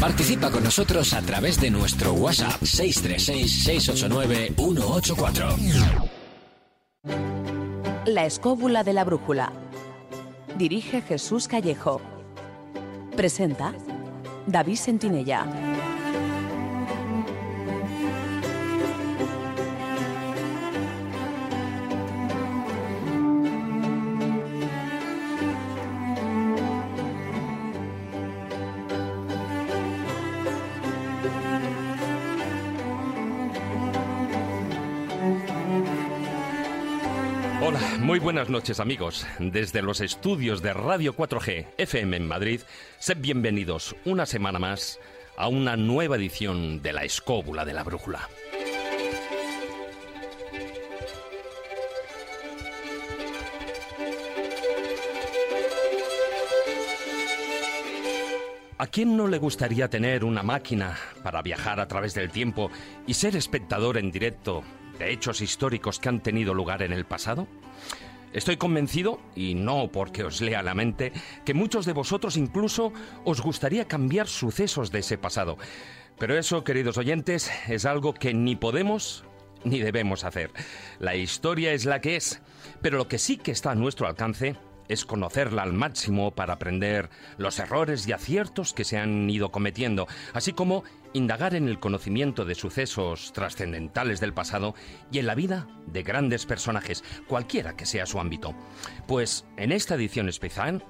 Participa con nosotros a través de nuestro WhatsApp 636-689-184. La escóbula de la brújula. Dirige Jesús Callejo. Presenta David Sentinella. Muy buenas noches amigos. Desde los estudios de Radio 4G FM en Madrid, sed bienvenidos una semana más a una nueva edición de La Escóbula de la Brújula. ¿A quién no le gustaría tener una máquina para viajar a través del tiempo y ser espectador en directo de hechos históricos que han tenido lugar en el pasado? Estoy convencido, y no porque os lea la mente, que muchos de vosotros incluso os gustaría cambiar sucesos de ese pasado. Pero eso, queridos oyentes, es algo que ni podemos ni debemos hacer. La historia es la que es, pero lo que sí que está a nuestro alcance es conocerla al máximo para aprender los errores y aciertos que se han ido cometiendo, así como indagar en el conocimiento de sucesos trascendentales del pasado y en la vida de grandes personajes, cualquiera que sea su ámbito. Pues en esta edición especial,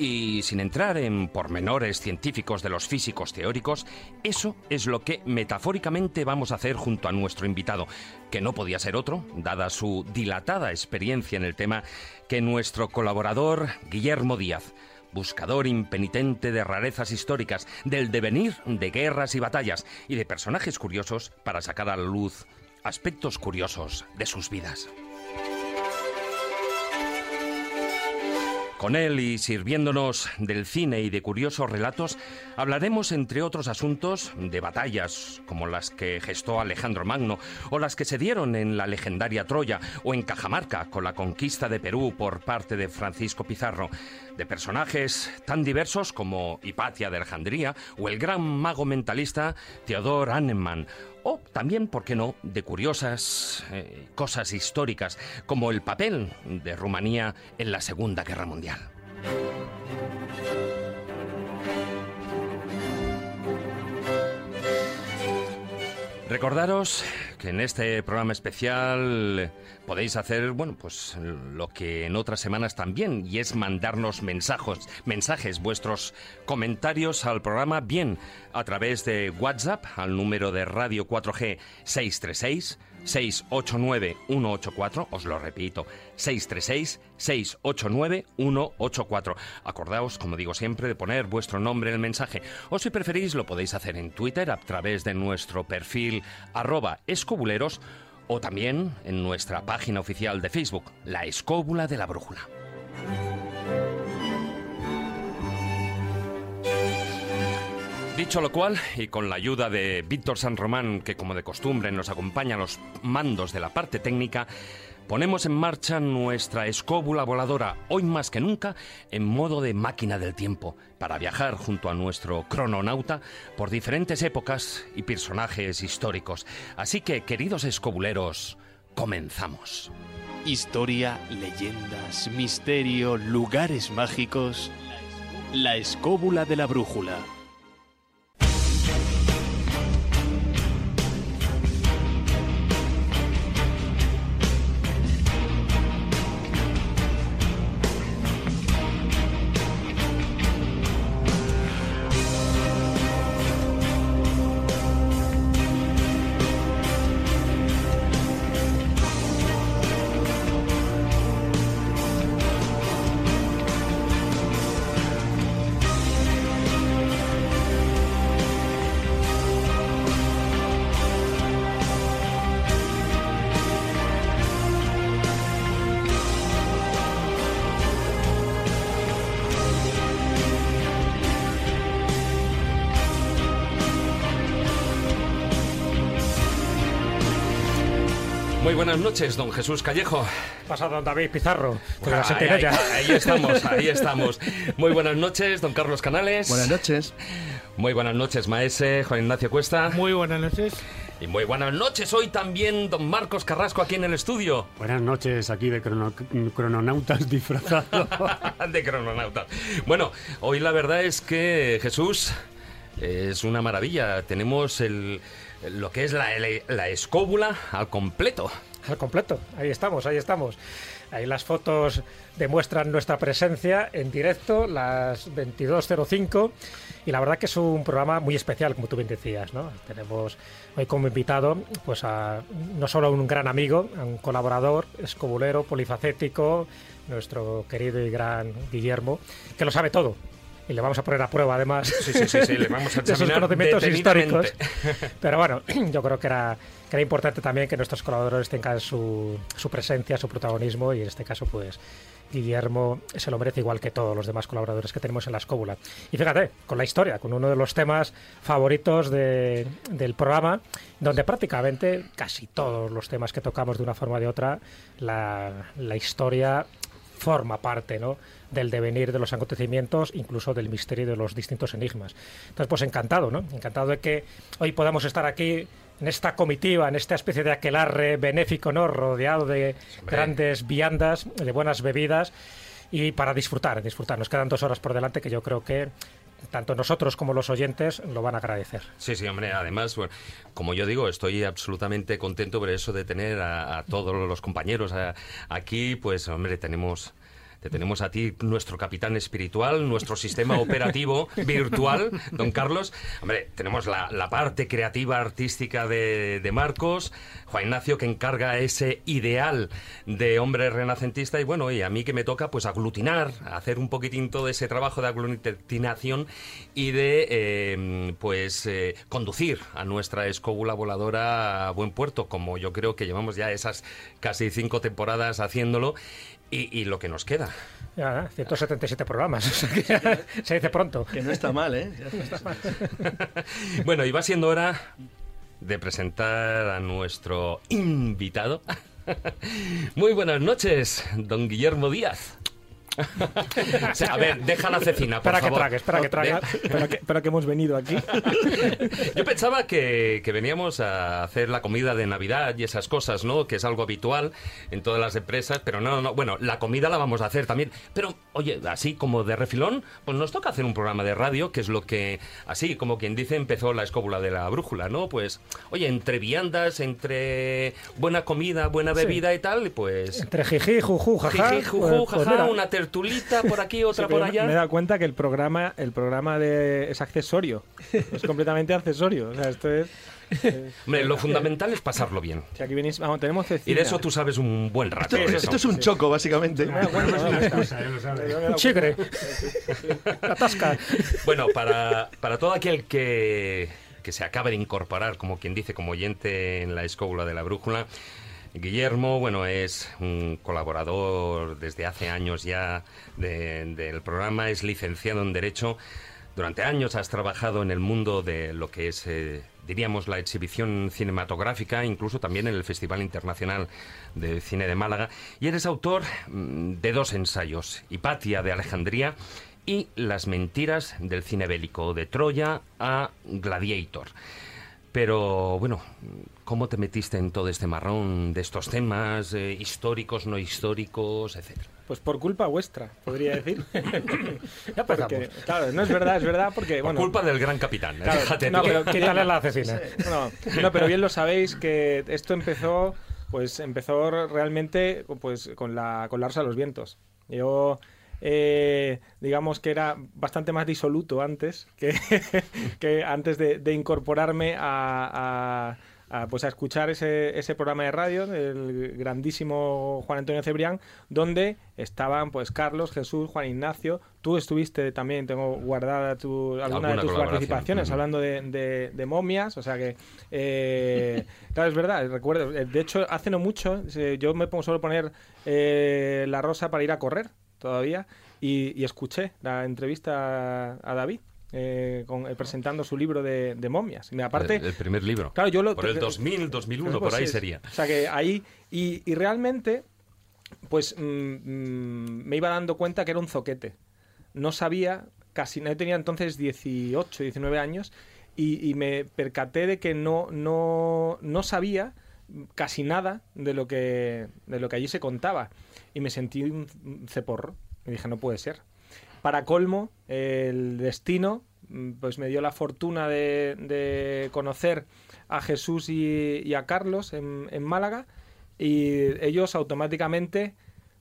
y sin entrar en pormenores científicos de los físicos teóricos, eso es lo que metafóricamente vamos a hacer junto a nuestro invitado, que no podía ser otro, dada su dilatada experiencia en el tema, que nuestro colaborador Guillermo Díaz buscador impenitente de rarezas históricas, del devenir de guerras y batallas y de personajes curiosos para sacar a la luz aspectos curiosos de sus vidas. Con él y sirviéndonos del cine y de curiosos relatos, hablaremos, entre otros asuntos, de batallas como las que gestó Alejandro Magno o las que se dieron en la legendaria Troya o en Cajamarca con la conquista de Perú por parte de Francisco Pizarro, de personajes tan diversos como Hipatia de Alejandría o el gran mago mentalista Theodor Annemann o también, ¿por qué no?, de curiosas eh, cosas históricas, como el papel de Rumanía en la Segunda Guerra Mundial. Recordaros que en este programa especial podéis hacer, bueno, pues lo que en otras semanas también, y es mandarnos mensajes, mensajes, vuestros comentarios al programa, bien a través de WhatsApp al número de Radio 4G 636 689-184, os lo repito, 636-689-184. Acordaos, como digo siempre, de poner vuestro nombre en el mensaje, o si preferís lo podéis hacer en Twitter a través de nuestro perfil arroba escobuleros, o también en nuestra página oficial de Facebook, La Escóbula de la Brújula. Dicho lo cual, y con la ayuda de Víctor San Román, que como de costumbre nos acompaña a los mandos de la parte técnica, ponemos en marcha nuestra escóbula voladora, hoy más que nunca, en modo de máquina del tiempo, para viajar junto a nuestro crononauta por diferentes épocas y personajes históricos. Así que, queridos escobuleros, comenzamos. Historia, leyendas, misterio, lugares mágicos. La escóbula de la brújula. Buenas noches, don Jesús Callejo. Pasado don David Pizarro, la Ahí, sentinella. ahí- ahí estamos, ahí estamos. Muy buenas noches, don Carlos Canales. Buenas noches. Muy buenas noches, maese Juan Ignacio Cuesta. Muy buenas noches. Y muy buenas noches hoy también don Marcos Carrasco aquí en el estudio. Buenas noches, aquí de crono- crononautas disfrazados. de crononautas. Bueno, hoy la verdad es que Jesús es una maravilla. Tenemos el, lo que es la, la escóbula al completo. Al completo, ahí estamos, ahí estamos. Ahí las fotos demuestran nuestra presencia en directo, las 22.05. Y la verdad que es un programa muy especial, como tú bien decías, ¿no? Tenemos hoy como invitado pues a no solo a un gran amigo, a un colaborador, escobulero, polifacético, nuestro querido y gran Guillermo, que lo sabe todo. Y le vamos a poner a prueba, además, Sí, sí, sí, sí, le vamos a de sus conocimientos históricos. Pero bueno, yo creo que era, que era importante también que nuestros colaboradores tengan su, su presencia, su protagonismo y en este caso pues Guillermo se lo merece igual que todos los demás colaboradores que tenemos en la escóbula. Y fíjate, con la historia, con uno de los temas favoritos de- del programa, donde prácticamente casi todos los temas que tocamos de una forma o de otra, la, la historia forma parte ¿no? del devenir de los acontecimientos, incluso del misterio de los distintos enigmas. Entonces, pues encantado, ¿no? Encantado de que hoy podamos estar aquí en esta comitiva, en esta especie de aquelarre benéfico, ¿no? Rodeado de Hombre. grandes viandas, de buenas bebidas y para disfrutar, disfrutar. Nos quedan dos horas por delante que yo creo que tanto nosotros como los oyentes lo van a agradecer. Sí, sí, hombre, además, bueno, como yo digo, estoy absolutamente contento por eso de tener a, a todos los compañeros a- aquí, pues, hombre, tenemos... Te tenemos a ti, nuestro capitán espiritual, nuestro sistema operativo virtual, don Carlos. Hombre, tenemos la, la parte creativa, artística de, de Marcos, Juan Ignacio que encarga ese ideal de hombre renacentista y bueno, y a mí que me toca pues aglutinar, hacer un poquitín todo ese trabajo de aglutinación y de eh, pues eh, conducir a nuestra escóbula voladora a buen puerto, como yo creo que llevamos ya esas casi cinco temporadas haciéndolo y, y lo que nos queda. Ya, 177 programas, o sea que se dice pronto. Que no está mal, ¿eh? Bueno, y va siendo hora de presentar a nuestro invitado. Muy buenas noches, don Guillermo Díaz. O sea, a ver, deja la cecina, por que favor. trague, espera que trague. Pero que, pero que hemos venido aquí. Yo pensaba que, que veníamos a hacer la comida de Navidad y esas cosas, ¿no? Que es algo habitual en todas las empresas, pero no, no. Bueno, la comida la vamos a hacer también. Pero, oye, así como de refilón, pues nos toca hacer un programa de radio, que es lo que, así como quien dice, empezó la escóbula de la brújula, ¿no? Pues, oye, entre viandas, entre buena comida, buena bebida y tal, pues. Entre jiji, juju, jaja. Jiji, juju, pues- pues jaja, mira. una tertulita por aquí, otra Sí, por pero Me he allá. dado cuenta que el programa, el programa de, es accesorio. Es completamente accesorio. O sea, esto es. eh, Hombre, lo fundamental es pasarlo bien. si aquí venís, vamos, tenemos Y de eso tú sabes un buen rato. Esto, esto es un choco, básicamente. Es una excusa, lo dado Un chigre. La tasca. Bueno, para, para todo aquel que, que se acabe de incorporar, como quien dice, como oyente en la escóbula de la brújula, Guillermo, bueno, es un colaborador desde hace años ya de- del programa, es licenciado en Derecho. Durante años has trabajado en el mundo de lo que es, eh, diríamos, la exhibición cinematográfica, incluso también en el Festival Internacional de Cine de Málaga, y eres autor mm, de dos ensayos, Hipatia de Alejandría y Las mentiras del cine bélico, de Troya a Gladiator. Pero bueno, ¿cómo te metiste en todo este marrón de estos temas eh, históricos, no históricos, etcétera? Pues por culpa vuestra, podría decir. Ya Porque, claro, no es verdad, es verdad, porque. Por bueno, culpa del gran capitán. ¿eh? Claro, Fíjate no, pero la cecina. No, no, pero bien lo sabéis que esto empezó, pues empezó realmente pues con la con la Rosa de los Vientos. Yo eh, digamos que era bastante más disoluto antes que, que antes de, de incorporarme a, a- a, pues a escuchar ese, ese programa de radio del grandísimo Juan Antonio Cebrián, donde estaban pues Carlos, Jesús, Juan Ignacio. Tú estuviste también, tengo guardada tu, alguna, Alguna de tus participaciones hablando de, de- de momias, o sea que, eh, claro, es verdad, recuerdo, eh, de hecho, hace no mucho, eh, yo me pongo solo poner eh, la rosa para ir a correr todavía y, y escuché la entrevista a, a David. eh, con- eh, presentando su libro de, de momias. Y aparte, el, el primer libro. claro, yo lo Por el 2000, 2001, pues por ahí sí, sería. O sea que ahí, y, y realmente, pues mm, mm, me iba dando cuenta que era un zoquete. No sabía casi, yo tenía entonces 18, 19 años y, y me percaté de que no, no, no sabía casi nada de lo que de lo que allí se contaba y me sentí un ceporro y dije no puede ser para colmo el destino mm, pues me dio la fortuna de, conocer a Jesús y, a Carlos en, Málaga y ellos automáticamente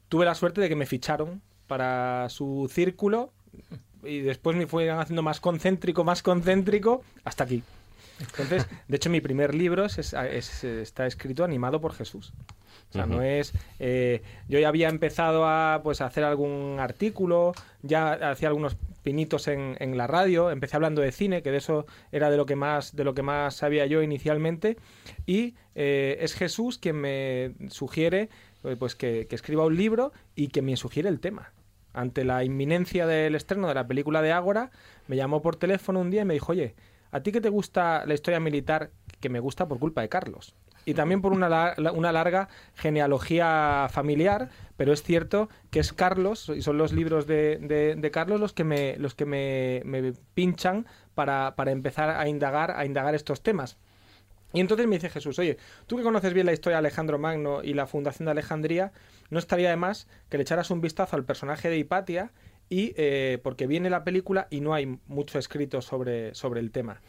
tuve la suerte de que me ficharon para su círculo y después me fueron haciendo más concéntrico, más concéntrico, hasta aquí. Entonces, de hecho, mi primer libro es- está escrito animado por Jesús. O sea, no es. eh, yo ya había empezado a pues hacer algún artículo, ya hacía algunos pinitos en, en la radio, empecé hablando de cine, que de eso era de lo que más, de lo que más sabía yo inicialmente, y eh, es Jesús quien me sugiere eh, pues que, que escriba un libro y que me sugiere el tema. Ante la inminencia del estreno de la película de Ágora, me llamó por teléfono un día y me dijo, oye, ¿a ti que te gusta la historia militar? Que me gusta por culpa de Carlos. Y también por una, una larga genealogía familiar, pero es cierto que es Carlos, y son los libros de, de- de Carlos los que me, los que me, me pinchan para, para empezar a indagar, a indagar estos temas. Y entonces me dice Jesús, oye, tú que conoces bien la historia de Alejandro Magno y la fundación de Alejandría, no estaría de más que le echaras un vistazo al personaje de Hipatia y eh, porque viene la película y no hay mucho escrito sobre, sobre el tema.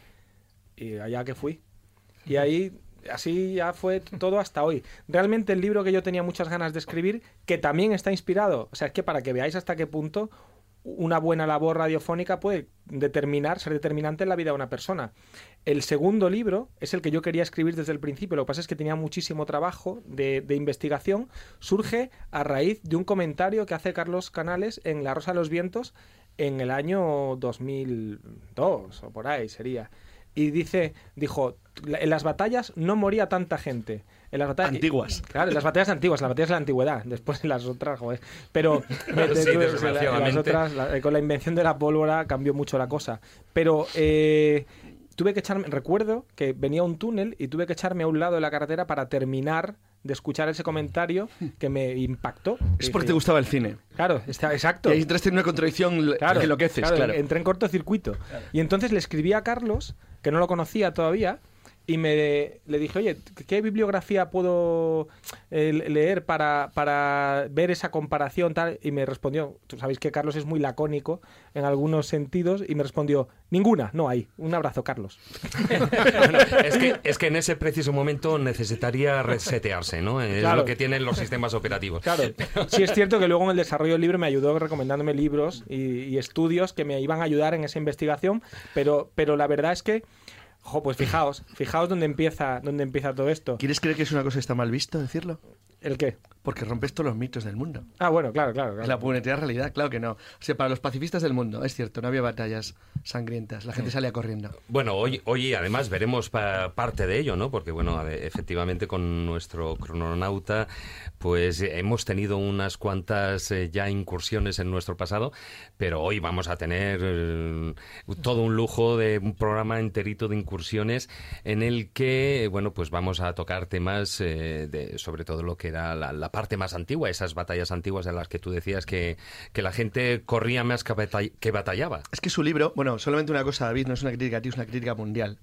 Y allá que fui. Y ahí, así ya fue todo hasta hoy. Realmente el libro que yo tenía muchas ganas de escribir, que también está inspirado, o sea, es que para que veáis hasta qué punto una buena labor radiofónica puede determinar, ser determinante en la vida de una persona. El segundo libro es el que yo quería escribir desde el principio, lo que pasa es que tenía muchísimo trabajo de, de investigación, surge a raíz de un comentario que hace Carlos Canales en La Rosa de los Vientos en el año 2002 o por ahí sería. Y dice, dijo, "La- en las batallas no moría tanta gente. En las batallas Antiguas. Claro, en las batallas antiguas, en las batallas de la antigüedad, después en las otras, joder. Pero me- Sí, en las otras, la- eh, con la invención de la pólvora cambió mucho la cosa. Pero eh, tuve que echarme, recuerdo que venía un túnel y tuve que echarme a un lado de la carretera para terminar de escuchar ese comentario que me impactó. Es porque te gustaba el cine. Claro, está, exacto. Y ahí entraste en una contradicción Claro, que enloqueces, claro, claro. Entré en cortocircuito. Y entonces le escribí a Carlos, que no lo conocía todavía, y me le dije, oye, ¿qué bibliografía puedo eh, leer para, para ver esa comparación? Tal? Y me respondió, tú sabéis que Carlos es muy lacónico en algunos sentidos, y me respondió, ninguna, no hay. Un abrazo, Carlos. Bueno, es, que, es que en ese preciso momento necesitaría resetearse, ¿no? Es Claro. lo que tienen los sistemas operativos. Claro, sí es cierto que luego en el desarrollo del libro me ayudó recomendándome libros y, y estudios que me iban a ayudar en esa investigación, pero, pero la verdad es que, jo, pues fijaos, fijaos dónde empieza, dónde empieza todo esto. ¿Quieres creer que es una cosa que está mal visto decirlo? ¿El qué? Porque rompes todos los mitos del mundo. Ah, bueno, claro, claro. claro. La puñetera realidad, claro que no. O sea, para los pacifistas del mundo, es cierto, no había batallas sangrientas. La gente salía corriendo. Bueno, hoy, hoy además veremos pa- parte de ello, ¿no? Porque, bueno, efectivamente con nuestro crononauta, pues hemos tenido unas cuantas eh, ya incursiones en nuestro pasado, pero hoy vamos a tener eh, todo un lujo de un programa enterito de incursiones en el que, bueno, pues vamos a tocar temas eh, de, sobre todo lo que era la, parte más antigua, esas batallas antiguas en las que tú decías que, que la gente corría más que, que batallaba. Es que su libro, bueno, solamente una cosa, David, no es una crítica a ti, es una crítica mundial.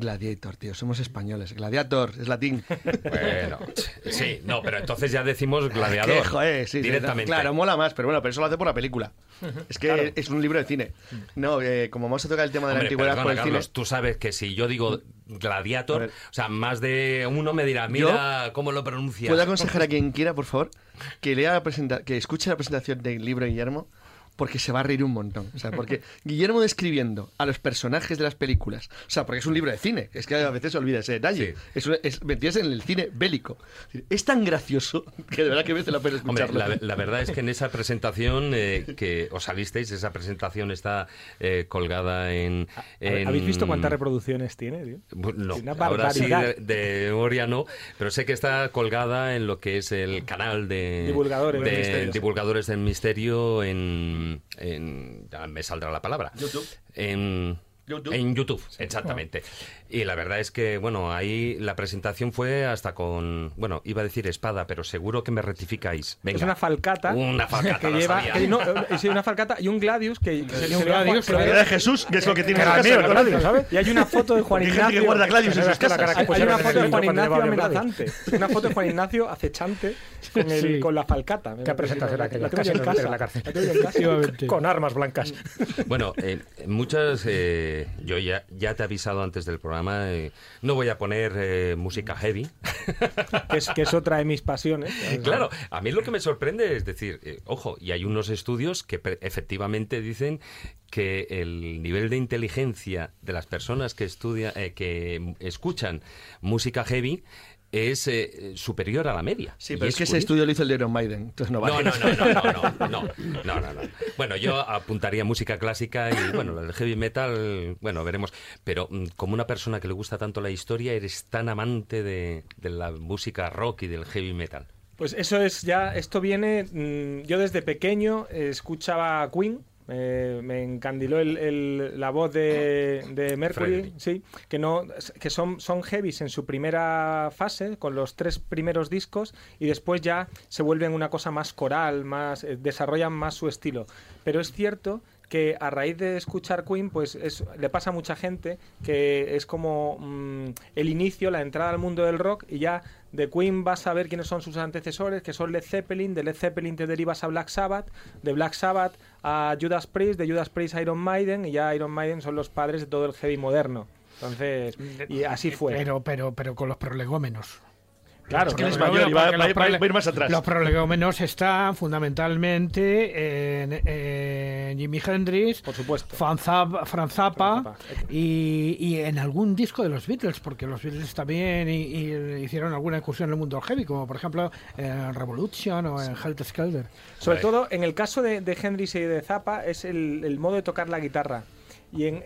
Gladiator, tío, somos españoles. Gladiator, es latín. Bueno, sí, no, pero entonces ya decimos gladiador. Joder, sí, directamente. Claro, mola más, pero bueno, pero eso lo hace por la película. Es que es un libro de cine. No, eh, como vamos a tocar el tema de la antigüedad perdona, por el Carlos, cine. tú sabes que si yo digo gladiator, o sea, más de uno me dirá, mira cómo lo pronuncias. ¿Puedo aconsejar a quien quiera, por favor, que lea la presenta que escuche la presentación del libro de Guillermo? Porque se va a reír un montón. O sea, porque Guillermo describiendo a los personajes de las películas. O sea, porque es un libro de cine. Es que a veces se olvida ese detalle. Sí. Es, un- es, ¿me entiendes? En el cine bélico. Es tan gracioso que de verdad que merece la pena Hombre, escucharlo. la, la verdad es que en esa presentación eh, que os salisteis, esa presentación está eh, colgada en, en- ¿Habéis visto cuántas reproducciones tiene, tío? Una No, ahora sí de, de memoria no, pero sé que está colgada en lo que es el canal de Divulgadores de del Misterio. divulgadores del misterio en, en- me saldrá la palabra YouTube. en YouTube. En YouTube, exactamente. Y la verdad es que, bueno, ahí la presentación fue hasta con, bueno, iba a decir espada, pero seguro que me rectificáis. Venga. Es una falcata. Una falcata, que lo lleva. sabía. que no, eh, sí, una falcata y un Gladius que. que se- un se a Gladius, La se de Jesús, que es lo que tiene ¿verdad? Gladius, ¿sabes? Y hay una foto de Juan Hay gente Ignacio. que guarda Gladius en sus es la casas. cara que Hay una foto de Juan Ignacio amenazante. Una foto de Juan Ignacio acechante con, el, Sí. con la falcata. Qué presentación La- aquella, la en casa. la cárcel. La. Con armas blancas. Bueno, eh, muchas, eh, yo ya, ya te he avisado antes del programa, eh, no voy a poner eh, música heavy. que, es, que es otra de mis pasiones. Claro, a mí lo que me sorprende es decir, eh, ojo, y hay unos estudios que efectivamente dicen que el nivel de inteligencia de las personas que estudian, eh, que escuchan música heavy es eh, superior a la media. Sí, Y pero es que ese estudio lo hizo el de Iron Maiden. Entonces no No, vale. no, no, no, no, no, no, no, no, no. Bueno, yo apuntaría música clásica y, bueno, el heavy metal, bueno, veremos. Pero mm, como una persona que le gusta tanto la historia, eres tan amante de, de la música rock y del heavy metal. Pues eso es ya, esto viene, mm, yo desde pequeño eh, escuchaba Queen, eh, me encandiló el- el- la voz de, de Mercury, sí, que no, que son, son heavies en su primera fase, con los tres primeros discos, y después ya se vuelven una cosa más coral, más, eh, desarrollan más su estilo. Pero es cierto que a raíz de escuchar Queen, pues es- le pasa a mucha gente que es como mm, el inicio, la entrada al mundo del rock y ya de Queen vas a ver quiénes son sus antecesores, que son Led Zeppelin, de Led Zeppelin te derivas a Black Sabbath, de Black Sabbath a Judas Priest, de Judas Priest a Iron Maiden y ya Iron Maiden son los padres de todo el heavy moderno. Entonces, y así fue. Pero, pero, pero con los prolegómenos. Claro, que es mayor y va, a ir más atrás. Los prolegómenos están fundamentalmente en, en Jimi Hendrix, por supuesto. Franz Zappa, Franz y, y en algún disco de los Beatles, porque los Beatles también y- y hicieron alguna incursión en el mundo heavy, como por ejemplo en Revolution o en Helter Skelter. Sobre Vale. todo en el caso de, de Hendrix y de Zappa es el, el modo de tocar la guitarra. Y en,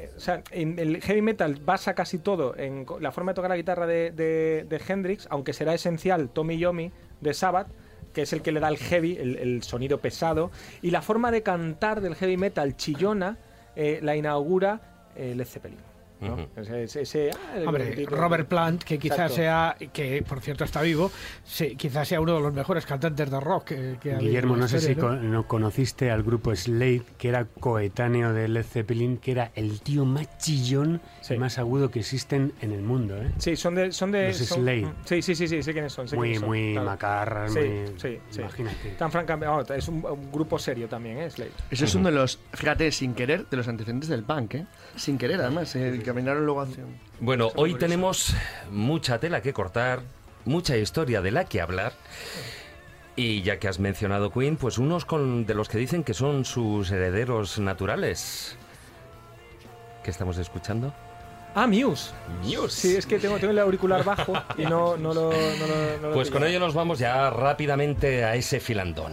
el heavy metal basa casi todo en la forma de tocar la guitarra de, de, Hendrix, aunque será esencial Tommy Yomi de Sabbath, que es el que le da el heavy, el, el sonido pesado. Y la forma de cantar del heavy metal chillona eh, la inaugura eh, Led Zeppelin. ¿No? Ujú. Ese- ese- ese- ah, Hombre, Robert Plant, que quizás Exacto. sea, que por cierto está vivo, se- quizás sea uno de los mejores cantantes de rock que, que Guillermo, no sé si no conociste al grupo Slade, que era coetáneo de Led Zeppelin, que era el tío más chillón Sí. más agudo que existen en el mundo. ¿eh? Sí, son de. Son de Los son- Slade. Sí, sí, sí, sí, sé quiénes son. sé Muy, quiénes son, muy claro. macarras, Sí, muy... sí, sí. Imagínate. Tan francamente, vamos, es un, un grupo serio también, ¿eh? Slade. Eso es uno de los, fíjate, sin querer, de los antecedentes del punk, ¿eh? Sin querer, además, eh, caminaron luego hacia... Bueno, hoy curioso. tenemos mucha tela que cortar, mucha historia de la que hablar. Y ya que has mencionado Queen, pues unos con, de los que dicen que son sus herederos naturales. ¿Qué estamos escuchando? Ah, Muse. Muse. Sí, es que tengo, tengo el auricular bajo y no, no lo. No lo- no lo Pues con pillaba. ello nos vamos ya rápidamente a ese filandón.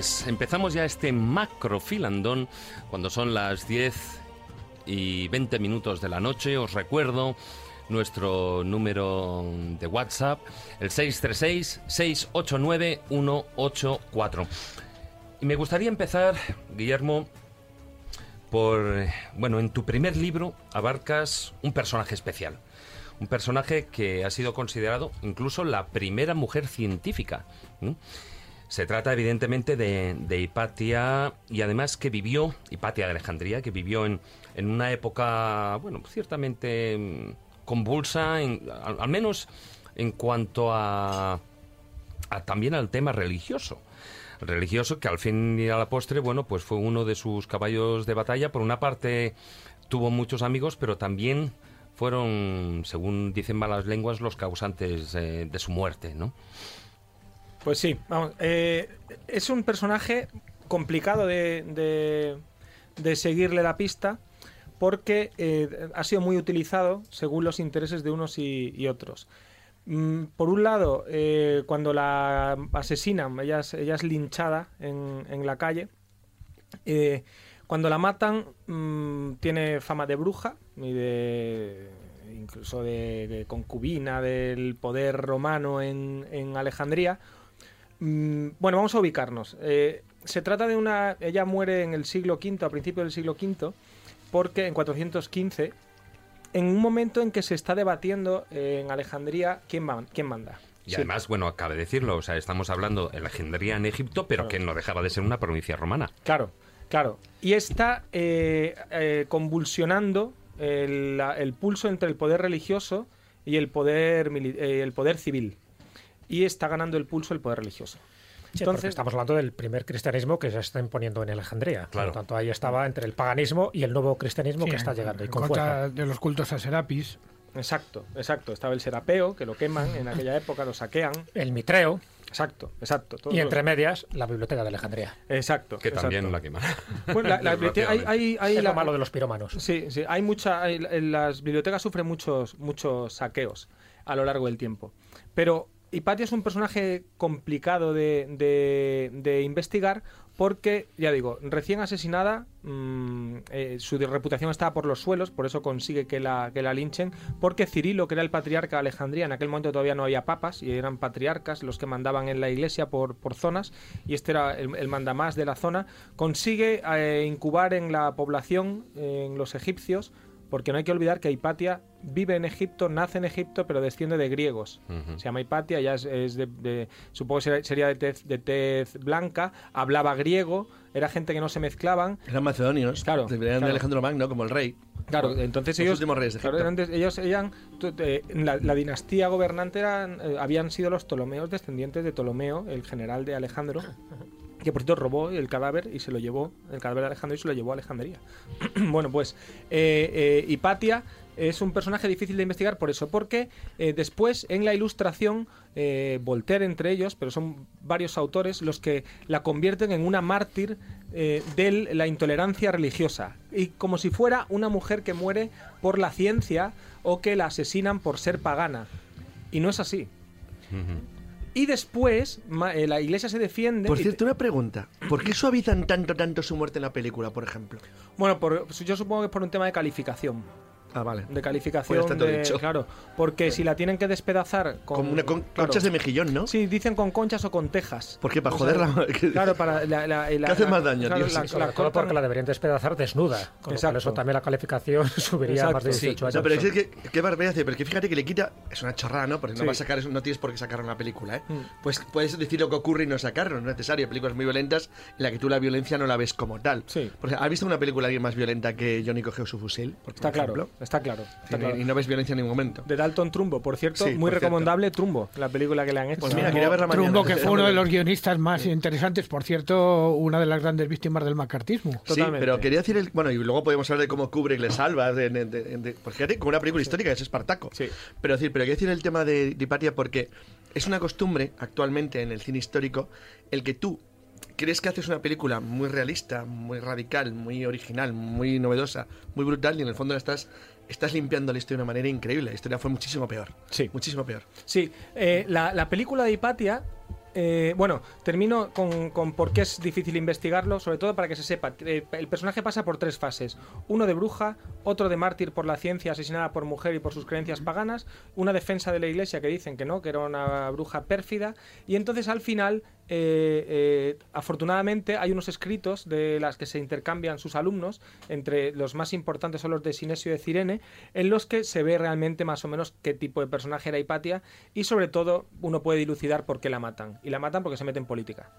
Pues empezamos ya este macrofilandón cuando son las 10 y 20 minutos de la noche. Os recuerdo nuestro número de WhatsApp, el 636-689-184. Y me gustaría empezar, Guillermo, por, bueno, en tu primer libro abarcas un personaje especial. Un personaje que ha sido considerado incluso la primera mujer científica. Se trata evidentemente de, Hipatia y además que vivió, Hipatia de Alejandría, que vivió en, en una época, bueno, ciertamente mm, convulsa, en- al, al menos en cuanto a, a también al tema religioso. Religioso que al fin y a la postre, bueno, pues fue uno de sus caballos de batalla. Por una parte tuvo muchos amigos, pero también fueron, según dicen malas lenguas, los causantes eh, de su muerte, ¿no? Pues sí, vamos. eh, es un personaje complicado de, de- seguirle la pista porque eh, ha sido muy utilizado según los intereses de unos y, otros. Mm, por un lado, eh, cuando la asesinan, ella es, ella linchada en, en la calle. cuando la matan, mm, tiene fama de bruja y de incluso de, de concubina del poder romano en, en Alejandría. Mm, bueno, vamos a ubicarnos. Eh, se trata de una. Ella muere en el siglo V, a principios del siglo V, porque en 415, en un momento en que se está debatiendo en Alejandría quién, ma- quién manda. Y Sí. además, bueno, acabe de decirlo, o sea, estamos hablando de Alejandría en Egipto, pero que no dejaba de ser una provincia romana. Claro, claro. Y está eh, eh, convulsionando el, el pulso entre el poder religioso y el poder, eh, el poder civil. Y está ganando el pulso el poder religioso. Sí, porque Entonces, estamos hablando del primer cristianismo que se está imponiendo en Alejandría. Por Claro. lo tanto, ahí estaba entre el paganismo y el nuevo cristianismo Sí, que está llegando y con fuerza. de los cultos a Serapis. exacto, exacto. Estaba el serapeo, que lo queman en aquella época, lo saquean. El mitreo Exacto, exacto. todo y entre medias la biblioteca de Alejandría. Exacto. Que también exacto. la queman. Bueno, la- la biblioteca- hay, hay- hay es la- lo malo de los pirómanos. Sí, sí, hay mucha. hay- las bibliotecas sufren muchos, muchos saqueos a lo largo del tiempo. Pero Hipatia es un personaje complicado de, de- investigar porque, ya digo, recién asesinada, mm, eh, su reputación estaba por los suelos, por eso consigue que la, que la linchen, porque Cirilo, que era el patriarca de Alejandría, en aquel momento todavía no había papas y eran patriarcas los que mandaban en la iglesia por, por zonas, y este era el, el mandamás de la zona, consigue eh, incubar en la población, en los egipcios, porque no hay que olvidar que Hipatia vive en Egipto, nace en Egipto, pero desciende de griegos. Se llama Hipatia, ya es, es de, de- supongo que sería- sería de tez, de tez blanca, hablaba griego, era gente que no se mezclaban. Eran macedonios. Claro, Venían claro. de Alejandro Magno como el rey. Claro, entonces Los ellos, últimos reyes de claro, eran ellos eran, eh, la, la dinastía gobernante eran, eh, habían sido los Ptolomeos, descendientes de Ptolomeo, el general de Alejandro, que por cierto robó el cadáver y se lo llevó, el cadáver de Alejandro y se lo llevó a Alejandría. bueno, pues eh, eh, Hipatia es un personaje difícil de investigar por eso, porque eh, después en la ilustración, eh, Voltaire entre ellos, pero son varios autores los que la convierten en una mártir eh, de la intolerancia religiosa, y como si fuera una mujer que muere por la ciencia o que la asesinan por ser pagana. Y no es así. Y después ma- eh, la iglesia se defiende. Por cierto, una pregunta. ¿Por qué suavizan tanto, tanto su muerte en la película, por ejemplo? Bueno, por- yo supongo que es por un tema de calificación. Ah, vale. De calificación. Pues de- dicho. Claro, porque si la tienen que despedazar con. Como una con claro. conchas de mejillón, ¿no? Sí, dicen con conchas o con tejas. ¿Por qué? ¿Para O sea, joderla? Claro, para. La, la- la- ¿Qué hace la- más daño, claro, tío? la- Sí, la porque la deberían despedazar desnuda. Con lo cual Exacto. eso también la calificación subiría a más de Exacto. 18 años. No, pero es que, qué barbaridad, pero que fíjate que le quita. Es una chorrada, ¿no? Porque no Sí. va a sacar no tienes por qué sacar una película, ¿eh? Mm. Pues puedes decir lo que ocurre y no sacarlo, no es necesario. Hay películas muy violentas en las que tú la violencia no la ves como tal. Sí. Por ejemplo, ¿Has visto una película alguien más violenta que Johnny cogió su fusil? Por Está claro, ejemplo? Está claro. está Y- claro. Y no ves violencia en ningún momento. De Dalton Trumbo, por cierto, Sí, muy por cierto. recomendable Trumbo, la película que le han hecho. Pues mira, quería verla mañana. Trumbo, que fue uno de los guionistas más interesantes, por cierto, una de las grandes víctimas del macartismo. Sí, Totalmente. pero quería decir el. Bueno, y luego podemos hablar de cómo Kubrick le salva. De, de- de- de- pues fíjate, como una película histórica, es Espartaco. Sí. Pero decir, pero quería decir el tema de, Hipatia porque es una costumbre actualmente en el cine histórico el que tú crees que haces una película muy realista, muy radical, muy original, muy novedosa, muy brutal y en el fondo la estás, estás limpiando la historia de una manera increíble. La historia fue muchísimo peor. Sí. Muchísimo peor. Sí, eh, la, la película de Hipatia Eh, bueno, termino con, con por qué es difícil investigarlo, sobre todo para que se sepa. Eh, el personaje pasa por tres fases. Uno de bruja, otro de mártir por la ciencia asesinada por mujer y por sus creencias paganas, una defensa de la iglesia que dicen que no, que era una bruja pérfida, y entonces al final, eh, eh, afortunadamente, hay unos escritos de las que se intercambian sus alumnos, entre los más importantes son los de Sinesio de Cirene, en los que se ve realmente más o menos qué tipo de personaje era Hipatia, y sobre todo uno puede dilucidar por qué la matan. Y la matan porque se mete en política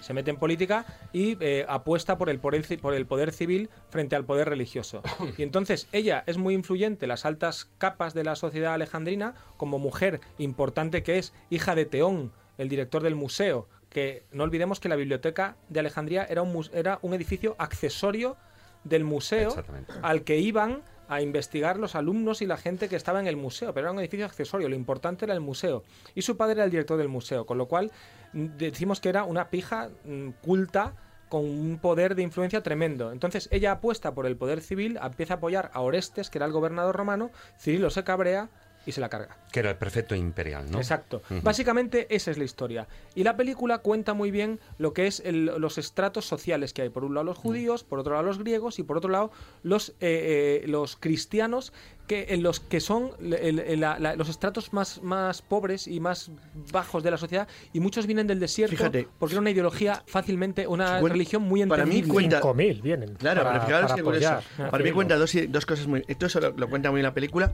se mete en política y eh, apuesta por el, por el poder civil frente al poder religioso. Y entonces ella es muy influyente en las altas capas de la sociedad alejandrina, como mujer importante que es, hija de Teón, el director del museo, que no olvidemos que la biblioteca de Alejandría era un, era un edificio accesorio del museo al que iban a investigar los alumnos y la gente que estaba en el museo, pero era un edificio accesorio, lo importante era el museo. Y su padre era el director del museo, con lo cual mm, decimos que era una pija mm, culta con un poder de influencia tremendo. Entonces ella apuesta por el poder civil, empieza a apoyar a Orestes, que era el gobernador romano, Cirilo se cabrea y se la carga. Que era el prefecto imperial, ¿no? Exacto. Ujú. Básicamente esa es la historia. Y la película cuenta muy bien lo que es el- los estratos sociales que hay. Por un lado los judíos, por otro lado los griegos y por otro lado los, eh, eh, los cristianos que en los que son el- el- la- la- los estratos más, más pobres y más bajos de la sociedad y muchos vienen del desierto Fíjate. porque era una ideología fácilmente una Cuen- religión muy para mí entendible. cuenta- 5.000 vienen. Claro, para, pero fijaros para que apoyar. Para mí cuenta dos, dos cosas muy... Esto eso lo, lo cuenta muy bien la película.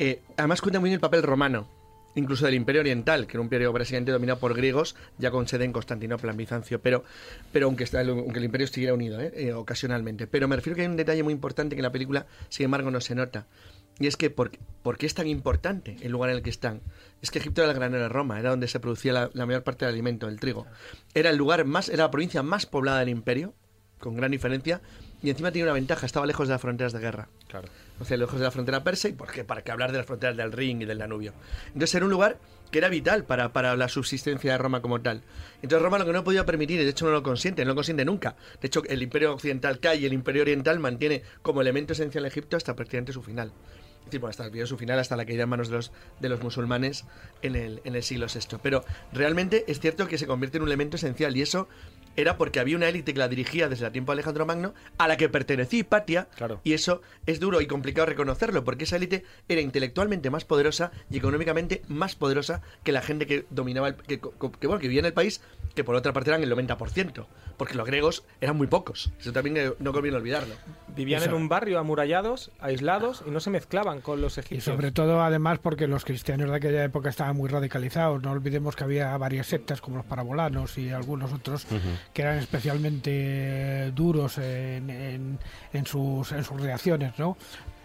Eh, además cuenta muy bien el papel romano, incluso del Imperio Oriental, que era un imperio básicamente dominado por griegos, ya con sede en Constantinopla, en Bizancio, pero, pero aunque, el imperio estuviera unido, ¿eh? Eh, ocasionalmente. Pero me refiero que hay un detalle muy importante que en la película, sin embargo, no se nota. Y es que, ¿por, qué es tan importante el lugar en el que están? Es que Egipto era el granero de Roma, era donde se producía la, la mayor parte del alimento, el trigo. Era el lugar más, era la provincia más poblada del imperio, con gran diferencia, y encima tenía una ventaja, estaba lejos de las fronteras de guerra. Claro. O sea, lejos de la frontera persa y porque para qué hablar de las fronteras del Rin y del Danubio. Entonces era un lugar que era vital para, para la subsistencia de Roma como tal. Entonces Roma lo que no podía permitir, y de hecho no lo consiente, no lo consiente nunca. De hecho, el imperio occidental cae y el imperio oriental mantiene como elemento esencial Egipto hasta prácticamente su final. Es decir, bueno, hasta el su final, hasta la caída en manos de los, de los musulmanes en el, en el siglo VI. Pero realmente es cierto que se convierte en un elemento esencial y eso era porque había una élite que la dirigía desde el tiempo de Alejandro Magno a la que pertenecía Hipatia Claro. y eso es duro y complicado reconocerlo porque esa élite era intelectualmente más poderosa y económicamente más poderosa que la gente que dominaba el, que, que, que, bueno, que vivía en el país que por otra parte eran el 90% porque los griegos eran muy pocos eso también eh, no conviene olvidarlo Vivían Eso. en un barrio amurallados, aislados y no se mezclaban con los Y egipcios. sobre todo, además, porque los cristianos de aquella época estaban muy radicalizados. No olvidemos que había varias sectas, como los parabolanos y algunos otros, que eran especialmente duros en, en- en sus, en sus reacciones, ¿no?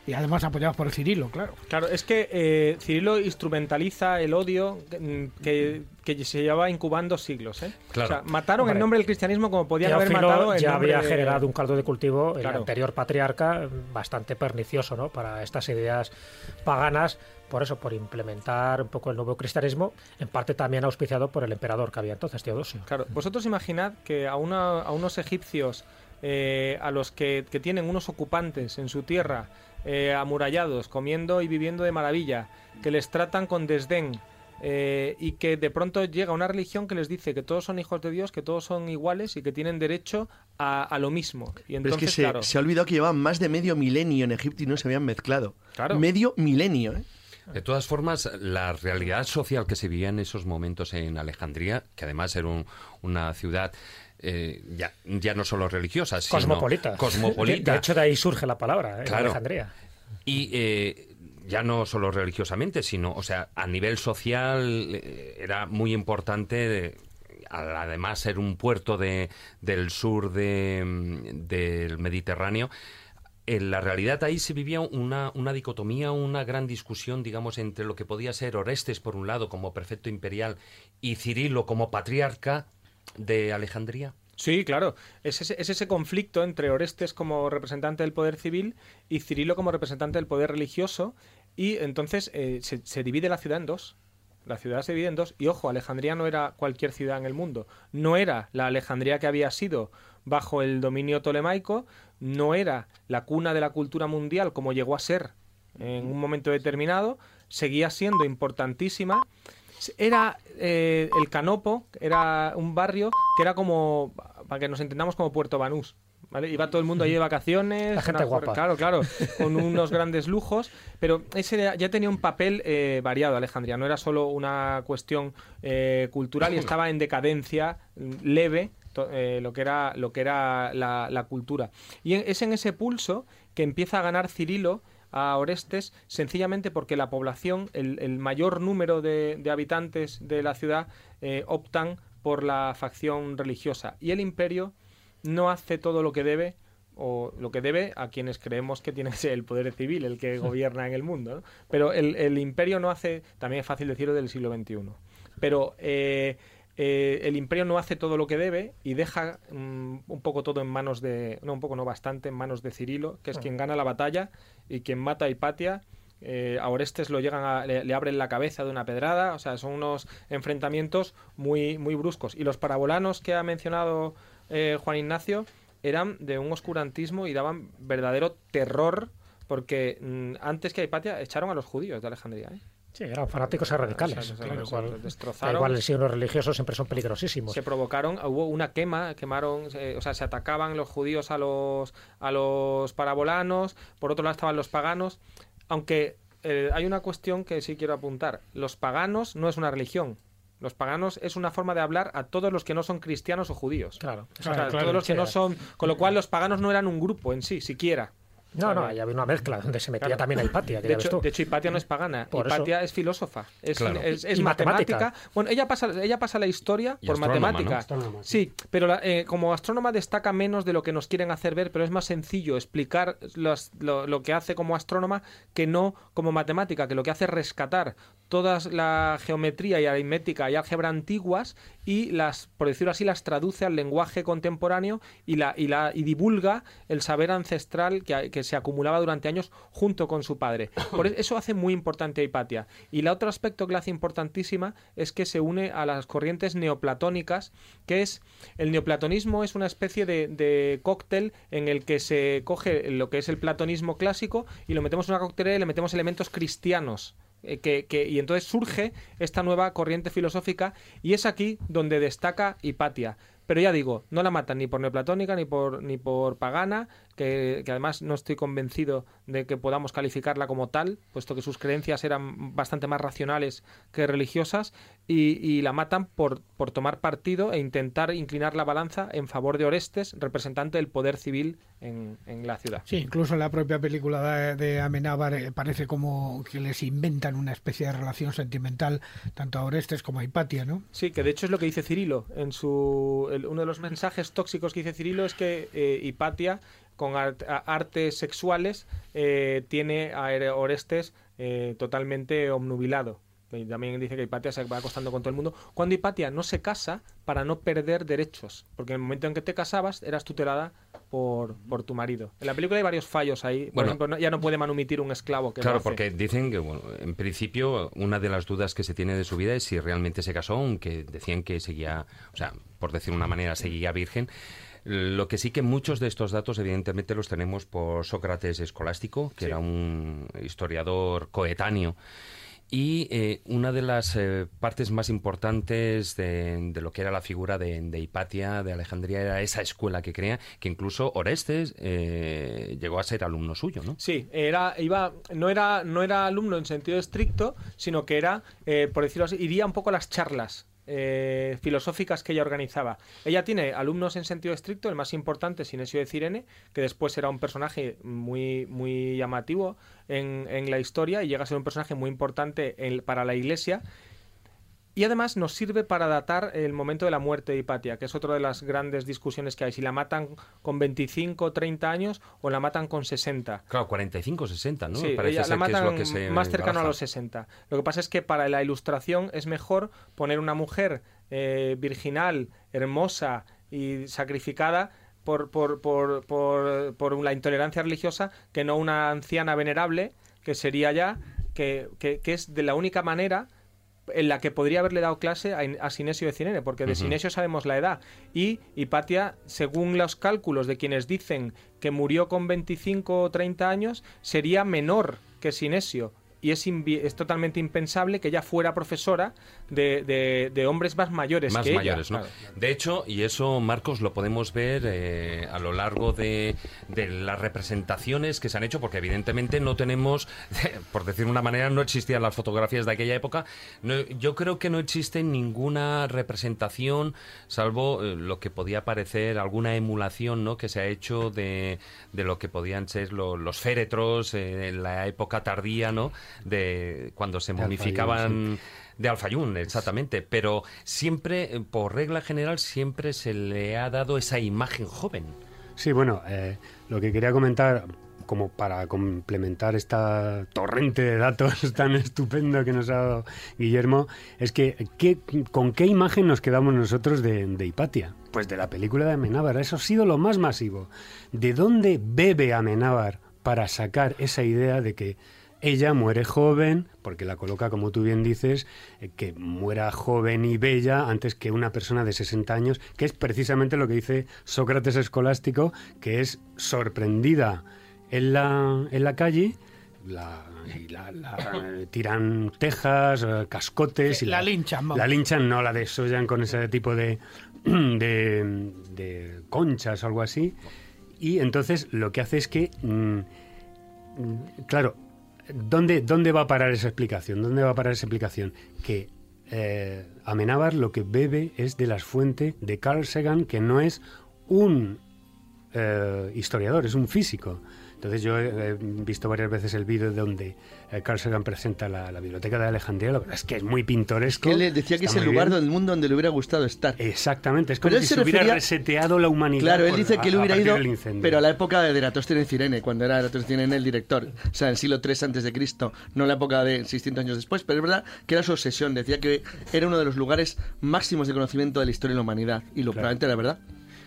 Y además apoyados por el Cirilo, claro. Claro, es que eh, Cirilo instrumentaliza el odio que, que- que se lleva incubando siglos. ¿eh? Claro. O sea, mataron Hombre, en nombre del cristianismo como podían haber matado ya nombre había de- generado un caldo de cultivo, el Claro. anterior patriarca, bastante pernicioso ¿no? para estas ideas paganas, por eso, por implementar un poco el nuevo cristianismo, en parte también auspiciado por el emperador que había entonces, Teodosio. Claro, vosotros imaginad que a, una- a unos egipcios eh, a los que, que tienen unos ocupantes en su tierra, eh, amurallados, comiendo y viviendo de maravilla, que les tratan con desdén eh, y que de pronto llega una religión que les dice que todos son hijos de Dios, que todos son iguales y que tienen derecho a, a lo mismo. Y pero es que se, claro, se ha olvidado que llevaban más de medio milenio en Egipto y no se habían mezclado Claro. medio milenio ¿eh? De todas formas, la realidad social que se vivía en esos momentos en Alejandría, que además era un- una ciudad eh, ya, ya no solo religiosa, sino Cosmopolita. cosmopolita. De, de hecho, de ahí surge la palabra, ¿eh? Claro. Alejandría. Y eh, ya no solo religiosamente, sino, o sea, a nivel social eh, era muy importante, de- además ser un puerto de, del sur de, mm, del Mediterráneo. En la realidad ahí se vivía una, una dicotomía, una gran discusión, digamos, entre lo que podía ser Orestes, por un lado, como prefecto imperial, y Cirilo como patriarca de Alejandría. Sí, claro. Es ese, es ese conflicto entre Orestes como representante del poder civil y Cirilo como representante del poder religioso. Y entonces eh, se, se divide la ciudad en dos. La ciudad se divide en dos. Y ojo, Alejandría no era cualquier ciudad en el mundo. No era la Alejandría que había sido bajo el dominio tolemaico. No era la cuna de la cultura mundial como llegó a ser en un momento determinado. Seguía siendo importantísima. Era eh, el Canopo, era un barrio que era como, para que nos entendamos, como Puerto Banús. ¿Vale? Iba todo el mundo allí de vacaciones. La gente una- guapa. Claro, claro, con unos grandes lujos, pero ese ya- ya tenía un papel eh, variado, Alejandría. No era solo una cuestión eh, cultural y estaba en decadencia mm, leve to- eh, lo que era, lo que era la, la cultura. Y es en ese pulso que empieza a ganar Cirilo a Orestes sencillamente porque la población, el, el mayor número de, de habitantes de la ciudad eh, optan por la facción religiosa y el imperio no hace todo lo que debe o lo que debe a quienes creemos que tiene que ser el poder civil el que gobierna en el mundo. ¿no? Pero el, el imperio no hace, también es fácil decirlo del siglo XXI, pero eh, eh, el imperio no hace todo lo que debe y deja mm, un poco todo en manos de, no un poco, no bastante, en manos de Cirilo, que es quien gana la batalla y quien mata a Hipatia. Eh, a Orestes lo llegan a, le, le abren la cabeza de una pedrada, o sea, son unos enfrentamientos muy, muy bruscos. Y los parabolanos que ha mencionado eh, Juan Ignacio eran de un oscurantismo y daban verdadero terror porque mm, antes que a Hipatia echaron a los judíos de Alejandría. ¿eh? Sí, eran fanáticos y radicales. O sea, o sea, con lo o sea, cual, destrozaron. igual, el signo religioso siempre son peligrosísimos. se provocaron, hubo una quema, quemaron, eh, o sea, se atacaban los judíos a los a los parabolanos, por otro lado estaban los paganos, aunque eh, hay una cuestión que sí quiero apuntar, los paganos no es una religión. Los paganos es una forma de hablar a todos los que no son cristianos o judíos. Claro, O sea, Claro, claro, todos los que sí. no son, con lo cual los paganos no eran un grupo en sí, siquiera. No, no, ahí había una mezcla donde se metía Claro. también a Hipatia, que De ya ves hecho, tú. de hecho, Hipatia no es pagana. Por eso. Hipatia es filósofa. Es, Claro. es- matemática. matemática. Bueno, ella pasa, ella pasa la historia Y por matemática. Sí, pero la- eh, como astrónoma destaca menos de lo que nos quieren hacer ver, pero es más sencillo explicar lo, lo que hace como astrónoma que no como matemática, que lo que hace es rescatar toda la geometría y aritmética y álgebra antiguas y las, por decirlo así, las traduce al lenguaje contemporáneo y la, y la y divulga el saber ancestral que, que se acumulaba durante años junto con su padre. Por e- eso hace muy importante a Hipatia. Y el otro aspecto que la hace importantísima es que se une a las corrientes neoplatónicas, que es el neoplatonismo es una especie de, de cóctel en el que se coge lo que es el platonismo clásico y lo metemos en una coctelera y le metemos elementos cristianos. Eh, Que, y entonces surge esta nueva corriente filosófica y es aquí donde destaca Hipatia. Pero ya digo, no la matan ni por neoplatónica ni por, ni por pagana, que, que además no estoy convencido de que podamos calificarla como tal, puesto que sus creencias eran bastante más racionales que religiosas, y, y la matan por, por tomar partido e intentar inclinar la balanza en favor de Orestes, representante del poder civil en, en la ciudad. Sí, incluso en la propia película de, de Amenábar eh, parece como que les inventan una especie de relación sentimental tanto a Orestes como a Hipatia, ¿no? Sí, que de hecho es lo que dice Cirilo. En su, el- uno de los mensajes tóxicos que dice Cirilo es que eh, Hipatia, con art- artes sexuales, eh, tiene a Orestes eh, totalmente omnubilado. Y también dice que Hipatia se va acostando con todo el mundo. Cuando Hipatia no se casa para no perder derechos, porque en el momento en que te casabas eras tutelada por, por tu marido. En la película hay varios fallos ahí. Por Bueno. ejemplo, no- ya no puede manumitir un esclavo. Que Claro, porque dicen que, bueno, en principio, una de las dudas que se tiene de su vida es si realmente se casó, aunque decían que seguía, o sea, por decir una manera, seguía virgen. Lo que sí que muchos de estos datos, evidentemente, los tenemos por Sócrates Escolástico, que era un historiador coetáneo. Y eh, una de las eh, partes más importantes de, de lo que era la figura de, de Hipatia, de Alejandría, era esa escuela que crea, que incluso Orestes eh, llegó a ser alumno suyo, ¿no? Sí, era, iba, no era, no era alumno en sentido estricto, sino que era, por decirlo así, iría un poco a las charlas eh, filosóficas que ella organizaba. Ella tiene alumnos en sentido estricto, el más importante, Sinesio de Cirene, que después será un personaje muy, muy llamativo en, en la historia y llega a ser un personaje muy importante en- para la iglesia. Y además nos sirve para datar el momento de la muerte de Hipatia, que es otra de las grandes discusiones que hay. Si la matan con 25 o 30 años o la matan con 60. Claro, 45, 60, ¿no? Sí, Parece ella ser la que es matan lo que se más cercano a los 60. Lo que pasa es que para la ilustración es mejor poner una mujer eh, virginal, hermosa y sacrificada por, por, por, por, por la intolerancia religiosa que no una anciana venerable, que sería ya, que, que, que es de la única manera en la que podría haberle dado clase a, a Sinesio de Cirene, porque de. Sinesio sabemos la edad. Y Hipatia, según los cálculos de quienes dicen que murió con 25 o 30 años, sería menor que Sinesio. Y es, es totalmente impensable que ella fuera profesora de, de- de hombres más mayores más que ella. mayores, ¿no? Claro. De hecho, y eso, Marcos, lo podemos ver eh, a lo largo de, de las representaciones que se han hecho, porque evidentemente no tenemos, por decir de una manera, no existían las fotografías de aquella época. No- yo creo que no existe ninguna representación, salvo eh, lo que podía parecer alguna emulación, ¿no? Que se ha hecho de, de lo que podían ser lo- los féretros eh, en la época tardía, ¿no? De cuando se De momificaban. De Alfayún, exactamente. Pero siempre, eh, por regla general, siempre se le ha dado esa imagen joven. Sí, bueno, eh, lo que quería comentar, como para complementar esta torrente de datos tan estupendo que nos ha dado Guillermo, es que ¿qué- ¿con qué imagen nos quedamos nosotros de, de Hipatia? Pues de la película de Amenábar. Eso ha sido lo más masivo. ¿De dónde bebe Amenábar para sacar esa idea de que ella muere joven, porque la coloca, como tú bien dices, eh, que muera joven y bella antes que una persona de 60 años, que es precisamente lo que dice Sócrates escolástico, que es sorprendida en la, en la calle, la, y la- la- eh, tiran tejas, eh, cascotes y La linchan, vamos. La linchan, no la desollan con ese tipo de, de, de conchas o algo así. Y entonces lo que hace es que, mm, mm, claro, ¿dónde, ¿dónde va a parar esa explicación? ¿Dónde va a parar esa explicación? Que eh, lo que bebe es de las fuentes de Carl Sagan, que no es un eh, historiador, es un físico. Entonces yo he, visto varias veces el vídeo donde eh, Carl Sagan presenta la, la biblioteca de Alejandría. La verdad es que es muy pintoresco. Que él le decía que es el lugar bien. del mundo donde le hubiera gustado estar. Exactamente, es como Pero él si se se hubiera refería- reseteado la humanidad. Claro, él dice que él hubiera ido, pero a la época de Eratóstenes Cirene, cuando era Eratóstenes el director, o sea, en el siglo III antes de Cristo, no la época de 600 años después, pero es verdad que era su obsesión, decía que era uno de los lugares máximos de conocimiento de la historia de la humanidad, y lo Claro. probablemente era verdad.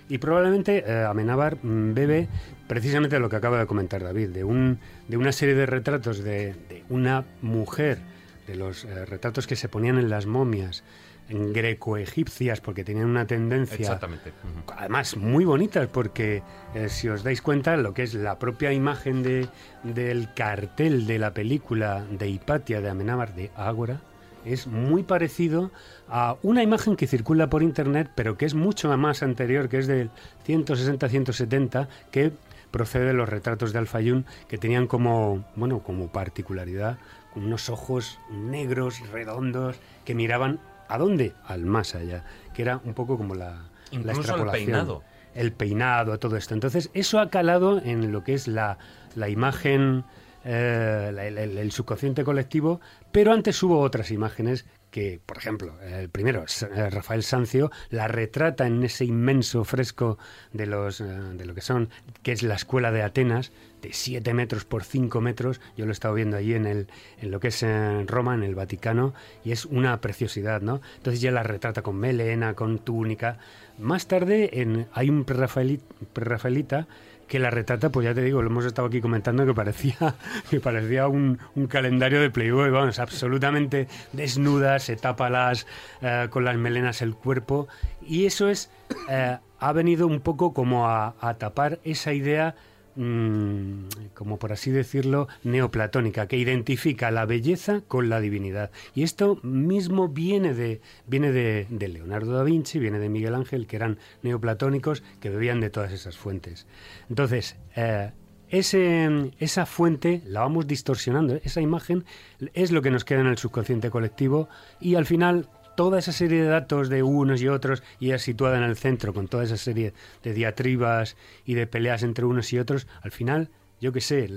Y probablemente eh, Amenábar mm, bebe precisamente lo que acaba de comentar David, de, un, de una serie de retratos de, de una mujer, de los eh, retratos que se ponían en las momias en greco-egipcias, porque tenían una tendencia Exactamente. Además muy bonitas porque eh, si os dais cuenta lo que es la propia imagen de, del cartel de la película de Hipatia de Amenábar de Ágora es muy parecido a una imagen que circula por internet pero que es mucho más anterior que es del 160-170 que procede de los retratos de Alfayún que tenían como bueno como particularidad unos ojos negros redondos que miraban ¿a dónde? al más allá que era un poco como la, la Incluso el extrapolación peinado. el peinado, todo esto. Entonces, eso ha calado en lo que es la, la imagen, eh, la- el, el- el subconsciente colectivo, pero antes hubo otras imágenes que, por ejemplo, el primero, eh, Rafael Sancio, la retrata en ese inmenso fresco de, los, eh, de lo que son, que es la escuela de Atenas, de 7 metros por 5 metros. Yo lo he estado viendo allí en, el, en lo que es en Roma, en el Vaticano, y es una preciosidad, ¿no? Entonces ya la retrata con melena, con túnica. Más tarde hay un prerrafaeli- prerrafaelita que la retrata, pues ya te digo, lo hemos estado aquí comentando, que parecía, que parecía un, un calendario de Playboy, vamos, absolutamente desnuda, se tapa las, eh, con las melenas el cuerpo, y eso es, eh, ha venido un poco como a, a tapar esa idea mm, como por así decirlo, neoplatónica, que identifica la belleza con la divinidad. Y esto mismo viene de, viene de, de Leonardo da Vinci, viene de Miguel Ángel, que eran neoplatónicos, que bebían de todas esas fuentes. Entonces, eh, ese, esa fuente la vamos distorsionando, esa imagen es lo que nos queda en el subconsciente colectivo y al final toda esa serie de datos de unos y otros y ella situada en el centro con toda esa serie de diatribas y de peleas entre unos y otros, al final, yo qué sé,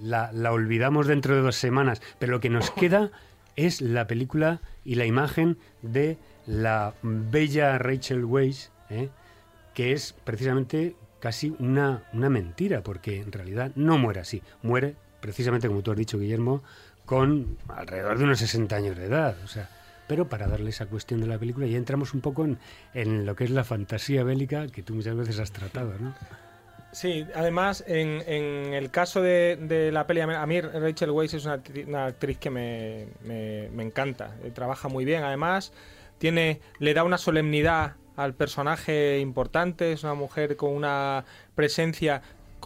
la, la olvidamos dentro de dos semanas, pero lo que nos queda es la película y la imagen de la bella Rachel Weisz, ¿eh? que es precisamente casi una, una mentira, porque en realidad no muere así, muere precisamente como tú has dicho, Guillermo, con alrededor de unos 60 años de edad, o sea, pero para darle esa cuestión de la película ya entramos un poco en, lo que es la fantasía bélica que tú muchas veces has tratado, ¿no? Sí, además, en, el caso de, la peli, a mí Rachel Weisz es una actriz que me, me- me encanta. Eh, Trabaja muy bien, además, tiene, le da una solemnidad al personaje importante, es una mujer con una presencia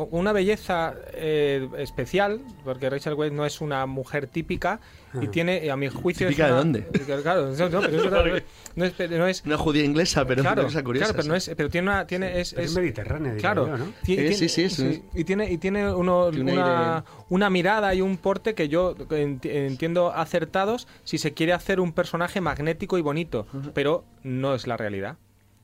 con una belleza eh, especial, porque Rachel Weisz no es una mujer típica y tiene, a mi juicio... ¿Típica es de dónde? Claro, no, no, pero es verdad, no es, no es- Una judía inglesa, pero claro, una cosa curiosa. claro, pero, no es, pero tiene una... Tiene, es, Pero es es- mediterránea, Claro, yo, ¿no? ti- Sí, tiene- sí, sí, sí. y tiene, y tiene uno- Tiene una, aire- una mirada y un porte que yo enti- entiendo acertados si se quiere hacer un personaje magnético y bonito, pero no es la realidad.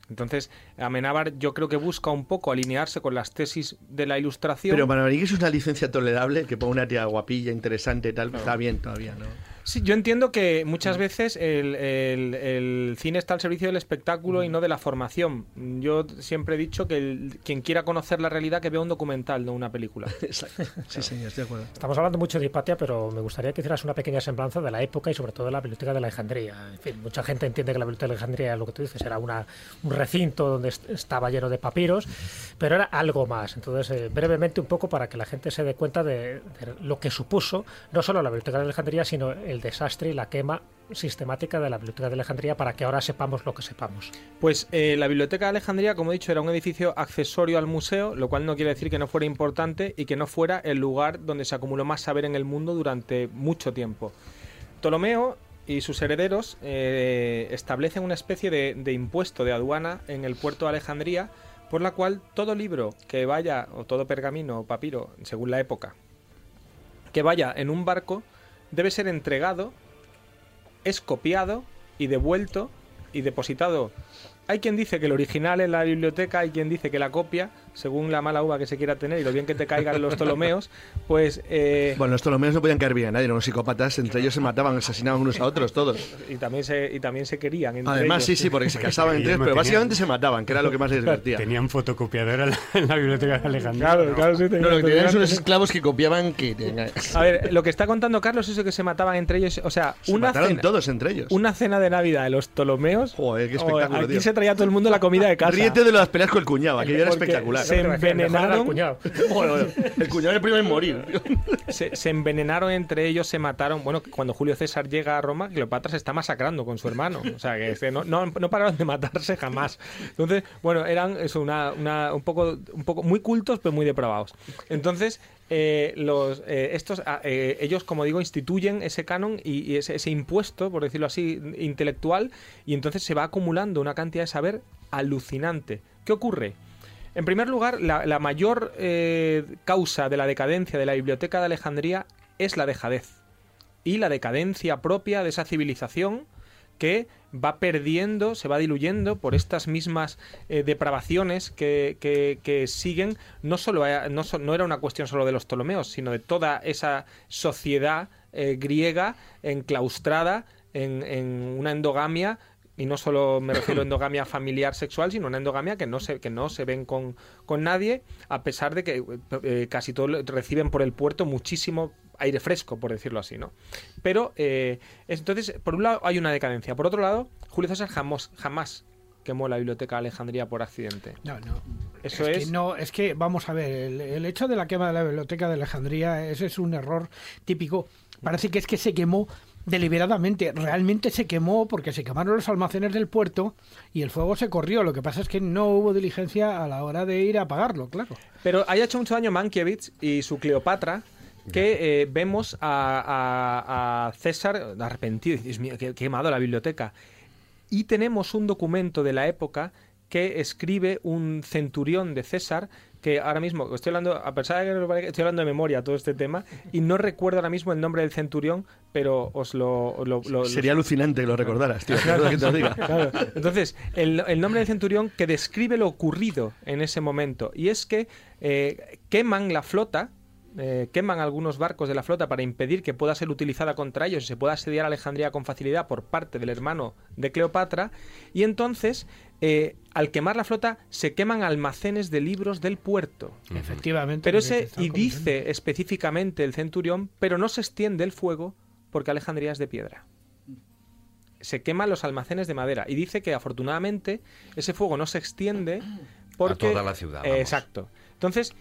Entonces, Amenábar yo creo que busca un poco alinearse con las tesis de la ilustración. Pero para mí es una licencia tolerable, que ponga una tía guapilla, interesante y tal, está bien todavía, ¿no? Sí, yo entiendo que muchas veces el, el- el cine está al servicio del espectáculo y no de la formación. Yo siempre he dicho que el- quien quiera conocer la realidad que vea un documental, no una película. Exacto. Sí, señor, estoy de acuerdo. Estamos hablando mucho de Hipatia, pero me gustaría que hicieras una pequeña semblanza de la época y sobre todo de la Biblioteca de Alejandría. En fin, mucha gente entiende que la Biblioteca de Alejandría, lo que tú dices, era una, un recinto donde est- estaba lleno de papiros, pero era algo más. Entonces, eh, brevemente un poco para que la gente se dé cuenta de, de lo que supuso no solo la Biblioteca de Alejandría, sino el desastre y la quema sistemática de la Biblioteca de Alejandría para que ahora sepamos lo que sepamos. Pues eh, la Biblioteca de Alejandría, como he dicho, era un edificio accesorio al museo, lo cual no quiere decir que no fuera importante y que no fuera el lugar donde se acumuló más saber en el mundo durante mucho tiempo. Ptolomeo y sus herederos eh, establecen una especie de, de impuesto de aduana en el puerto de Alejandría, por la cual todo libro que vaya, o todo pergamino o papiro, según la época, que vaya en un barco, debe ser entregado es copiado y devuelto y depositado. Hay quien dice que el original en la biblioteca, hay quien dice que la copia, según la mala uva que se quiera tener y lo bien que te caigan los Ptolomeos, pues... eh, Bueno, los ptolomeos no podían caer bien a nadie, eran unos psicópatas, entre ellos se mataban, asesinaban unos a otros, todos. y, también se, y también se querían. entre Además, ellos. sí, sí, porque se casaban entre ellos, pero básicamente se mataban, que era lo que más les divertía. Tenían fotocopiadora en la, en la biblioteca de Alejandría. Claro, claro, sí, No, tenían- lo que tenían son unos esclavos que copiaban que... tenga- A ver, lo que está contando Carlos es eso que se mataban entre ellos. O sea, Se una mataron cena, todos entre ellos. una cena de Navidad de los Ptolomeos. Joder, qué espectáculo, aquí tío. se traía todo el mundo la comida de casa. Ríete de las peleas con el cuñado, aquello era espectacular. Se envenenaron. Cuñado. El cuñado era el primero en morir. se, se envenenaron entre ellos, se mataron. Bueno, cuando Julio César llega a Roma, Cleopatra se está masacrando con su hermano. O sea, que este, no, no, no pararon de matarse jamás. Entonces, bueno, eran eso, una, una- un, poco, un poco muy cultos, pero muy depravados. Entonces, eh, los, eh, estos, ah, eh, ellos, como digo, instituyen ese canon y, y ese, ese impuesto, por decirlo así, intelectual, y entonces se va acumulando una cantidad de saber alucinante. ¿Qué ocurre? En primer lugar, la, mayor eh, causa de la decadencia de la Biblioteca de Alejandría es la dejadez y la decadencia propia de esa civilización que va perdiendo, se va diluyendo por estas mismas eh, depravaciones que, siguen. No, solo, no era una cuestión solo de los Ptolomeos, sino de toda esa sociedad eh, griega enclaustrada en, en una endogamia y no solo me refiero a endogamia familiar sexual, sino una endogamia que no se, que no se ven con, con nadie, a pesar de que eh, casi todos reciben por el puerto muchísimo aire fresco, por decirlo así, ¿no? Pero, eh, es- entonces, por un lado hay una decadencia. Por otro lado, Julio César jamás, jamás quemó la biblioteca de Alejandría por accidente. No, no. Eso es, es... Que no, es que, vamos a ver, el, el hecho de la quema de la biblioteca de Alejandría, ese es un error típico. Parece que es que se quemó deliberadamente. Realmente se quemó porque se quemaron los almacenes del puerto y el fuego se corrió. Lo que pasa es que no hubo diligencia a la hora de ir a apagarlo, claro. Pero haya hecho mucho daño Mankiewicz y su Cleopatra, que eh, vemos a, a- a César arrepentido, Dios mío, que quemado la biblioteca. Y tenemos un documento de la época que escribe un centurión de César, que ahora mismo, estoy hablando, a pesar de que parezca- estoy hablando de memoria todo este tema, y no recuerdo ahora mismo el nombre del centurión, pero os lo... os lo- lo- Sería alucinante que lo recordaras, tío. que te lo diga. Claro. Entonces, el, el nombre del centurión que describe lo ocurrido en ese momento. Y es que eh, queman la flota, eh, queman algunos barcos de la flota para impedir que pueda ser utilizada contra ellos y se pueda asediar a Alejandría con facilidad por parte del hermano de Cleopatra. Y entonces, eh, al quemar la flota, se queman almacenes de libros del puerto. Efectivamente. Pero ese, y dice específicamente el centurión, pero no se extiende el fuego porque Alejandría es de piedra. Se queman los almacenes de madera y dice que afortunadamente ese fuego no se extiende porque... toda la ciudad, vamos. exacto. Entonces,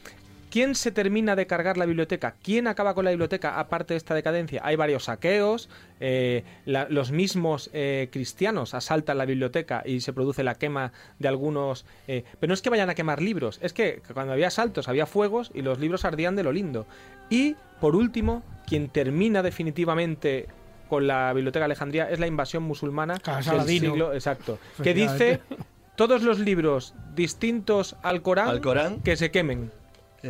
¿quién se termina de cargar la biblioteca? ¿Quién acaba con la biblioteca aparte de esta decadencia? Hay varios saqueos, eh, la- los mismos eh, cristianos asaltan la biblioteca y se produce la quema de algunos... eh, pero no es que vayan a quemar libros, es que cuando había asaltos había fuegos y los libros ardían de lo lindo. Y, por último, quien termina definitivamente con la biblioteca de Alejandría es la invasión musulmana del siglo exacto que dice todos los libros distintos al Corán, Al Corán. que se quemen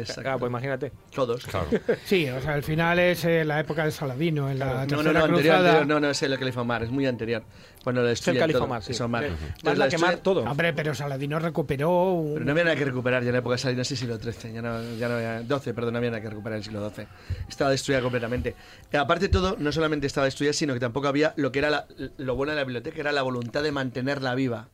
Exacto. Ah, pues imagínate Todos. Claro. Sí, o sea, al final es eh, la época de Saladino, en la No, no, tercera no, anterior, cruzada. anterior, no, no, es el califa Omar, es muy anterior. Bueno, lo es el destruyen califa todo, Omar, sí. Omar. Sí. Entonces Van lo a quemar destruyen- todo Hombre, pero Saladino recuperó un... Pero no había nada que recuperar ya en la época de Saladino, si siglo XIII, ya no, ya no había, 12, perdón, no había nada que recuperar en el siglo XII. Estaba destruida completamente. Eh, aparte de todo, no solamente estaba destruida, sino que tampoco había lo que era la- lo bueno de la biblioteca, era la voluntad de mantenerla viva.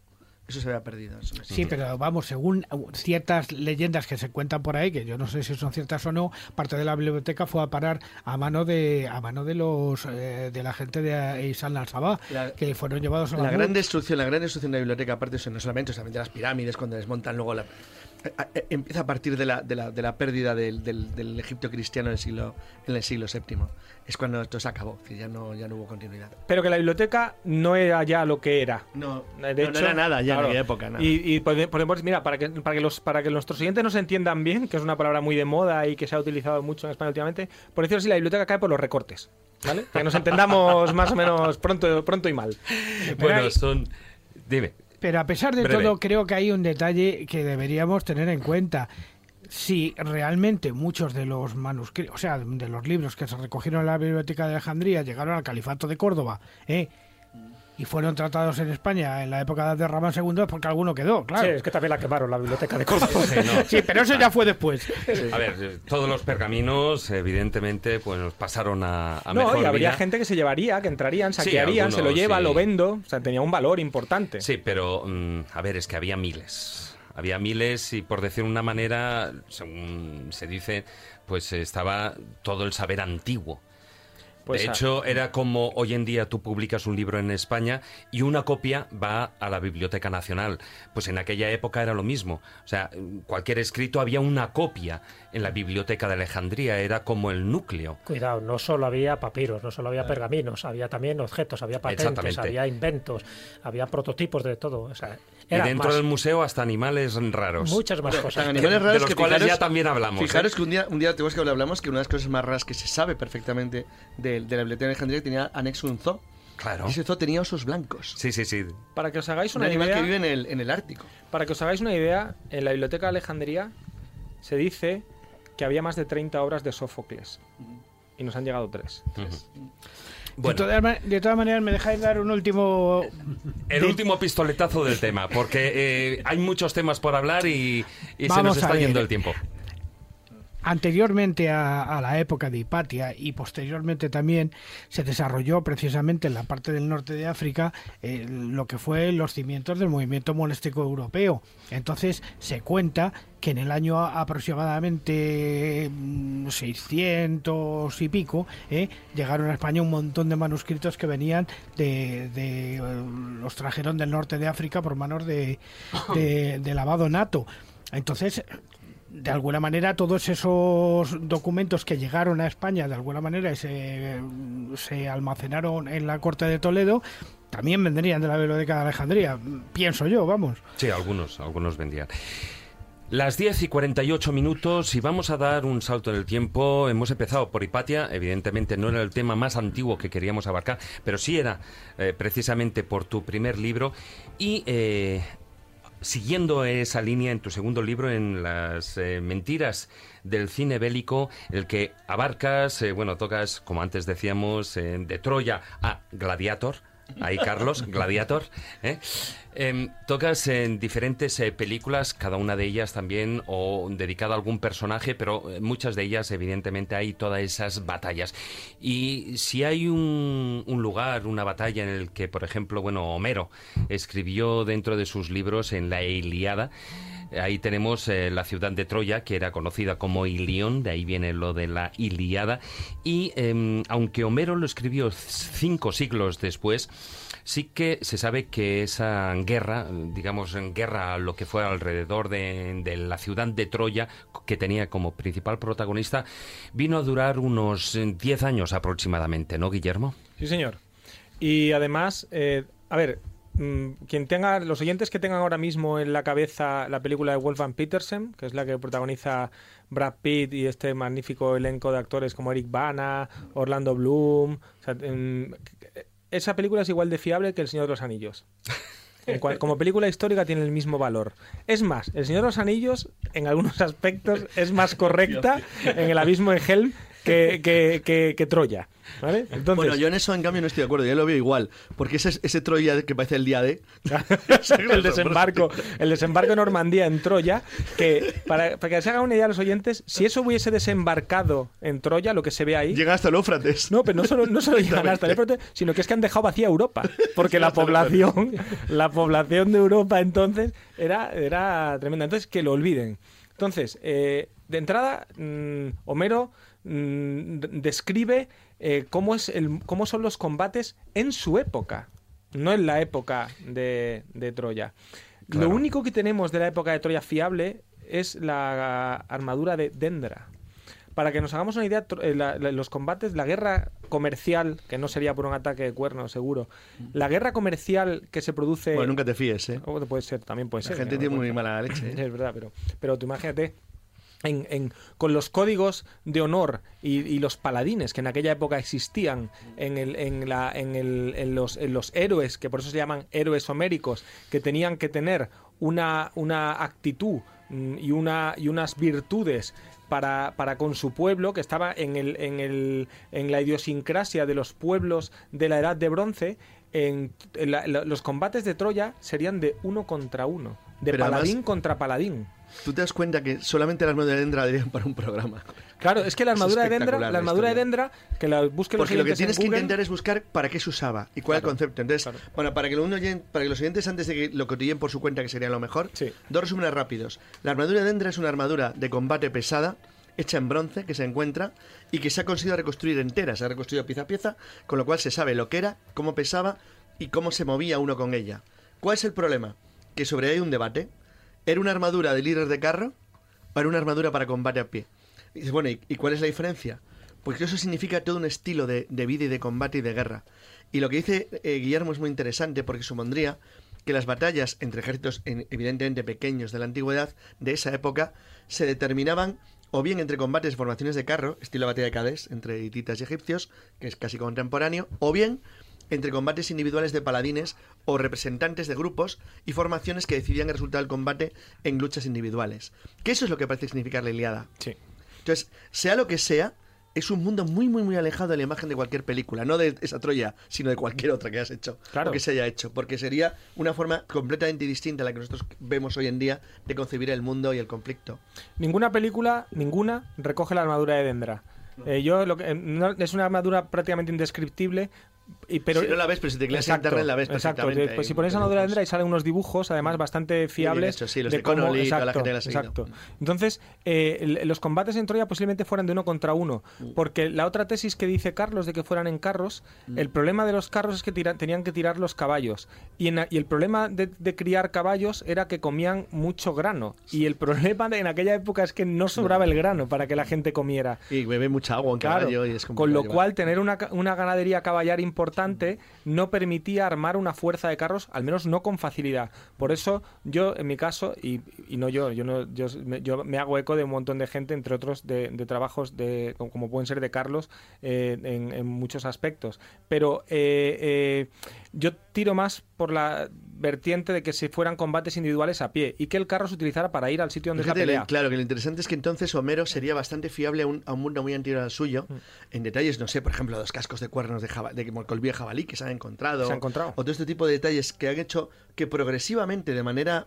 Eso se había perdido. eso Sí, pero vamos, según ciertas leyendas que se cuentan por ahí, que yo no sé si son ciertas o no, parte de la biblioteca fue a parar a mano de a mano de los eh, de la gente de Isan al-Sabah, La- que fueron llevados a la, La gran destrucción, la gran destrucción de la biblioteca, aparte de eso, no solamente, solamente las pirámides, cuando desmontan luego la... Empieza a partir de la, de la, de la pérdida del, del, del Egipto cristiano en el siglo, en el siglo VII. Es cuando esto se acabó, que ya no, ya no hubo continuidad. pero que la biblioteca no era ya lo que era No, De no, no hecho, era nada ya claro. en aquella época. nada. Y, y pode- podemos, mira, para que, para, que los, para que nuestros oyentes nos entiendan bien, que es una palabra muy de moda y que se ha utilizado mucho en España últimamente, por decirlo así, la biblioteca cae por los recortes. ¿Vale? Que nos entendamos más o menos pronto, pronto y mal. Bueno, son... Dime. Pero a pesar de Breve. todo, creo que hay un detalle que deberíamos tener en cuenta. Si realmente muchos de los manuscritos, o sea, de los libros que se recogieron en la Biblioteca de Alejandría llegaron al Califato de Córdoba, ¿eh? Y fueron tratados en España en la época de Ramón II, es porque alguno quedó, claro. Sí, es que también la quemaron, la biblioteca de Córdoba. Sí, no. Sí, pero eso ya fue después. A ver, todos los pergaminos, evidentemente, pues nos pasaron a, a no, mejor y habría vida. gente que se llevaría, que entrarían, Sí, saquearían, se lo lleva, sí. lo vendo. O sea, tenía un valor importante. Sí, pero mm, a ver, es que había miles. Había miles y por decir una manera, según se dice, pues estaba todo el saber antiguo. Pues de a- hecho, era como hoy en día tú publicas un libro en España y una copia va a la Biblioteca Nacional. Pues en aquella época era lo mismo. O sea, cualquier escrito había una copia en la Biblioteca de Alejandría, era como el núcleo. Cuidado, no solo había papiros, no solo había pergaminos, había también objetos, había patentes, había inventos, había prototipos de todo. O sea, Y era dentro más- del museo hasta animales raros. muchas más cosas. Tan animales raros de los que cuales fijaros- ya también hablamos. ¿eh? Fijaros que un día, un día tenemos que hablamos que una de las cosas más raras que se sabe perfectamente de, de la biblioteca de Alejandría tenía anexo un zoo. Claro. Y ese zoo tenía osos blancos. Sí, sí, sí. Para que os hagáis Un una animal idea, que vive en el, en el Ártico. para que os hagáis una idea, en la biblioteca de Alejandría se dice que había más de 30 obras de Sófocles. Y nos han llegado tres. De, todas, de todas maneras, me dejáis dar un último... El último pistoletazo del tema, porque eh, hay muchos temas por hablar y, y se nos está ver. yendo el tiempo. Anteriormente a, la época de Hipatia y posteriormente también se desarrolló precisamente en la parte del norte de África eh, lo que fue los cimientos del movimiento monástico europeo. Entonces se cuenta que en el año aproximadamente mm, 600 y pico eh, llegaron a España un montón de manuscritos que venían de, de, eh, los trajeron del norte de África por manos de, de lavado nato. Entonces de alguna manera todos esos documentos que llegaron a España de alguna manera y se, almacenaron en la corte de Toledo también vendrían de la biblioteca de Alejandría pienso yo vamos Sí, algunos, algunos vendían. Las 10 y 48 minutos y vamos a dar un salto en el tiempo. Hemos empezado por Hipatia, evidentemente no era el tema más antiguo que queríamos abarcar, pero sí era eh, precisamente por tu primer libro y eh, siguiendo esa línea en tu segundo libro, en las eh, mentiras del cine bélico, el que abarcas, eh, bueno, tocas, como antes decíamos, de Troya a Gladiator. Ahí, Carlos, Gladiator. ¿eh? Em, tocas en diferentes eh, películas, cada una de ellas también, o dedicada a algún personaje, pero eh, muchas de ellas, evidentemente, hay todas esas batallas. Y si hay un, un lugar, una batalla en el que, por ejemplo, bueno, Homero escribió dentro de sus libros en la Iliada, Ahí tenemos eh, la ciudad de Troya, que era conocida como Ilión, de ahí viene lo de la Iliada. Y em, aunque Homero lo escribió cinco siglos después, sí que se sabe que esa guerra, digamos, guerra lo que fue alrededor de, de la ciudad de Troya, que tenía como principal protagonista, vino a durar unos 10 años aproximadamente, ¿no, Guillermo? Sí, señor. Y además, eh, a ver, quien tenga, los oyentes que tengan ahora mismo en la cabeza la película de Wolfgang Petersen, que es la que protagoniza Brad Pitt y este magnífico elenco de actores como Eric Bana, Orlando Bloom, o sea, esa película es igual de fiable que El Señor de los Anillos. Cual- como película histórica tiene el mismo valor. Es más, El Señor de los Anillos, en algunos aspectos, es más correcta en el abismo de Helm que, que, que- que Troya. ¿vale? Entonces, Bueno, yo en eso en cambio no estoy de acuerdo, yo lo veo igual, porque ese, ese Troya que parece el día de... el desembarco, el desembarco en Normandía en Troya, que para, para que se hagan una idea los oyentes, si eso hubiese desembarcado en Troya, lo que se ve ahí. Llega hasta el Éufrates. No, pero no solo, no solo llegan hasta el Éufrates, sino que es que han dejado vacía Europa. Porque la población, la población de Europa entonces era, era tremenda. Entonces, que lo olviden. Entonces, eh, de entrada, mm, Homero mm, describe eh, cómo, es el, cómo son los combates en su época, no en la época de, de Troya. Lo único que tenemos de la época de Troya fiable es la armadura de Dendra. Para que nos hagamos una idea, eh, la- la- los combates, la guerra comercial, que no sería por un ataque de cuernos, seguro, la guerra comercial que se produce... Bueno, nunca te fíes, ¿eh? Oh, puede ser, también puede La ser. gente ¿no? tiene muy Puede- mala leche. ¿eh? es verdad, pero, pero tú imagínate en, en- con los códigos de honor y, y los paladines que en aquella época existían en, el, en, la, en, el- en los, en los héroes, que por eso se llaman héroes homéricos, que tenían que tener una, una actitud mm, y, una, y unas virtudes para, para con su pueblo, que estaba en, el, en, el, en la idiosincrasia de los pueblos de la Edad de Bronce, en, en la- los combates de Troya serían de uno contra uno, de Pero además- paladín contra paladín. Tú te das cuenta que solamente la armadura de Dendra darían para un programa. Claro, es que la Es armadura de Dendra, la la armadura de. Dendra, que la busquen los Porque lo que tienes en que Google, intentar es buscar para qué se usaba y cuál es el concepto. Entonces, Claro. bueno, para que, lo oyen- para que los oyentes antes de que lo cotillen por su cuenta, que sería lo mejor, Sí. dos resúmenes rápidos. La armadura de Dendra es una armadura de combate pesada, hecha en bronce, que se encuentra y que se ha conseguido reconstruir entera, se ha reconstruido pieza a pieza, con lo cual se sabe lo que era, cómo pesaba y cómo se movía uno con ella. ¿Cuál es el problema? Que sobre ahí hay un debate. ¿Era una armadura de líder de carro o era una armadura para combate a pie? Y bueno, ¿y, cuál es la diferencia? Pues eso significa todo un estilo de, vida y de combate y de guerra. Y lo que dice eh, Guillermo es muy interesante porque supondría que las batallas entre ejércitos en- evidentemente pequeños de la antigüedad de esa época se determinaban o bien entre combates formaciones de carro, estilo batalla de Cadés, entre hititas y egipcios, que es casi contemporáneo, o bien entre combates individuales de paladines o representantes de grupos y formaciones que decidían el resultado del combate en luchas individuales. Que eso es lo que parece significar la Iliada. Sí. Entonces, sea lo que sea, es un mundo muy, muy, muy alejado de la imagen de cualquier película. No de esa Troya, sino de cualquier otra que has hecho. Claro. O que se haya hecho. Porque sería una forma completamente distinta a la que nosotros vemos hoy en día de concebir el mundo y el conflicto. Ninguna película, ninguna, recoge la armadura de Dendra. Eh, yo lo que, eh, no- es una armadura prácticamente indescriptible. Y, pero, si no la ves, pero si te clicas en Exacto, internet la ves exacto. perfectamente. Pues si pones de dibujos. Dendra y salen unos dibujos, además bastante fiables. hechos, sí, los de de cómo- Connolly toda la exacto, gente la exacto. Entonces, eh, los combates en Troya posiblemente fueran de uno contra uno. Mm. Porque la otra tesis que dice Carlos de que fueran en carros, Mm. el problema de los carros es que tira- tenían que tirar los caballos. Y, en- y el problema de, de criar caballos era que comían mucho grano. Y el problema de- en aquella época es que no sobraba el grano para que la gente comiera. Y bebe mucha agua en Claro, caballo y es con lo llevar. cual tener una, una ganadería caballar importante no permitía armar una fuerza de carros, al menos no con facilidad. Por eso yo, en mi caso, y, no yo, yo, no, me- hago eco de un montón de gente, entre otros de, de trabajos de, como, pueden ser de Carlos eh, en, en muchos aspectos. Pero eh, eh, yo tiro más por la vertiente de que se fueran combates individuales a pie y que el carro se utilizara para ir al sitio donde es la Fíjate, pelea. claro, que lo interesante es que entonces Homero sería bastante fiable a un, a un mundo muy anterior al suyo. Mm. En detalles, no sé, por ejemplo, los cascos de cuernos de, jaba- de colbí jabalí que se han encontrado. Se han encontrado. O todo este tipo de detalles que han hecho que progresivamente, de manera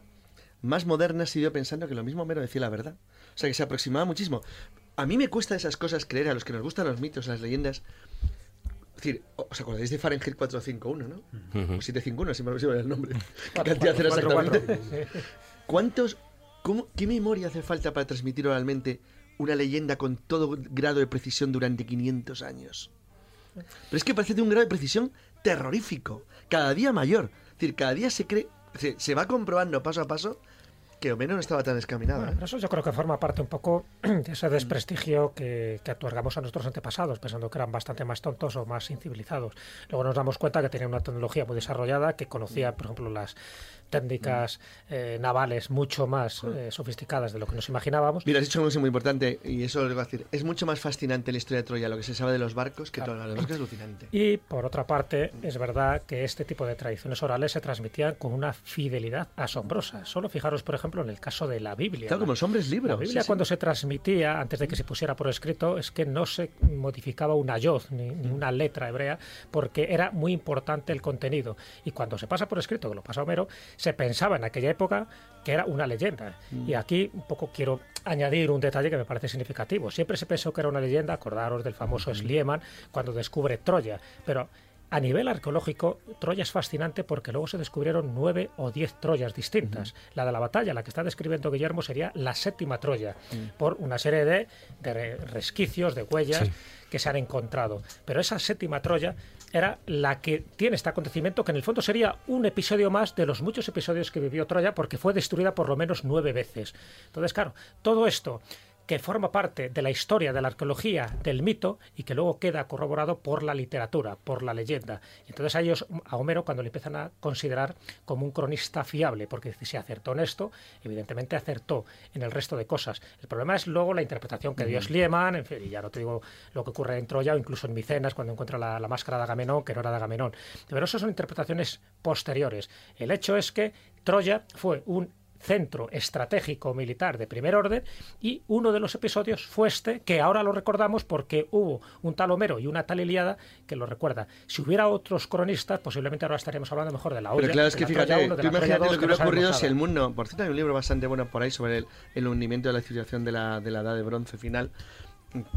más moderna, se ido pensando que lo mismo Homero decía la verdad. O sea, que se aproximaba muchísimo. A mí me cuesta esas cosas creer, a los que nos gustan los mitos, las leyendas. Es decir, ¿os acordáis de Fahrenheit 451, no? O 751, si me olvido el nombre. ¿Qué cantidad era cuatro, cuatro. exactamente? ¿Cuántos ¿cómo- ¿qué memoria hace falta para transmitir oralmente una leyenda con todo grado de precisión durante 500 años? Pero es que parece de un grado de precisión terrorífico, cada día mayor. Es decir, cada día se cree, se, se va comprobando paso a paso que Homero no estaba tan descaminado. Bueno, ¿eh? pero eso yo creo que forma parte un poco de ese desprestigio que, que otorgamos a nuestros antepasados, pensando que eran bastante más tontos o más incivilizados. Luego nos damos cuenta que tenían una tecnología muy desarrollada, que conocía, por ejemplo, las técnicas eh, navales mucho más eh, sofisticadas de lo que nos imaginábamos. Mira, has dicho cosa muy importante, y eso lo voy a decir. Es mucho más fascinante la historia de Troya, lo que se sabe de los barcos, que todo lo que es alucinante. Y por otra parte, es verdad que este tipo de tradiciones orales se transmitían con una fidelidad asombrosa. Solo fijaros, por ejemplo, en el caso de la Biblia. Claro, como los hombres libros. La Biblia sí, sí. cuando se transmitía, antes de que se pusiera por escrito, es que no se modificaba una yod ni, ni una letra hebrea, porque era muy importante el contenido. Y cuando se pasa por escrito, que lo pasa Homero, se pensaba en aquella época que era una leyenda. Y aquí un poco quiero añadir un detalle que me parece significativo. Siempre se pensó que era una leyenda, acordaros del famoso Schliemann cuando descubre Troya, pero a nivel arqueológico, Troya es fascinante porque luego se descubrieron nueve o diez Troyas distintas. La de la batalla, la que está describiendo Guillermo, sería la séptima Troya, por una serie de, de re- resquicios, de huellas Sí. que se han encontrado. Pero esa séptima Troya era la que tiene este acontecimiento, que en el fondo sería un episodio más de los muchos episodios que vivió Troya, porque fue destruida por lo menos nueve veces. Entonces, claro, todo esto que forma parte de la historia, de la arqueología, del mito y que luego queda corroborado por la literatura, por la leyenda. Entonces a ellos, a Homero, cuando le empiezan a considerar como un cronista fiable, porque si acertó en esto, evidentemente acertó en el resto de cosas. El problema es luego la interpretación que dio Schliemann, en fin, y ya no te digo lo que ocurre en Troya o incluso en Micenas cuando encuentra la, la máscara de Agamenón, que no era de Agamenón. Pero eso son interpretaciones posteriores. El hecho es que Troya fue un centro estratégico militar de primer orden y uno de los episodios fue este que ahora lo recordamos porque hubo un tal Homero y una tal Iliada que lo recuerda. Si hubiera otros cronistas, posiblemente ahora estaríamos hablando mejor de la olla. Pero claro, es que fíjate, uno, de tú imagínate lo que hubiera ocurrido si el mundo. Por cierto, hay un libro bastante bueno por ahí sobre el, el hundimiento de la civilización de la, de la edad de bronce final.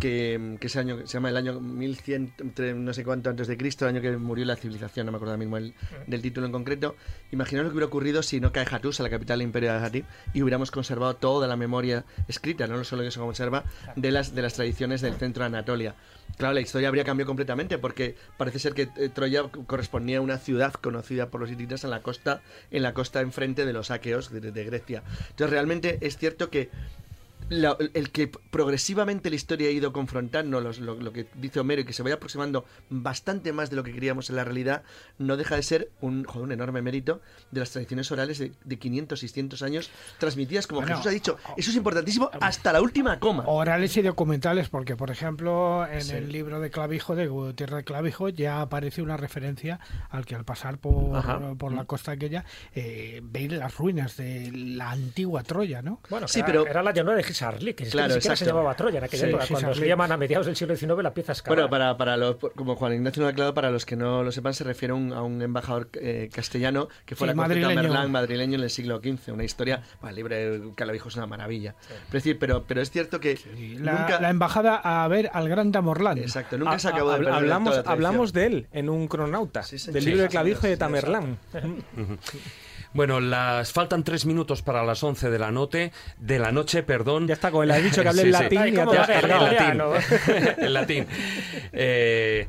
Que, que ese año, se llama el año 1100, entre no sé cuánto antes de Cristo, el año que murió la civilización, no me acuerdo ahora mismo el- del título en concreto. Imaginaos lo que hubiera ocurrido si no cae Hattusa, la capital del imperio de Hatip, y hubiéramos conservado toda la memoria escrita, no solo que se conserva, de las, de las tradiciones del centro de Anatolia. Claro, la historia habría cambiado completamente porque parece ser que eh, Troya correspondía a una ciudad conocida por los hititas en la costa, en la costa enfrente de los aqueos de, de Grecia. Entonces realmente es cierto que la- el que progresivamente la historia ha ido confrontando los- lo, lo que dice Homero y que se vaya aproximando bastante más de lo que queríamos en la realidad, no deja de ser un, joder, un enorme mérito de las tradiciones orales de, de 500, 600 años transmitidas, como Bueno, Jesús ha dicho. Eso es importantísimo hasta la última coma. Orales y documentales, porque por ejemplo en Sí. el libro de Clavijo, de Tierra de Clavijo, ya aparece una referencia al que al pasar por, Ajá. por la costa aquella eh, ve las ruinas de la antigua Troya, ¿no? Bueno, Sí, era, pero- era la llanura de Gisarli, que es que ni siquiera se llamaba Troya en aquella Sí, época. Cuando se Gisarli. llaman a mediados del siglo XIX la pieza excavar. Bueno, para, para los, como Juan Ignacio lo ha aclarado, para los que no lo sepan, se refiere a un, a un embajador eh, castellano que fue Sí, a la de madrileño. Tamerlán, madrileño en el siglo XV. Una historia, bueno, el libro de Calavijo es una maravilla. Pero, es decir, pero, pero es cierto que La, nunca... la embajada a ver al gran Damorlán. Exacto, nunca Ha- se acabó de ha- perder hablamos, toda la tradición. hablamos de él en un cronauta, Sí, del Sí, libro de sí, Clavijo sí, y de sí, Tamerlán. Bueno, las faltan tres minutos para las 11 de la noche, de la noche, perdón. Ya está, como le has dicho que hable Sí, en sí. latín, Ay, ya ¿cómo te Ya, latín. no. en latín. Eh,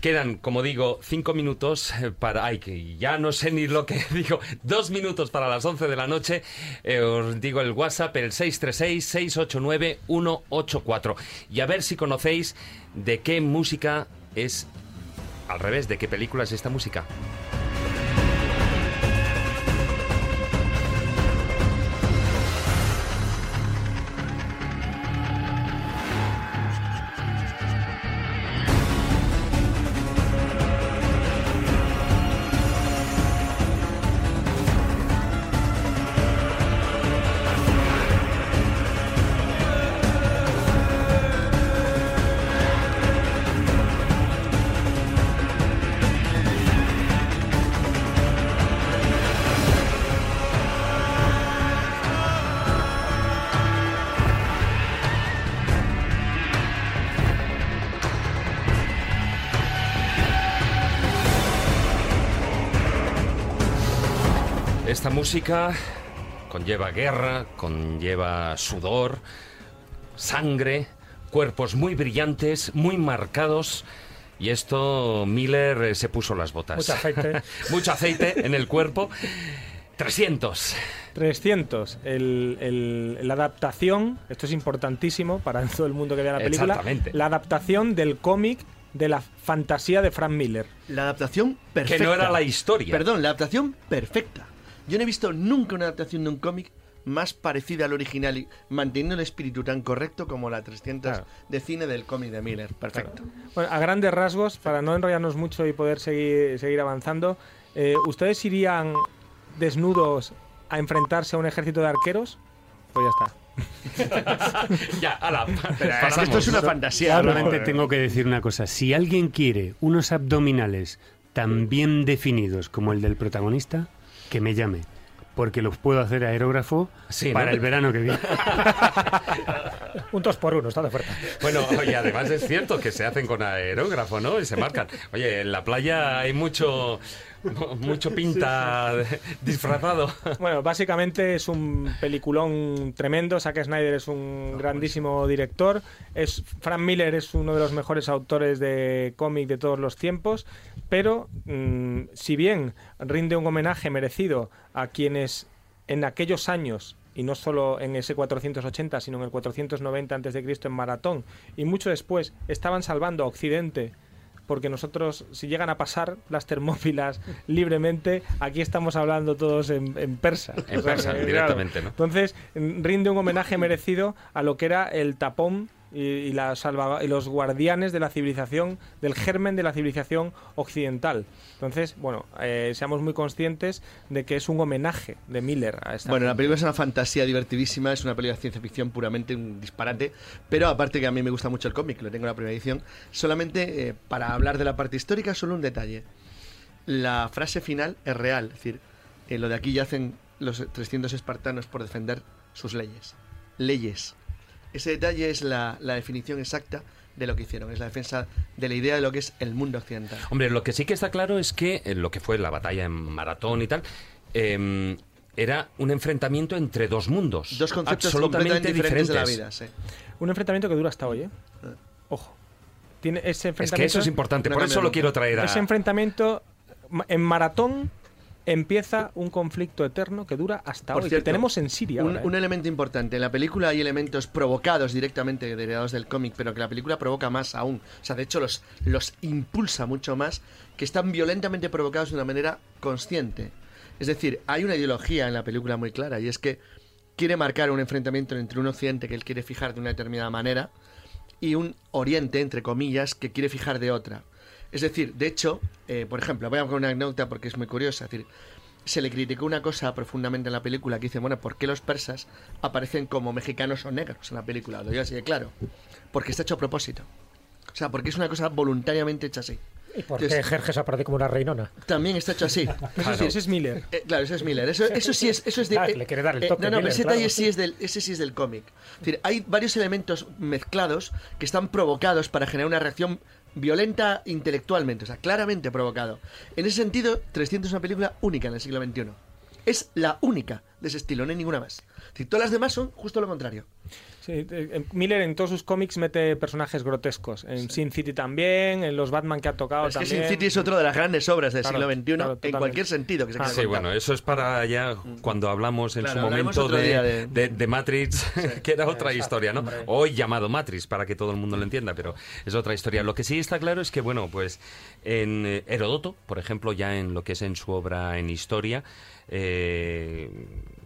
quedan, como digo, cinco minutos eh, para... Ay, que ya no sé ni lo que digo. Dos minutos para las 11 de la noche. Eh, os digo el WhatsApp, el 636-689-184. Y a ver si conocéis de qué música es... Al revés, ¿de qué película es esta música? Música conlleva guerra, conlleva sudor, sangre, cuerpos muy brillantes, muy marcados. Y esto Miller eh, se puso las botas. Mucho aceite. Mucho aceite en el cuerpo. 300. 300. El, el- la adaptación, esto es importantísimo para todo el mundo que vea la película. Exactamente. La adaptación del cómic de la fantasía de Frank Miller. La adaptación perfecta. Que no era la historia. Perdón, la adaptación perfecta. Yo no he visto nunca una adaptación de un cómic más parecida al original y manteniendo el espíritu tan correcto como la 300 Claro. de cine del cómic de Miller. Perfecto. Bueno, a grandes rasgos, para no enrollarnos mucho y poder seguir, seguir avanzando, eh, ¿ustedes irían desnudos a enfrentarse a un ejército de arqueros? Pues ya está. ya, ala, Pero es que esto es una fantasía. Solamente tengo que decir una cosa. Si alguien quiere unos abdominales tan bien definidos como el del protagonista, que me llame. Porque los puedo hacer aerógrafo Sí, ¿no? para el verano que viene. Un dos por uno, está de oferta. Bueno, y además es cierto que se hacen con aerógrafo, ¿no? Y se marcan. Oye, en la playa hay mucho, mucho pinta disfrazado. Bueno, básicamente es un peliculón tremendo. Zack Snyder es un grandísimo director. Es, Frank Miller es uno de los mejores autores de cómic de todos los tiempos. Pero, mm, si bien rinde un homenaje merecido a quienes en aquellos años, y no solo en ese 480, sino en el 490 a.C. en Maratón, y mucho después, estaban salvando a Occidente porque nosotros, si llegan a pasar las termópilas libremente, aquí estamos hablando todos en, en persa. En O sea, persa, que, directamente, ¿no? Entonces, mm, rinde un homenaje merecido a lo que era el tapón y, y la salva- y los guardianes de la civilización, del germen de la civilización occidental. Entonces, bueno, eh, seamos muy conscientes de que es un homenaje de Miller a esta Bueno, la película es una fantasía divertidísima, es una película de ciencia ficción puramente un disparate, pero aparte que a mí me gusta mucho el cómic, lo tengo en la primera edición, solamente eh, para hablar de la parte histórica, solo un detalle. La frase final es real, es decir, eh, lo de aquí yacen los 300 espartanos por defender sus leyes. Leyes. Ese detalle es la, la definición exacta de lo que hicieron, es la defensa de la idea de lo que es el mundo occidental. Hombre, lo que sí que está claro es que eh, lo que fue la batalla en Maratón y tal, eh, era un enfrentamiento entre dos mundos. Dos conceptos absolutamente diferentes, diferentes. de la vida, sí. Un enfrentamiento que dura hasta hoy, ¿eh? Ojo. Tiene ese Es que enfrentamiento... eso es importante, No por eso lo quiero traer a... Ese enfrentamiento en maratón empieza un conflicto eterno que dura hasta Por hoy. cierto, que tenemos en Siria Un, ahora, ¿eh? un elemento importante. En la película hay elementos provocados directamente derivados del cómic, pero que la película provoca más aún. O sea, de hecho, los, los impulsa mucho más, que están violentamente provocados de una manera consciente. Es decir, hay una ideología en la película muy clara, y es que quiere marcar un enfrentamiento entre un occidente que él quiere fijar de una determinada manera y un oriente, entre comillas, que quiere fijar de otra. Es decir, de hecho, eh, por ejemplo, voy a poner una anécdota porque es muy curiosa. Es decir, se le criticó una cosa profundamente en la película que dice, bueno, ¿por qué los persas aparecen como mexicanos o negros en la película? Lo digo así de claro. Porque está hecho a propósito. O sea, porque es una cosa voluntariamente hecha así. ¿Y por qué Jerjes aparece como una reinona? También está hecho así. Eso sí, ese es Miller. Eh, claro, ese es Miller. Eso, eso sí es, eso es de. Ah, eh, le quiere dar el eh, toque, no, no, Miller, ese claro. detalle sí es del, ese sí es del cómic. Es decir, hay varios elementos mezclados que están provocados para generar una reacción violenta intelectualmente, o sea, claramente provocado. En ese sentido, 300 es una película única en el siglo XXI. Es la única de ese estilo, no hay ninguna más. Decir, todas las demás son justo lo contrario. Sí, eh, eh, Miller en todos sus cómics mete personajes grotescos. En Sin City también, en los Batman que ha tocado es que. Sin City es otro de las grandes obras del Claro, siglo XXI claro, en cualquier sentido que se Ah, Sí, contar. bueno, eso es para ya cuando hablamos en Claro, su momento de, de- de- de Matrix, que era otra Exacto, historia, ¿no? hombre. Hoy llamado Matrix, para que todo el mundo lo entienda, pero es otra historia. Lo que sí está claro es que, bueno, pues en eh, Heródoto, por ejemplo, ya en lo que es en su obra en historia, eh,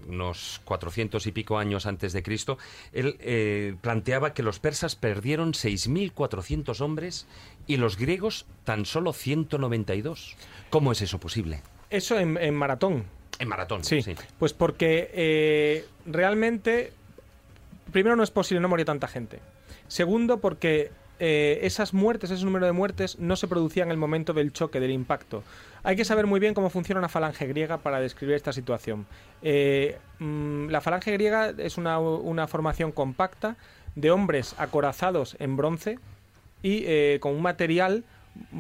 unos 400 y pico años antes de Cristo, él eh, planteaba que los persas perdieron 6.400 hombres y los griegos tan solo 192. ¿Cómo es eso posible? Eso en, en maratón. En maratón, Sí, sí. pues porque eh, realmente, primero no es posible, no morir tanta gente. Segundo, porque eh, esas muertes, ese número de muertes, no se producían en el momento del choque, del impacto. Hay que saber muy bien cómo funciona una falange griega para describir esta situación. Eh, mm, la falange griega es una, una formación compacta de hombres acorazados en bronce y eh, con un material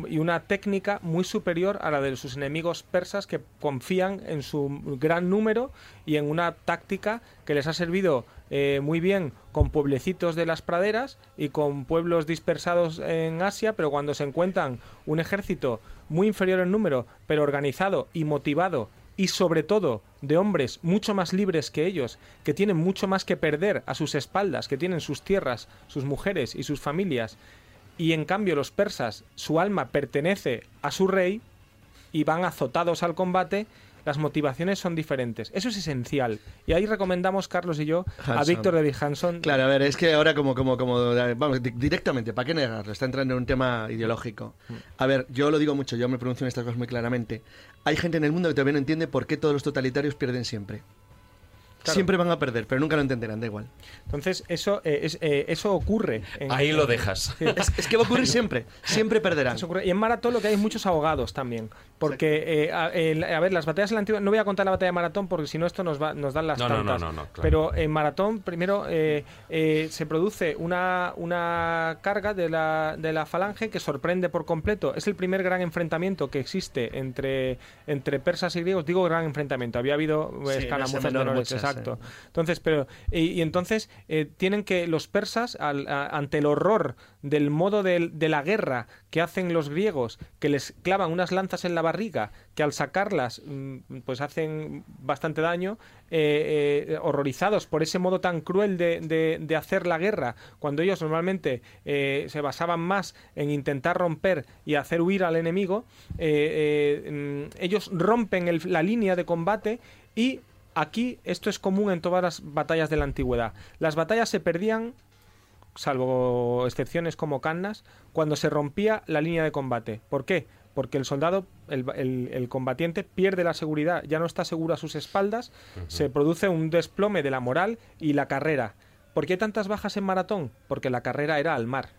y una técnica muy superior a la de sus enemigos persas que confían en su gran número y en una táctica que les ha servido eh, muy bien con pueblecitos de las praderas y con pueblos dispersados en Asia, pero cuando se encuentran un ejército muy inferior en número, pero organizado y motivado y sobre todo de hombres mucho más libres que ellos, que tienen mucho más que perder a sus espaldas, que tienen sus tierras, sus mujeres y sus familias, y en cambio los persas, su alma pertenece a su rey y van azotados al combate, las motivaciones son diferentes. Eso es esencial. Y ahí recomendamos, Carlos y yo, a. Víctor David Hanson. Claro, a ver, es que ahora como, como, como, vamos, di- directamente, ¿para qué negarlo? Está entrando en un tema ideológico. A ver, yo lo digo mucho, yo me pronuncio en estas cosas muy claramente. Hay gente en el mundo que todavía no entiende por qué todos los totalitarios pierden siempre. Claro. Siempre van a perder, pero nunca lo entenderán, da igual. Entonces, eso, eh, es, eh, eso ocurre. en- Ahí lo dejas. Sí. Es, es que va a ocurrir siempre, siempre perderán. Y en maratón lo que hay es muchos ahogados también. Porque, eh, a, ver, las batallas en la antigua. No voy a contar la batalla de maratón porque si no, esto nos, va, nos dan las No, no, tantas. no, no, no, claro. Pero en maratón, primero eh, eh, se produce una, una carga de la, de la falange que sorprende por completo. Es el primer gran enfrentamiento que existe entre, entre persas y griegos. Digo gran enfrentamiento. Había habido eh, Sí, escaramuzas menor, menores, muchas, exacto. Entonces, pero y, y entonces eh, tienen que los persas al- a- ante el horror del modo de, la guerra que hacen los griegos, que les clavan unas lanzas en la barriga, que al sacarlas mm, pues hacen bastante daño, eh, eh, horrorizados por ese modo tan cruel de, hacer la guerra, cuando ellos normalmente eh, se basaban más en intentar romper y hacer huir al enemigo, mm, ellos rompen el- la línea de combate y Aquí esto es común en todas las batallas de la antigüedad. Las batallas se perdían, salvo excepciones como Cannas, cuando se rompía la línea de combate. ¿Por qué? Porque el soldado, el, el- el combatiente, pierde la seguridad, ya no está seguro a sus espaldas, se produce un desplome de la moral y la carrera. ¿Por qué hay tantas bajas en maratón? Porque la carrera era al mar.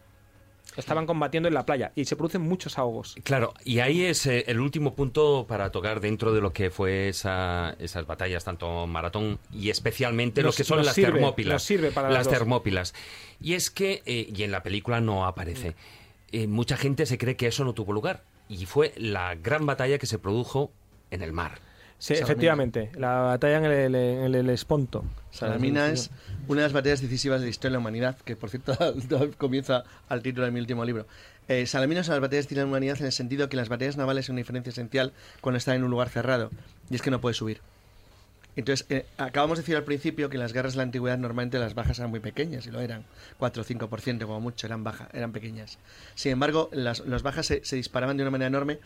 Estaban combatiendo en la playa y se producen muchos ahogos. Claro, y ahí es eh, el último punto para tocar dentro de lo que fue esa- esas batallas, tanto maratón y especialmente lo que son las sirve, termópilas. nos sirve para las termópilas. Y es que, eh, y en la película no aparece, eh, mucha gente se cree que eso no tuvo lugar. Y fue la gran batalla que se produjo en el mar. Sí, Salamina. efectivamente, la batalla en el, en el- Esponto. Salamina es una de las batallas decisivas de la historia de la humanidad, que por cierto comienza al título de mi último libro. Eh, Salamina es una de las batallas de la humanidad en el sentido que las batallas navales son una diferencia esencial cuando están en un lugar cerrado, y es que no puedes subir. Entonces, eh, acabamos de decir al principio que en las guerras de la antigüedad normalmente las bajas eran muy pequeñas, y lo eran, 4 o 5% como mucho, eran, baja, eran pequeñas. Sin embargo, las, las bajas se, se disparaban de una manera enorme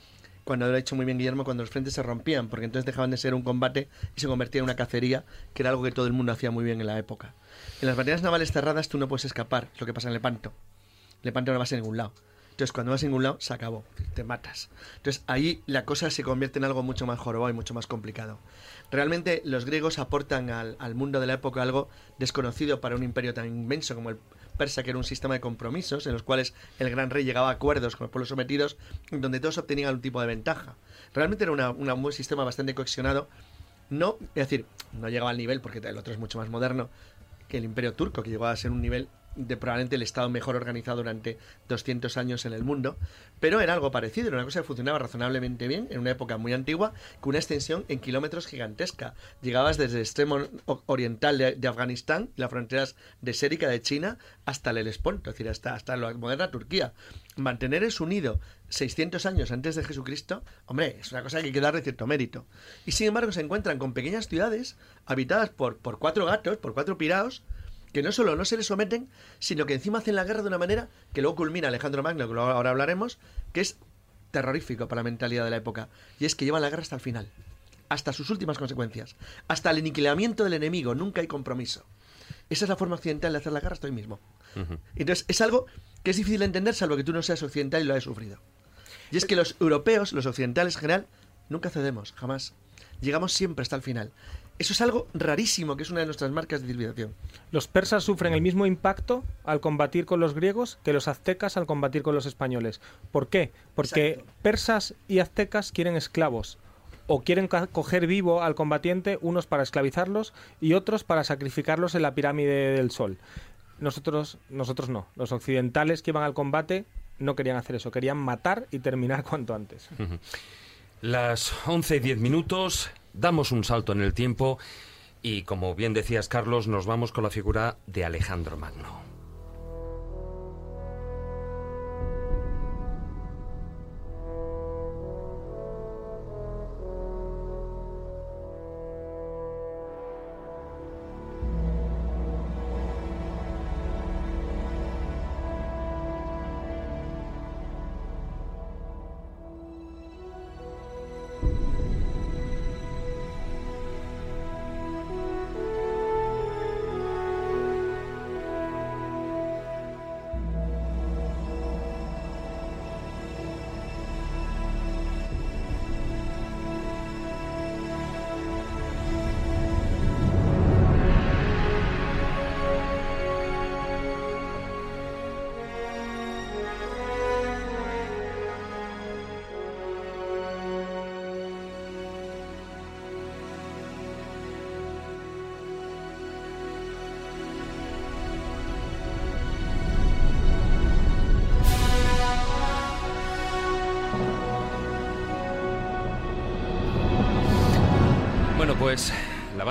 cuando lo ha hecho muy bien Guillermo, cuando los frentes se rompían, porque entonces dejaban de ser un combate y se convertía en una cacería, que era algo que todo el mundo hacía muy bien en la época. En las batallas navales cerradas tú no puedes escapar, es lo que pasa en Lepanto. Lepanto no vas a ningún lado. Entonces, cuando vas a ningún lado, se acabó, te matas. Entonces, ahí la cosa se convierte en algo mucho más jorobado y mucho más complicado. Realmente, los griegos aportan al, al mundo de la época algo desconocido para un imperio tan inmenso como el persa, que era un sistema de compromisos en los cuales el gran rey llegaba a acuerdos con los pueblos sometidos, donde todos obtenían algún tipo de ventaja. Realmente era una- una- un sistema bastante cohesionado. No, es decir, no llegaba al nivel, porque el otro es mucho más moderno, que el imperio turco, que llegó a ser un nivel de probablemente el estado mejor organizado durante 200 años en el mundo, pero era algo parecido, era una cosa que funcionaba razonablemente bien en una época muy antigua, con una extensión en kilómetros gigantesca. Llegabas desde el extremo oriental de, de Afganistán las fronteras de Sérica de China hasta el Helesponto, es decir, hasta, hasta la moderna Turquía. Mantener eso unido 600 años antes de Jesucristo, hombre, es una cosa que hay que darle cierto mérito. Y sin embargo se encuentran con pequeñas ciudades habitadas por, por cuatro gatos, por cuatro piraos, que no solo no se les someten, sino que encima hacen la guerra de una manera que luego culmina Alejandro Magno, que ahora hablaremos, que es terrorífico para la mentalidad de la época. Y es que llevan la guerra hasta el final, hasta sus últimas consecuencias, hasta el aniquilamiento del enemigo, nunca hay compromiso. Esa es la forma occidental de hacer la guerra hasta hoy mismo. Entonces, es algo que es difícil de entender, salvo que tú no seas occidental y lo hayas sufrido. Y es que los europeos, los occidentales en general, nunca cedemos, jamás. Llegamos siempre hasta el final. Eso es algo rarísimo, que es una de nuestras marcas de civilización. Los persas sufren el mismo impacto al combatir con los griegos que los aztecas al combatir con los españoles. ¿Por qué? Porque Exacto. persas y aztecas quieren esclavos o quieren coger vivo al combatiente, unos para esclavizarlos y otros para sacrificarlos en la pirámide del sol. Nosotros, nosotros no. Los occidentales que van al combate no querían hacer eso, querían matar y terminar cuanto antes. Las 11 y 10 minutos, damos un salto en el tiempo y como bien decías Carlos, nos vamos con la figura de Alejandro Magno.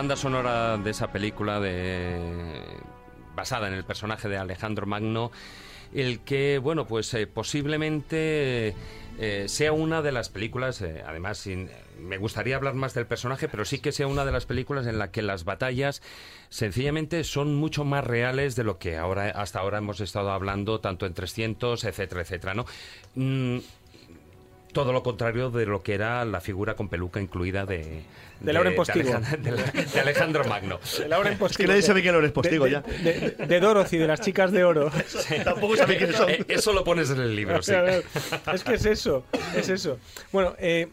Banda sonora de esa película de basada en el personaje de Alejandro Magno, el que, bueno, pues eh, posiblemente eh, sea una de las películas, eh, además me gustaría hablar más del personaje, pero sí que sea una de las películas en la que las batallas sencillamente son mucho más reales de lo que ahora hasta ahora hemos estado hablando, tanto en 300, etcétera, etcétera, ¿no? Mm, todo lo contrario de lo que era la figura con peluca incluida de, de, Laura en Postigo. De, Alejandro Magno. De Laura Postigo. Es que nadie sabe quién es Laura Postigo ya. De, Dorothy, de las chicas de oro. Tampoco sabe quiénes son. Eh, eso lo pones en el libro, sí. Es que es eso, es eso. Bueno, eh,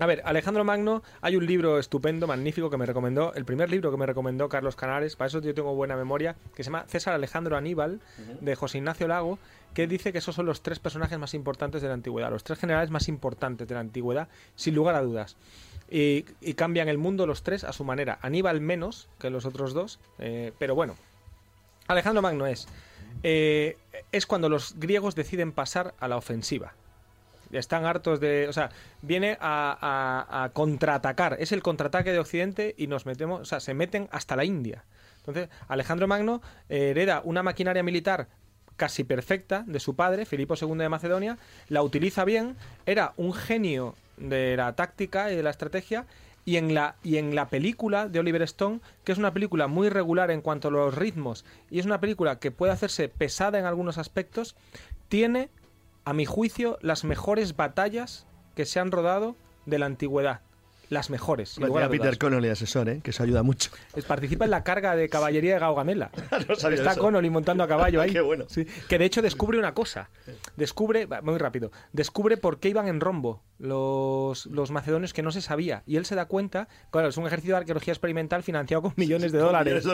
a ver, Alejandro Magno, hay un libro estupendo, magnífico, que me recomendó, el primer libro que me recomendó Carlos Canares, para eso yo tengo buena memoria, que se llama César Alejandro Aníbal, de José Ignacio Lago, que dice que esos son los tres personajes más importantes de la antigüedad, los tres generales más importantes de la antigüedad, sin lugar a dudas. Y, cambian el mundo los tres a su manera. Aníbal menos que los otros dos, eh, pero bueno. Alejandro Magno es. Eh, es cuando los griegos deciden pasar a la ofensiva. Están hartos de. O sea, viene a, contraatacar. Es el contraataque de Occidente y nos metemos. O sea, se meten hasta la India. Entonces, Alejandro Magno eh, hereda una maquinaria militar casi perfecta de su padre, Filipo II de Macedonia, la utiliza bien, era un genio de la táctica y de la estrategia, y en la, y en la película de Oliver Stone, que es una película muy regular en cuanto a los ritmos, y es una película que puede hacerse pesada en algunos aspectos, tiene, a mi juicio, las mejores batallas que se han rodado de la antigüedad las mejores. a Peter Connolly asesor, ¿eh? que eso ayuda mucho. participa en la carga de caballería de Gaugamela. Está Connolly montando a caballo ahí. Qué bueno. Que de hecho descubre una cosa. Descubre, muy rápido, descubre por qué iban en rombo los, los macedonios que no se sabía. Y él se da cuenta, claro, es un ejercicio de arqueología experimental financiado con millones de dólares.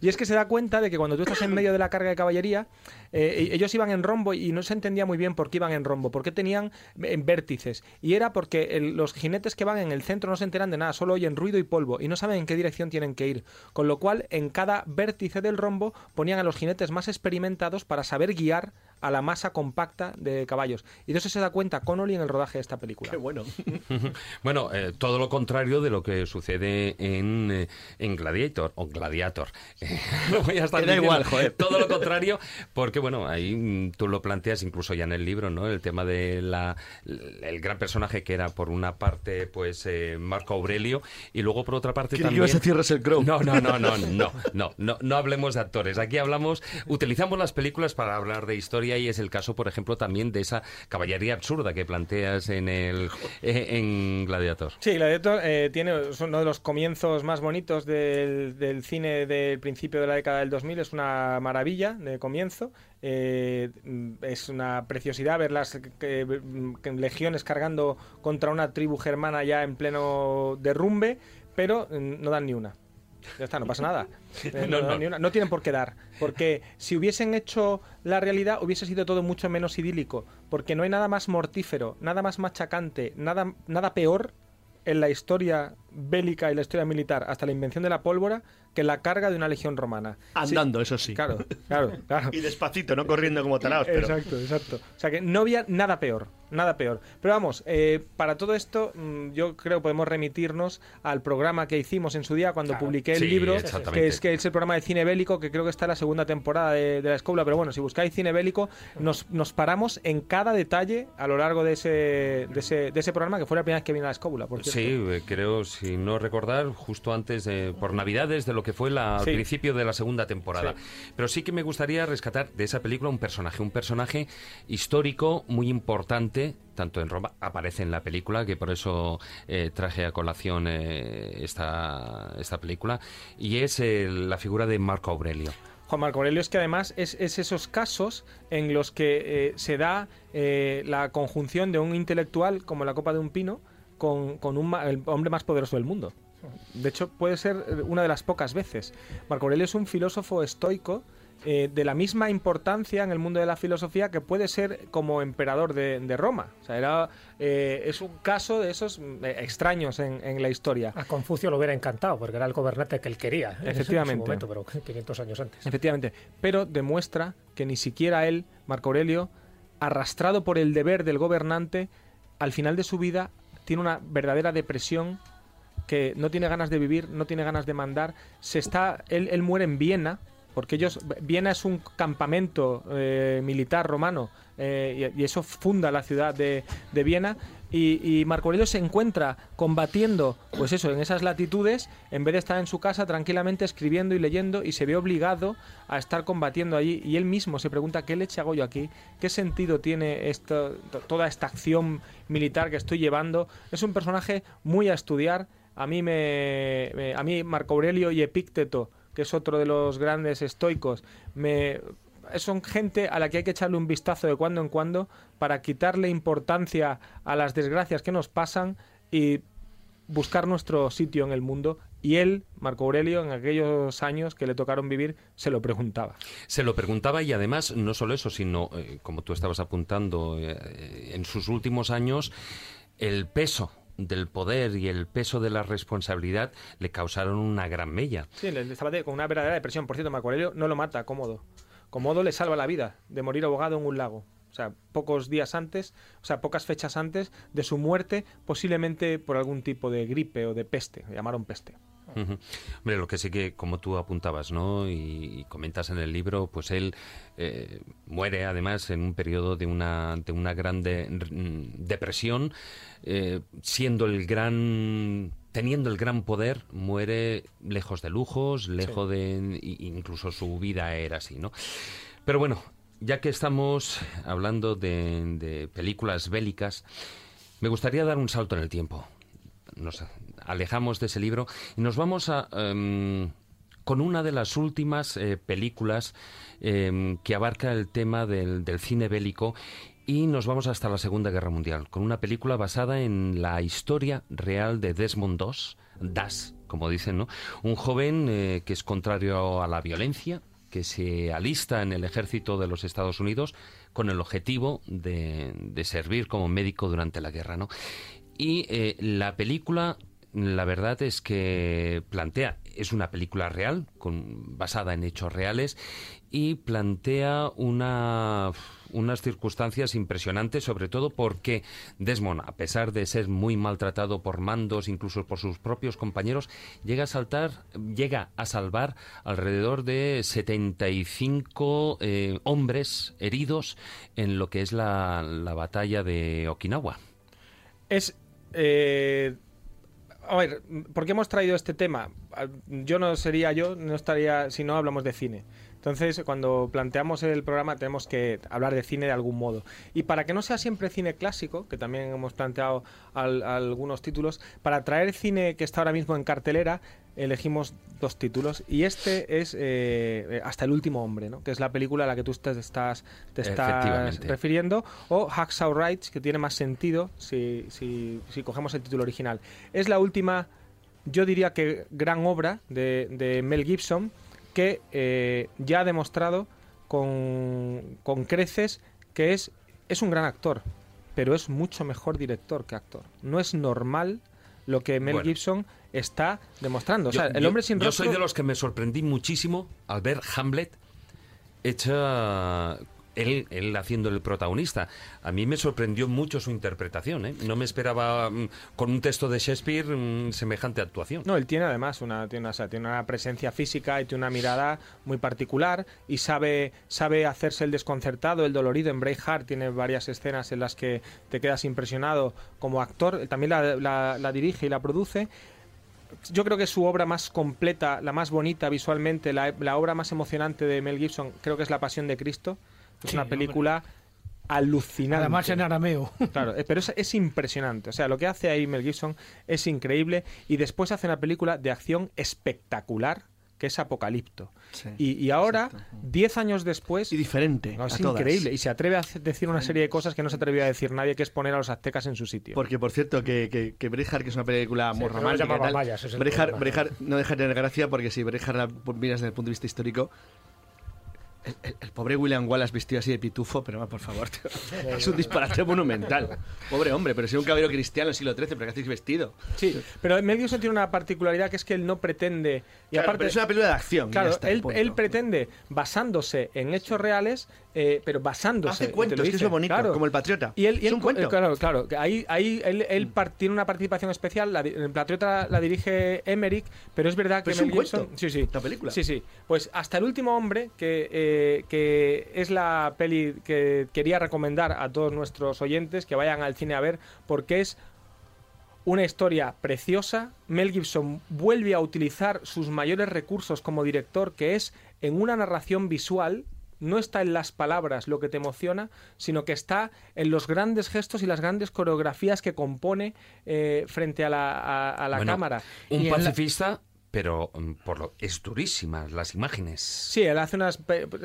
y es que se da cuenta de que cuando tú estás en medio de la carga de caballería, eh, ellos iban en rombo y no se entendía muy bien por qué iban en rombo, por qué tenían en vértices. Y era porque los jinetes que van en el centro no se enteran de nada, solo oyen ruido y polvo y no saben en qué dirección tienen que ir. Con lo cual, en cada vértice del rombo ponían a los jinetes más experimentados para saber guiar a la masa compacta de caballos. Y de eso se da cuenta Connolly en el rodaje de esta película. Qué bueno. bueno, eh, todo lo contrario de lo que sucede en, eh, en Gladiator, o Gladiator. voy a estar igual, joder. Todo lo contrario, porque bueno, ahí mm, tú lo planteas incluso ya en el libro, ¿no? El tema de la el gran personaje que era por una parte pues eh, Marco Aurelio y luego por otra parte también... ibas a el Crow. No, no, no, no, no, no, no, no hablemos de actores. Aquí hablamos, utilizamos las películas para hablar de historia y es el caso, por ejemplo, también de esa caballería absurda que planteas en el eh, en Gladiator. Sí, Gladiator eh, tiene uno de los comienzos más bonitos del, cine del principio de la década del 2000, es una maravilla de comienzo. Eh, es una preciosidad ver las legiones cargando contra una tribu germana ya en pleno derrumbe, pero mm, no dan ni una. Ya está, no pasa nada. Eh, no, tienen por qué dar. Porque si hubiesen hecho la realidad, hubiese sido todo mucho menos idílico. Porque no hay nada más mortífero, nada más machacante, nada, nada peor en la historia bélica y la historia militar hasta la invención de la pólvora que la carga de una legión romana. Andando, eso sí. Claro, claro, claro. Y despacito, no corriendo como talaos, pero... Exacto, exacto. O sea que no había nada peor, nada peor. Pero vamos, eh, para todo esto mm, yo creo que podemos remitirnos al programa que hicimos en su día cuando Claro. publiqué el Sí, libro, que es, que es el programa de cine bélico, que creo que está en la segunda temporada de, de la escobla. Pero bueno, si buscáis cine bélico, nos, nos paramos en cada detalle a lo largo de ese, de ese, de ese programa, que fue la primera vez que vine a la escóbula, por. Sí, eh, creo, si no recordar, justo antes, de, por Navidades, de lo que fue la, al Sí. principio de la segunda temporada. Pero sí que me gustaría rescatar de esa película un personaje, un personaje histórico muy importante, tanto en Roma, aparece en la película, que por eso eh, traje a colación eh, esta, esta película, y es eh, la figura de Marco Aurelio. Juan Marco Aurelio es que además es, es esos casos en los que se da la conjunción de un intelectual como la copa de un pino con, con un el hombre más poderoso del mundo. De hecho, puede ser una de las pocas veces. Marco Aurelio es un filósofo estoico eh, de la misma importancia en el mundo de la filosofía que puede ser como emperador de, de Roma. O sea, era, eh, es un caso de esos mm, eh, extraños en, en la historia. A Confucio lo hubiera encantado, porque era el gobernante que él quería. Efectivamente. En su momento, pero 500 años antes. Efectivamente, pero demuestra que ni siquiera él, Marco Aurelio, arrastrado por el deber del gobernante, al final de su vida tiene una verdadera depresión que no tiene ganas de vivir, no tiene ganas de mandar, se está, él, él muere en Viena, porque ellos, Viena es un campamento eh, militar romano eh, y, y eso funda la ciudad de, de Viena y, y Marco Aurelio se encuentra combatiendo, pues eso, en esas latitudes, en vez de estar en su casa tranquilamente escribiendo y leyendo y se ve obligado a estar combatiendo allí y él mismo se pregunta qué leche hago yo aquí, qué sentido tiene esto, to- toda esta acción militar que estoy llevando. Es un personaje muy a estudiar. A mí me, me- a mí Marco Aurelio y Epícteto, es otro de los grandes estoicos, me son gente a la que hay que echarle un vistazo de cuando en cuando para quitarle importancia a las desgracias que nos pasan y buscar nuestro sitio en el mundo. Y él, Marco Aurelio, en aquellos años que le tocaron vivir, se lo preguntaba. Se lo preguntaba y además no solo eso, sino, eh, como tú estabas apuntando, eh, en sus últimos años, el peso del poder y el peso de la responsabilidad le causaron una gran mella. Sí, le- estaba con una verdadera depresión. Por cierto, Marco no lo mata, cómodo. Cómodo le salva la vida de morir ahogado en un lago. O sea, pocos días antes, o sea, pocas fechas antes de su muerte, posiblemente por algún tipo de gripe o de peste. Le llamaron peste. Ujú. Hombre, lo que sí que, como tú apuntabas, ¿no? Y, y comentas en el libro, pues él eh, muere además en un periodo de una, de una grande mm, depresión, eh, siendo el gran teniendo el gran poder, muere lejos de lujos, lejos de... incluso su vida era así, ¿no? Pero bueno, ya que estamos hablando de, de películas bélicas, me gustaría dar un salto en el tiempo. Nos alejamos de ese libro y nos vamos a... em, con una de las últimas eh, películas em, que abarca el tema del, del cine bélico y nos vamos hasta la Segunda Guerra Mundial, con una película basada en la historia real de Desmond II, Das, como dicen, ¿no? Un joven eh, que es contrario a la violencia, que se alista en el ejército de los Estados Unidos con el objetivo de, de servir como médico durante la guerra, ¿no? Y eh, la película, la verdad es que plantea, es una película real, con, basada en hechos reales, y plantea una, unas circunstancias impresionantes, sobre todo porque Desmond, a pesar de ser muy maltratado por mandos, incluso por sus propios compañeros, llega a saltar, llega a salvar alrededor de 75 eh, hombres heridos en lo que es la, la batalla de Okinawa. Es. eh, a ver, ¿por qué hemos traído este tema? Ah, Yo no sería yo, no estaría si no hablamos de cine. Entonces, cuando planteamos el programa, tenemos que hablar de cine de algún modo. Y para que no sea siempre cine clásico, que también hemos planteado al- algunos títulos, para traer cine que está ahora mismo en cartelera, elegimos dos títulos. Y este es eh, Hasta el último hombre, ¿no? que es la película a la que tú te estás, te estás refiriendo, o Hacksaw Ridge, que tiene más sentido si, si, si cogemos el título original. Es la última, yo diría que gran obra de, de Mel Gibson, que eh, ya ha demostrado con, con creces que es, es un gran actor, pero es mucho mejor director que actor. No es normal lo que Mel Bueno. Gibson está demostrando. O sea, Yo- el hombre sin yo soy de los que me sorprendí muchísimo al ver Hamlet hecha él, él haciendo el protagonista. A mí me sorprendió mucho su interpretación. ¿eh? No me esperaba mm, con un texto de Shakespeare mm, semejante actuación. No, él tiene además una, tiene, una, tiene una presencia física y tiene una mirada muy particular y sabe, sabe hacerse el desconcertado, el dolorido. En Braveheart tiene varias escenas en las que te quedas impresionado como actor. También la, dirige y la produce. Yo creo que su obra más completa, la más bonita visualmente, la obra más emocionante de Mel Gibson, creo que es La Pasión de Cristo. Es Sí, una película alucinante. Además en arameo. Claro, eh, pero es, es impresionante. O sea, lo que hace ahí Mel Gibson es increíble. Y después hace una película de acción espectacular, que es Apocalipto. Sí, y, y ahora, exacto. 10 años después. Y diferente. no, a es todas. increíble. Y se atreve a decir una serie de cosas que no se atrevía a decir nadie, que es poner a los aztecas en su sitio. Porque, por cierto, que, que, que que es una película muy pero lo romántica. Braveheart no deja de tener gracia porque si Braveheart la miras desde el punto de vista histórico, el, el- el pobre William Wallace vestido así de pitufo, pero por favor, tío, es un disparate monumental. Pobre hombre, pero si un caballero cristiano del siglo XIII, ¿pero qué hacéis vestido? Sí, pero Mel Gibson tiene una particularidad que es que él no pretende. Y Claro, aparte, pero es una película de acción. Claro, está, él, él pretende, basándose en hechos reales, eh, pero basándose. Hace cuentos, que es lo bonito, como el Patriota. Y él, y Es él- un cuento. Claro, claro. que Ahí, ahí él, él par- tiene una participación especial. La, el Patriota la dirige Emmerich, pero es verdad que Pero es un Mel Gibson. cuento, Sí, sí. la película. Sí, sí. Pues hasta el último hombre, que, eh, que es la peli que quería recomendar a todos nuestros oyentes que vayan al cine a ver, porque es una historia preciosa. Mel Gibson vuelve a utilizar sus mayores recursos como director, que es en una narración visual. No está en las palabras lo que te emociona, sino que está en los grandes gestos y las grandes coreografías que compone eh, frente a la, a- a la Bueno, cámara. Un Y pacifista, pero mm, por lo es durísimas las imágenes. Sí, él hace unas,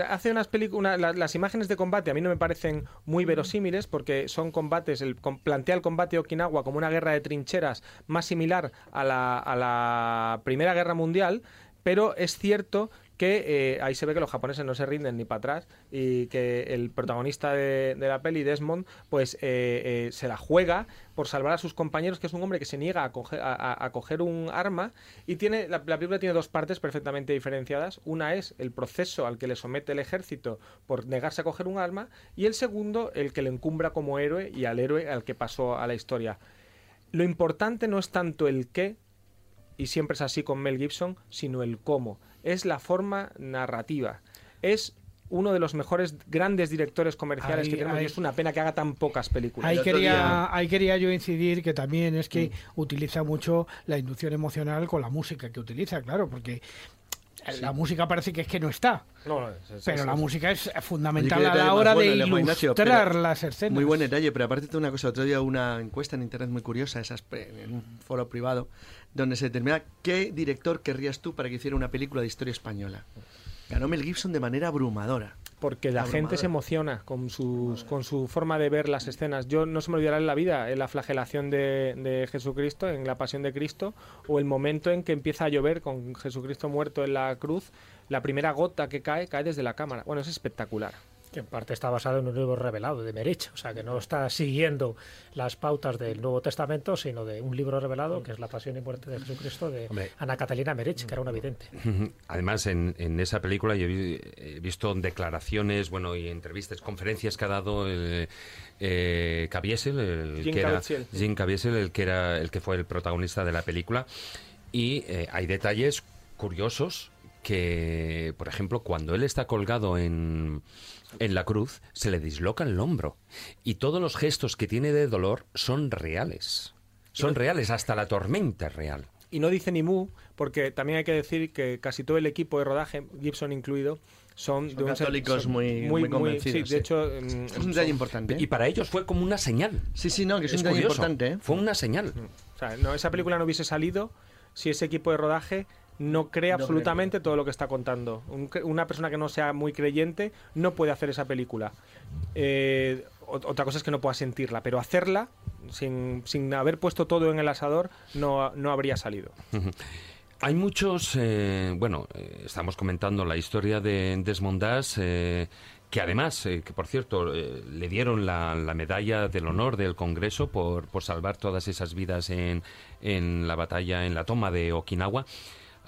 hace unas películas. las imágenes de combate a mí no me parecen muy verosímiles porque son combates. El, plantea el combate de Okinawa como una guerra de trincheras más similar a la, a la Primera Guerra Mundial, pero es cierto que eh, ahí se ve que los japoneses no se rinden ni para atrás y que el protagonista de, la peli, Desmond, pues eh, eh, se la juega por salvar a sus compañeros, que es un hombre que se niega a coger, a coger un arma y tiene la, la película tiene dos partes perfectamente diferenciadas. Una es el proceso al que le somete el ejército por negarse a coger un arma y el segundo el que le encumbra como héroe y al héroe al que pasó a la historia. Lo importante no es tanto el qué, y siempre es así con Mel Gibson, sino el cómo. Es la forma narrativa. Es uno de los mejores grandes directores comerciales Ahí- que tenemos ahí- y es una pena que haga tan pocas películas. Ahí quería, día- ahí quería yo incidir que también es Mm. que utiliza mucho la inducción emocional con la música que utiliza, claro, porque la música parece que es que no está, No, no, es- es- pero es- la música es fundamental a la hora bueno de Ignacio, ilustrar pero- las escenas. Muy buen detalle, pero aparte de una cosa, otro día una encuesta en internet muy curiosa, esas en un foro privado, donde se determina qué director querrías tú para que hiciera una película de historia española. Ganó Mel Gibson de manera abrumadora. porque la gente se emociona con, sus, con su forma de ver las escenas. Yo no se me olvidará en la vida en la flagelación de, de Jesucristo, en la pasión de Cristo, o el momento en que empieza a llover con Jesucristo muerto en la cruz, la primera gota que cae, cae desde la cámara. Bueno, es espectacular. Que en parte está basado en un libro revelado de Merich, o sea que no está siguiendo las pautas del Nuevo Testamento, sino de un libro revelado que es La Pasión y Muerte de Jesucristo de Hombre. Ana Catalina Merich, que era una vidente. Además, en, en esa película yo he vi- he visto declaraciones, bueno, y entrevistas, conferencias que ha dado el, eh, Caviezel, el Jim que era. Jim el que era el que fue el protagonista de la película, y eh, hay detalles curiosos que, por ejemplo, cuando él está colgado en, en la cruz, se le disloca el hombro y todos los gestos que tiene de dolor son reales. Son reales, hasta la tormenta es real. Y no dice ni mu, porque también hay que decir que casi todo el equipo de rodaje, Gibson incluido, son, Son de un ser- católicos son muy- muy convencidos, sí, sí. de hecho, mm, Es un detalle importante. ¿eh? Y para ellos fue como una señal. Sí, sí, no, que es, un Es detalle curioso. importante, ¿eh? Fue una señal. O sea, no, esa película no hubiese salido si ese equipo de rodaje no cree No absolutamente todo lo que está contando. Un una persona que no sea muy creyente no puede hacer esa película. Eh, ot- otra cosa es que no pueda sentirla, pero hacerla sin, sin haber puesto todo en el asador no, no habría salido. Hay muchos, eh, bueno, eh, estamos comentando la historia de Desmond Dash, eh, que además, eh, que por cierto, eh, le dieron la, la medalla del honor del Congreso por, por salvar todas esas vidas en, en la batalla, en la toma de Okinawa.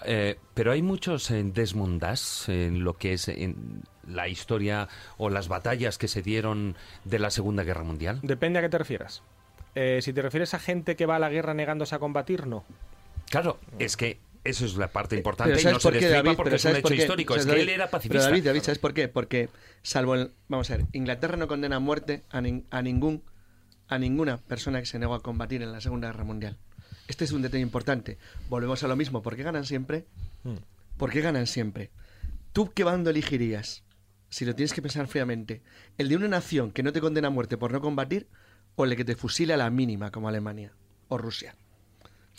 Eh, pero hay muchos eh, desmondas en lo que es en la historia o las batallas que se dieron de la Segunda Guerra Mundial. Depende a qué te refieras. Eh, si te refieres a gente que va a la guerra negándose a combatir, no. Claro, es que eso es la parte importante Pero y ¿sabes no se por qué, destripa David? porque Pero es un ¿sabes hecho por qué? histórico. Es ¿Sabes, que él era Pero pacifista. David, David, ¿sabes por qué? Porque, salvo el... Vamos a ver, Inglaterra no condena a muerte a, nin- a ningún a ninguna persona que se negó a combatir en la Segunda Guerra Mundial. Este es un detalle importante. Volvemos a lo mismo. ¿Por qué ganan siempre? ¿Por qué ganan siempre? ¿Tú qué bando elegirías? Si lo tienes que pensar fríamente. ¿El de una nación que no te condena a muerte por no combatir o el de que te fusila a la mínima como Alemania o Rusia?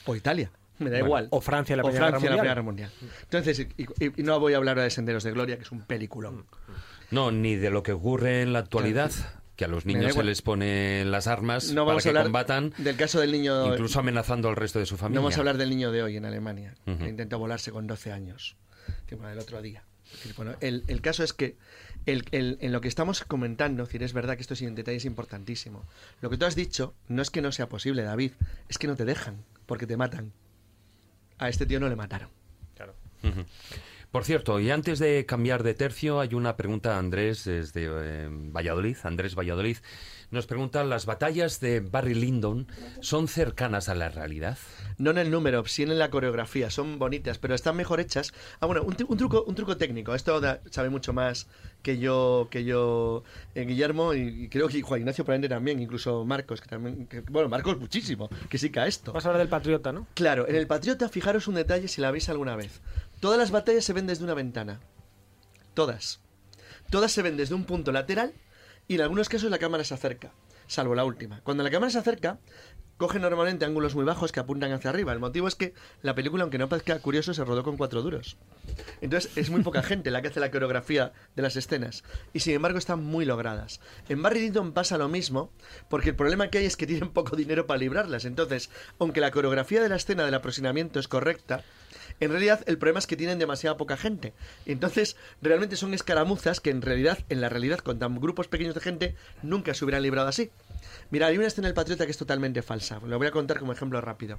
O Italia. Me da Bueno, igual. o Francia la O Primera Francia en Guerra la Primera Mundial. Entonces, y, y- y no voy a hablar ahora de Senderos de Gloria, que es un peliculón. No, ni de lo que ocurre en la actualidad, que a los niños se les ponen las armas No para que hablar combatan, del caso del niño. incluso amenazando al resto de su familia. No vamos a hablar del niño de hoy en Alemania, que intentó volarse con 12 años, que fue el otro día. Bueno, el, el caso es que el- el- en lo que estamos comentando, es decir, es verdad que esto es un detalle es importantísimo. Lo que tú has dicho no es que no sea posible, David, es que no te dejan, porque te matan. A este tío no le mataron. Ujú. Por cierto, y antes de cambiar de tercio, hay una pregunta a Andrés desde eh, Valladolid. Andrés Valladolid nos pregunta, ¿las batallas de Barry Lyndon son cercanas a la realidad? No en el número, sí en la coreografía. Son bonitas, pero están mejor hechas. Ah, bueno, un, un truco, un truco técnico. Esto da- sabe mucho más que yo, que yo, eh, Guillermo, y, y creo que Juan Ignacio probablemente también, incluso Marcos, que también, que- bueno, Marcos muchísimo, que sí que a esto. Vas a hablar del patriota, ¿no? Claro, en el Patriota, fijaros un detalle si la veis alguna vez. Todas las batallas se ven desde una ventana. Todas. Todas se ven desde un punto lateral y en algunos casos la cámara se acerca, salvo la última. Cuando la cámara se acerca, coge normalmente ángulos muy bajos que apuntan hacia arriba. El motivo es que la película, aunque no parezca curioso, se rodó con cuatro duros. Entonces es muy poca gente la que hace la coreografía de las escenas. Y sin embargo están muy logradas. En Barry Lyndon pasa lo mismo, porque el problema que hay es que tienen poco dinero para librarlas. Entonces, aunque la coreografía de la escena del aproximamiento es correcta, en realidad el problema es que tienen demasiada poca gente. Entonces, realmente son escaramuzas que en realidad, en la realidad, con tan grupos pequeños de gente, nunca se hubieran librado así. Mira, hay una escena del Patriota que es totalmente falsa. Lo voy a contar como ejemplo rápido.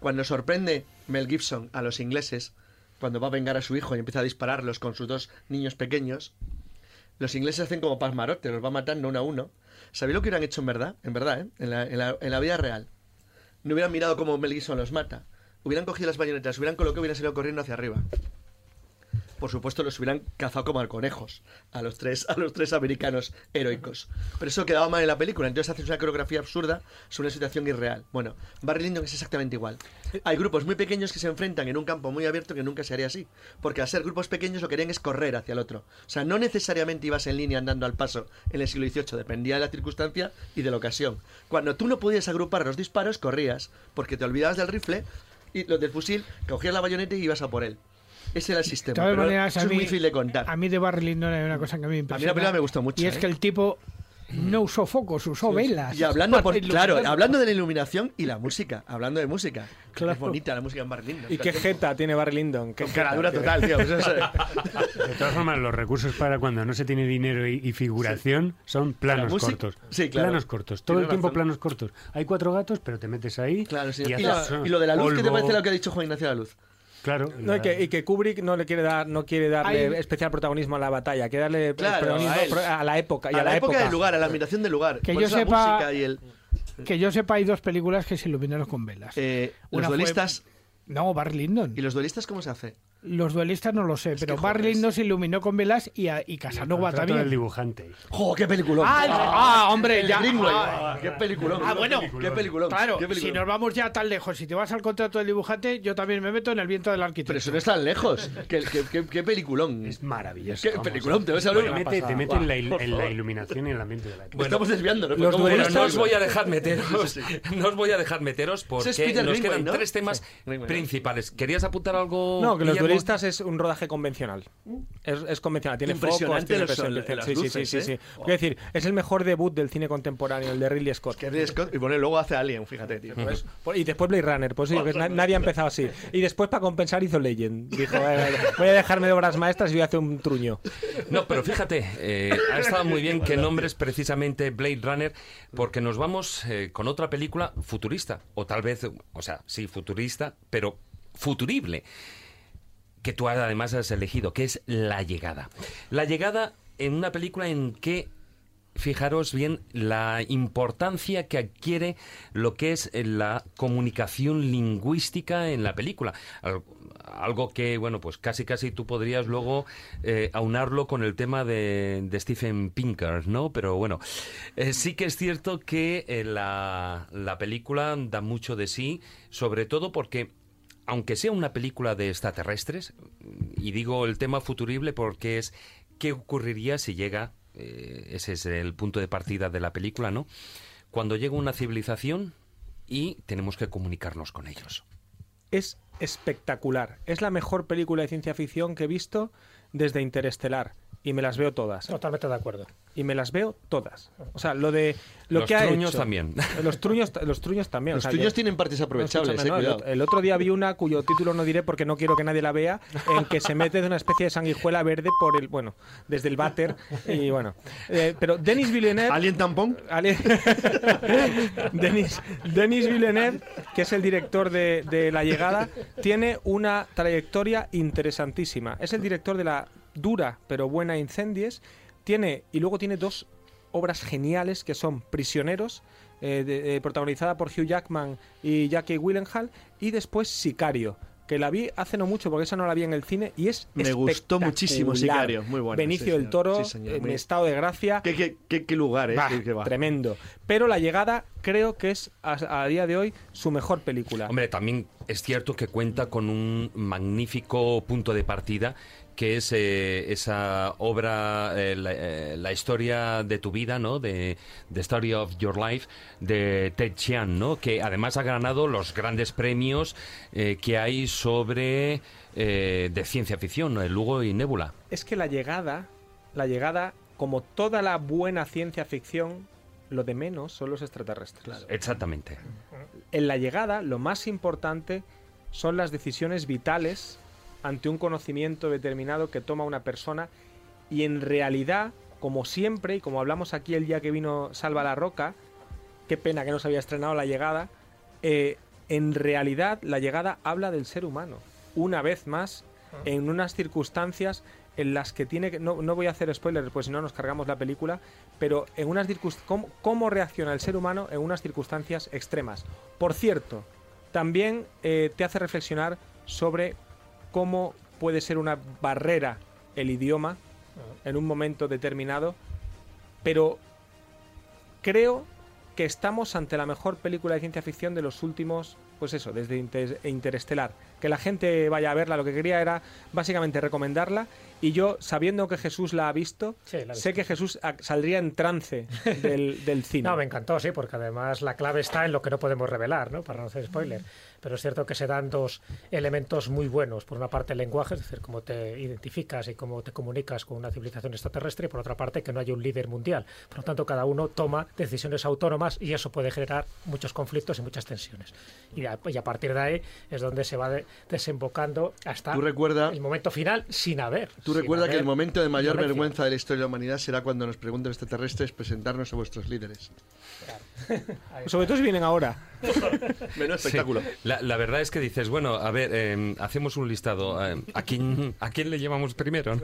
Cuando sorprende Mel Gibson a los ingleses, cuando va a vengar a su hijo y empieza a dispararlos con sus dos niños pequeños, los ingleses hacen como pasmarote, los va matando uno a uno. ¿Sabéis lo que hubieran hecho en verdad? En verdad, ¿eh? En la, en la- en la vida real. No hubieran mirado cómo Mel Gibson los mata. Hubieran cogido las bayonetas, hubieran colocado hubieran salido corriendo hacia arriba. Por supuesto, los hubieran cazado como a conejos a los tres, a los tres americanos heroicos. Pero eso quedaba mal en la película, entonces haces una coreografía absurda sobre una situación irreal. Bueno, Barry Lyndon es exactamente igual. Hay grupos muy pequeños que se enfrentan en un campo muy abierto que nunca se haría así. Porque al ser grupos pequeños lo que querían es correr hacia el otro. O sea, no necesariamente ibas en línea andando al paso en el siglo XVIII, dependía de la circunstancia y de la ocasión. Cuando tú no podías agrupar los disparos, corrías, porque te olvidabas del rifle y los del fusil, cogías la bayoneta y ibas a por él. Ese era el sistema. De todas pero maneras, eso a es mí, muy difícil de contar. a mí de Barry Lyndon hay una cosa que a mí me la impresiona. película me gustó mucho, Y es ¿eh? que el tipo no usó focos, usó velas. Y hablando, por, claro, hablando de la iluminación y la música, hablando de música. Claro. Es bonita la música en Barry Lyndon. ¿Y qué jeta tiene Barry Lyndon? ¿Qué Con jeta caradura tiene? total, tío. pues eso- De todas formas, los recursos para cuando no se tiene dinero y, y figuración son planos música- cortos. sí, claro. Planos cortos. Todo el tiempo razón. planos cortos. Hay cuatro gatos, pero te metes ahí. Claro, sí. Y, Y, la- haces y lo de la luz, ¿qué te parece lo que ha dicho Juan Ignacio de la Luz? Claro. No, y, que, y que Kubrick no le quiere dar, no quiere darle Hay- especial protagonismo a la batalla, quiere darle Claro, protagonismo a la época y a la, época, del lugar, a la ambientación del lugar. Que Por yo eso la sepa- música y el. Que yo sepa, hay dos películas que se iluminaron con velas. eh, los fue- duelistas. No, Barry Lyndon. ¿Y los duelistas cómo se hace? Los duelistas no lo sé, pero Barry joder, Lyndon se iluminó con velas y, a- y Casanova Contrato del también. dibujante. ¡Jo, qué peliculón! Ah, el- ah, hombre, el ya. Ah, Ah, ¡Qué peliculón! Ah, bueno. ¡Qué peliculón! Claro, qué si nos vamos ya tan lejos, si te vas al contrato del dibujante, yo también me meto en el viento del arquitecto. Pero eso no es tan lejos. ¡Qué, qué, qué- qué peliculón! Es maravilloso. ¡Qué vamos. peliculón! Te vas a hablar Te mete, te en, la, il- Por en la favor. iluminación y en el ambiente de la época. Estamos desviándonos. Los ¿cómo duelistas- No os voy a dejar meteros, no os voy a dejar meteros porque es nos quedan ¿no? tres temas ¿no? principales. ¿Querías apuntar algo? No, que los? Futbolistas es un rodaje convencional. Es, es convencional, tiene focos, tiene las Sí, sí, sí, sí, ¿eh? sí. Quiero decir, es el mejor debut del cine contemporáneo, el de Ridley Scott. Que Ridley Scott- y bueno, luego hace Alien, fíjate, tío. Pues, por- y después Blade Runner, digo que na- nadie ha empezado así. Y después, para compensar, hizo Legend. Dijo, "Eh, voy a dejarme de obras maestras y voy a hacer un truño. No, pero fíjate, eh, ha estado muy bien que nombres precisamente Blade Runner, porque nos vamos eh, con otra película futurista, o tal vez, o sea, sí, futurista, pero futurible, que tú además has elegido, que es La Llegada. La Llegada en una película en que fijaros bien la importancia que adquiere lo que es eh, la comunicación lingüística en la película. Al- Algo que, bueno, pues casi casi tú podrías luego eh, aunarlo con el tema de, de Stephen Pinker, ¿no? Pero bueno, eh, sí que es cierto que la, la película da mucho de sí, sobre todo porque aunque sea una película de extraterrestres, y digo el tema futurible porque es qué ocurriría si llega, eh, ese es el punto de partida de la película, ¿no? Cuando llega una civilización y tenemos que comunicarnos con ellos. Es espectacular. Es la mejor película de ciencia ficción que he visto desde Interestelar. Y me las veo todas. Totalmente de acuerdo. Y me las veo todas. O sea, lo de lo Los que ha truños hecho- también. Los truños, los truños también. Los o sea, tuyos yo- tienen partes No, aprovechables, escúchame, eh, no, el, el otro día vi una cuyo título no diré porque no quiero que nadie la vea, en que se mete de una especie de sanguijuela verde por el, bueno, desde el váter y bueno. Eh, pero Denis Villeneuve... ¿Alien tampón? Denis, Denis Villeneuve, que es el director de, de La Llegada, tiene una trayectoria interesantísima. Es el director de la dura pero buena Incendies. Tiene, y luego tiene dos obras geniales que son Prisioneros, eh, de- eh, protagonizada por Hugh Jackman y Jackie Gyllenhaal, y después Sicario. Que la vi hace no mucho, porque esa no la vi en el cine, y es Me gustó muchísimo. Sicario, muy buena, Benicio sí, del señor. Toro, Sí, señor, en muy- estado de gracia. ¿Qué, qué, qué, qué lugar, eh? Bah, Qué- tremendo. Pero La Llegada creo que es a, a día de hoy su mejor película. Hombre, también es cierto que cuenta con un magnífico punto de partida que es eh, esa obra, eh, la, eh, la historia de tu vida, ¿no? De The Story of Your Life, de Ted Chiang, ¿no? Que además ha ganado los grandes premios eh, que hay sobre de ciencia ficción, ¿no? El Lugo y Nebula. Es que La Llegada, La Llegada, como toda la buena ciencia ficción, lo de menos son los extraterrestres. Exactamente. En La Llegada, lo más importante son las decisiones vitales ante un conocimiento determinado que toma una persona y en realidad, como siempre, y como hablamos aquí el día que vino Salva la Roca, qué pena que no se había estrenado La Llegada, eh, en realidad La Llegada habla del ser humano, una vez más, en unas circunstancias en las que tiene que... No, no voy a hacer spoilers, pues si no nos cargamos la película, pero en unas circunstancias... ¿cómo, cómo reacciona el ser humano en unas circunstancias extremas? Por cierto, también eh, te hace reflexionar sobre cómo puede ser una barrera el idioma en un momento determinado, pero creo que estamos ante la mejor película de ciencia ficción de los últimos, pues eso, desde Inter- Interestelar. Que la gente vaya a verla, lo que quería era básicamente recomendarla y yo, sabiendo que Jesús la ha visto, Sí, la sé visto. que Jesús ah, saldría en trance del, del cine. No, me encantó, sí, porque además la clave está en lo que no podemos revelar, ¿no? Para no hacer spoiler. Pero es cierto que se dan dos elementos muy buenos. Por una parte, el lenguaje, es decir, cómo te identificas y cómo te comunicas con una civilización extraterrestre, y por otra parte, que no haya un líder mundial. Por lo tanto, cada uno toma decisiones autónomas y eso puede generar muchos conflictos y muchas tensiones. Y a, y a partir de ahí es donde se va de- desembocando hasta Tú recuerda- el momento final sin haber. Tú recuerda que haber el momento de mayor violencia. vergüenza de la historia de la humanidad será cuando nos pregunten extraterrestres presentarnos a vuestros líderes. Sobre todo si vienen ahora. Menos Sí. espectáculo. La, la verdad es que dices, bueno, a ver, eh, hacemos un listado. eh, ¿a, quién, ¿A quién le llevamos primero? no?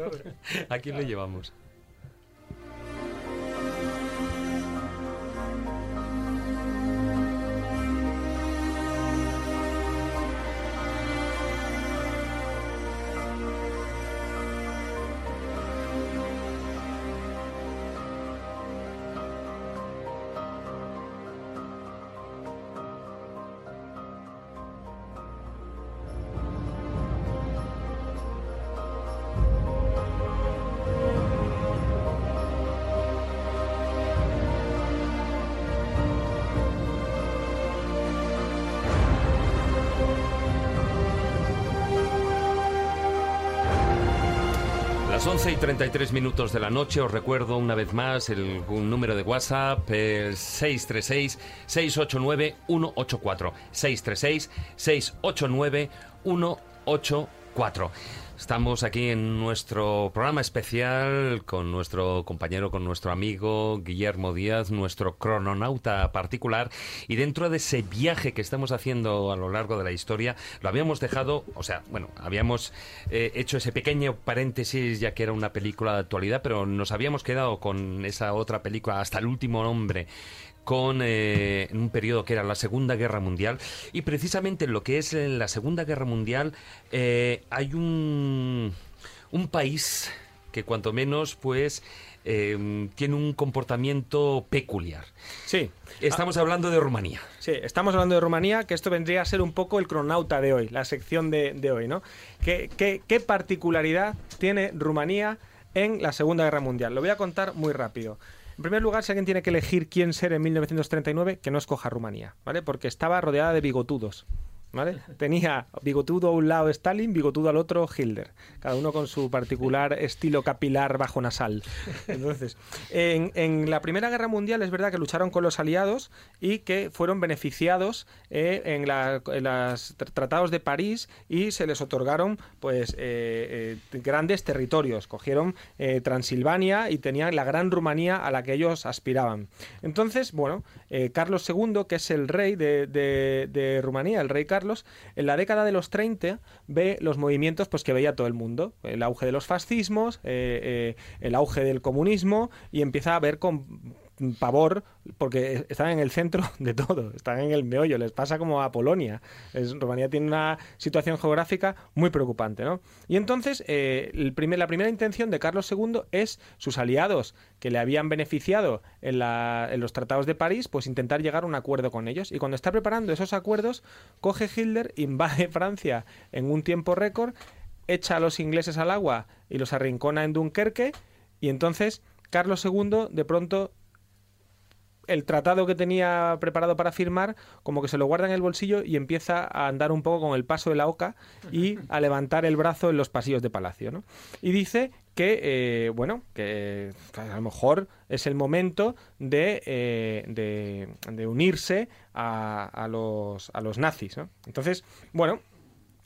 ¿A quién le llevamos? Las 11 y 33 minutos de la noche, os recuerdo una vez más el un número de WhatsApp, el 636-689-184. 636-689-184. Estamos aquí en nuestro programa especial con nuestro compañero, con nuestro amigo Guillermo Díaz, nuestro crononauta particular. Y dentro de ese viaje que estamos haciendo a lo largo de la historia, lo habíamos dejado, o sea, bueno, habíamos eh, hecho ese pequeño paréntesis ya que era una película de actualidad, pero nos habíamos quedado con esa otra película, Hasta el último hombre con eh, un periodo que era la Segunda Guerra Mundial y precisamente en lo que es en la Segunda Guerra Mundial eh, hay un, un país que cuanto menos pues eh, tiene un comportamiento peculiar. Sí. Estamos hablando de Rumanía. Sí, estamos hablando de Rumanía, que esto vendría a ser un poco el cronauta de hoy, la sección de, de hoy, ¿no? ¿Qué, qué, qué particularidad tiene Rumanía en la Segunda Guerra Mundial? Lo voy a contar muy rápido. En primer lugar, si alguien tiene que elegir quién ser en 1939, que no escoja Rumanía, ¿vale? Porque estaba rodeada de bigotudos. Tenía bigotudo a un lado Stalin, bigotudo al otro Hitler, cada uno con su particular estilo capilar bajo nasal. Entonces, en, la Primera Guerra Mundial es verdad que lucharon con los aliados y que fueron beneficiados eh, en, los tr- tratados de París y se les otorgaron pues eh, eh, grandes territorios. Cogieron Transilvania y tenían la gran Rumanía a la que ellos aspiraban. Entonces, bueno, Carlos II, que es el rey de, de- de Rumanía, el rey Carlos, en la década de los 30 ve los movimientos pues, que veía todo el mundo. El auge de los fascismos, eh, eh, el auge del comunismo y empieza a ver con pavor porque están en el centro de todo, están en el meollo, les pasa como a Polonia. Rumanía tiene una situación geográfica muy preocupante, ¿no? Y entonces eh, la primera intención de Carlos II es sus aliados que le habían beneficiado en, la- en los tratados de París, pues intentar llegar a un acuerdo con ellos. Y cuando está preparando esos acuerdos, coge Hitler, invade Francia en un tiempo récord, echa a los ingleses al agua y los arrincona en Dunkerque, y entonces Carlos II de pronto el tratado que tenía preparado para firmar, como que se lo guarda en el bolsillo y empieza a andar un poco con el paso de la oca y a levantar el brazo en los pasillos de palacio. ¿no? Y dice que, eh, bueno, que a lo mejor es el momento de, eh, de, de unirse a, a los, a los nazis. ¿no? Entonces, bueno,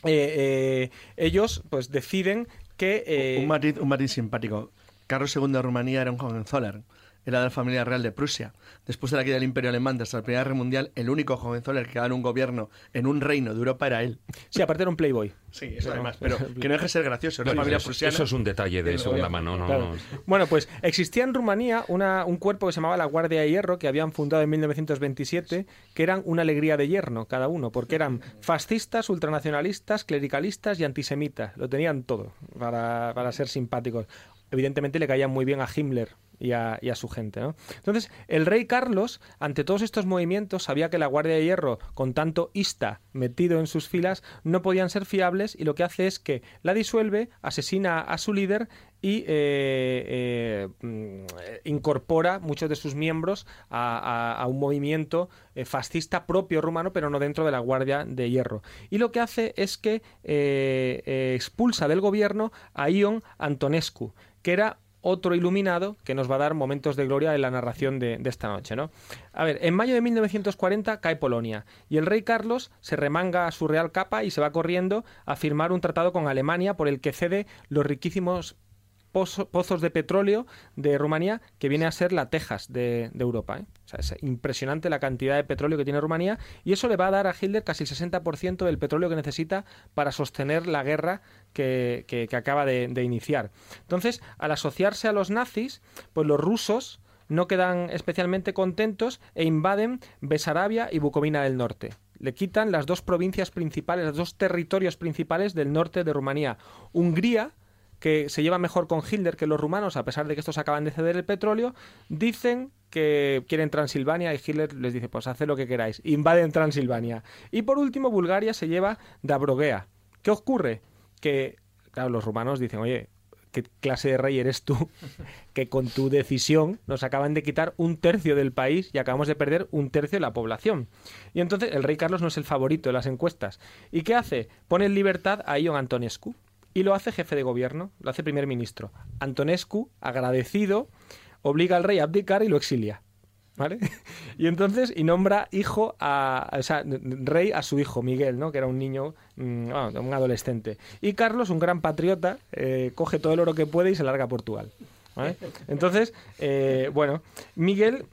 eh, ellos pues deciden que... Un matiz, un matiz simpático. Carlos II de Rumanía era un Hohenzollern. Era de la familia real de Prusia. Después de la caída del Imperio Alemán tras la Primera Guerra Mundial, el único Hohenzollern que quedaba en un gobierno, en un reino de Europa, era él. Sí, aparte era un playboy. Sí, eso además. Pero que no deja de ser gracioso. Una Bueno, familia eso, prusiana. eso es un detalle de segunda mano. No, Claro. no. Bueno, pues existía en Rumanía una- un cuerpo que se llamaba la Guardia de Hierro, que habían fundado en 1927, que eran una alegría de yerno cada uno, porque eran fascistas, ultranacionalistas, clericalistas y antisemitas. Lo tenían todo para, para ser simpáticos. Evidentemente le caían muy bien a Himmler y a, su gente. ¿no? Entonces, el rey Carlos, ante todos estos movimientos, sabía que la Guardia de Hierro, con tanto ista metido en sus filas, no podían ser fiables y lo que hace es que la disuelve, asesina a su líder y eh, eh, mm, incorpora muchos de sus miembros a, un movimiento eh, fascista propio rumano, pero no dentro de la Guardia de Hierro. Y lo que hace es que expulsa del gobierno a Ion Antonescu, que era otro iluminado que nos va a dar momentos de gloria en la narración de, de esta noche, ¿no? A ver, en mayo de 1940 cae Polonia y el rey Carlos se remanga a su real capa y se va corriendo a firmar un tratado con Alemania por el que cede los riquísimos pozo- pozos de petróleo de Rumanía, que viene a ser la Texas de, Europa. ¿eh? O sea, es impresionante la cantidad de petróleo que tiene Rumanía y eso le va a dar a Hitler casi el 60% del petróleo que necesita para sostener la guerra que, que- que acaba de, de iniciar. Entonces, al asociarse a los nazis, pues los rusos no quedan especialmente contentos e invaden Besarabia y Bucovina del Norte. Le quitan las dos provincias principales, los dos territorios principales del norte de Rumanía. Hungría, que se lleva mejor con Hitler que los rumanos, a pesar de que estos acaban de ceder el petróleo, dicen que quieren Transilvania y Hitler les dice, pues haced lo que queráis, invaden Transilvania. Y por último, Bulgaria se lleva Dabrogea. ¿Qué ocurre? Que, claro, los rumanos dicen, oye, ¿qué clase de rey eres tú? que con tu decisión nos acaban de quitar un tercio del país y acabamos de perder un tercio de la población. Y entonces el rey Carlos no es el favorito de las encuestas. ¿Y qué hace? Pone en libertad a Ion Antonescu. Y lo hace jefe de gobierno, lo hace primer ministro. Antonescu, agradecido, obliga al rey a abdicar y lo exilia. ¿Vale? Y entonces, y nombra hijo a, o sea, rey a su hijo, Miguel, ¿no? Que era un niño, mm, bueno, un adolescente. Y Carlos, un gran patriota, eh, coge todo el oro que puede y se larga a Portugal. ¿vale? Entonces, eh, bueno, Miguel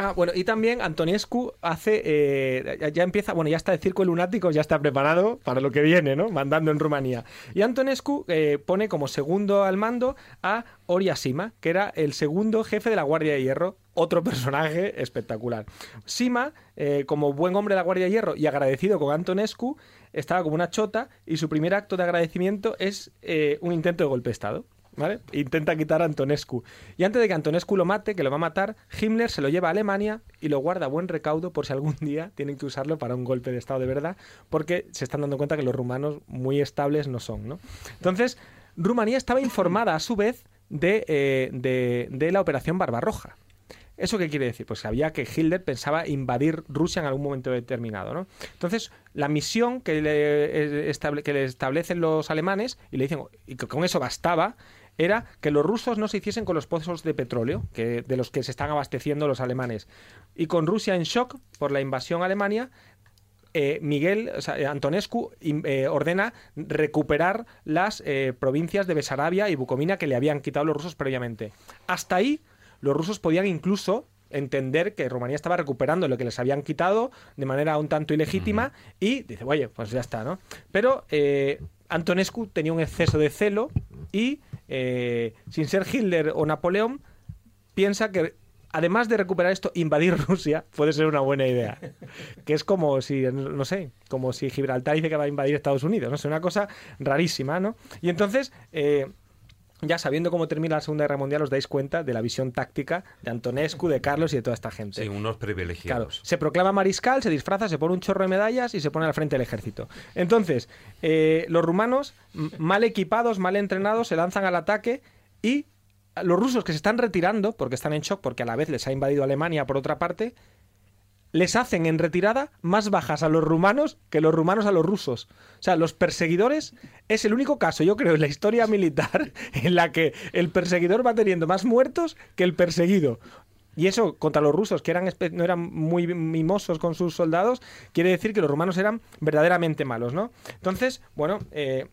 Ah, bueno, y también Antonescu hace, eh, ya- empieza, bueno, ya está el circo de lunáticos, ya está preparado para lo que viene, ¿no? Mandando en Rumanía. Y Antonescu eh, pone como segundo al mando a Oria Sima, que era el segundo jefe de la Guardia de Hierro, otro personaje espectacular. Sima, eh, como buen hombre de la Guardia de Hierro y agradecido con Antonescu, estaba como una chota y su primer acto de agradecimiento es un intento de golpe de Estado. ¿Vale? Intenta quitar a Antonescu. Y antes de que Antonescu lo mate, que lo va a matar, Himmler se lo lleva a Alemania y lo guarda buen recaudo por si algún día tienen que usarlo para un golpe de Estado de verdad, porque se están dando cuenta que los rumanos muy estables no son. ¿no? Entonces, Rumanía estaba informada a su vez de, eh, de, la Operación Barbarroja. ¿Eso qué quiere decir? Pues sabía que Hitler pensaba invadir Rusia en algún momento determinado, ¿no? Entonces, la misión que le, eh, estable- que le establecen los alemanes, y le dicen, y que con eso bastaba, era que los rusos no se hiciesen con los pozos de petróleo que, de los que se están abasteciendo los alemanes. Y con Rusia en shock por la invasión a Alemania, eh, Miguel, o sea, eh, Antonescu eh, ordena recuperar las eh, provincias de Besarabia y Bucovina que le habían quitado los rusos previamente. Hasta ahí, los rusos podían incluso entender que Rumanía estaba recuperando lo que les habían quitado de manera un tanto ilegítima y dice, oye, pues ya está, ¿no? Pero eh, Antonescu tenía un exceso de celo y, eh, sin ser Hitler o Napoleón, piensa que además de recuperar esto, invadir Rusia puede ser una buena idea. Que es como si, no sé, como si Gibraltar dice que va a invadir Estados Unidos, ¿no? Es una cosa rarísima, ¿no? Y entonces, eh, ya sabiendo cómo termina la Segunda Guerra Mundial, os dais cuenta de la visión táctica de Antonescu, de Carlos y de toda esta gente. Sí, unos Claro, privilegiados. se proclama mariscal, se disfraza, se pone un chorro de medallas y se pone al frente del ejército. Entonces, eh, los rumanos, mal equipados, mal entrenados, se lanzan al ataque y los rusos que se están retirando, porque están en shock, porque a la vez les ha invadido Alemania por otra parte, les hacen en retirada más bajas a los rumanos que los rumanos a los rusos. O sea, los perseguidores es el único caso, yo creo, en la historia militar en la que el perseguidor va teniendo más muertos que el perseguido. Y eso contra los rusos, que eran no eran muy mimosos con sus soldados, quiere decir que los rumanos eran verdaderamente malos, ¿no? Entonces, bueno, eh,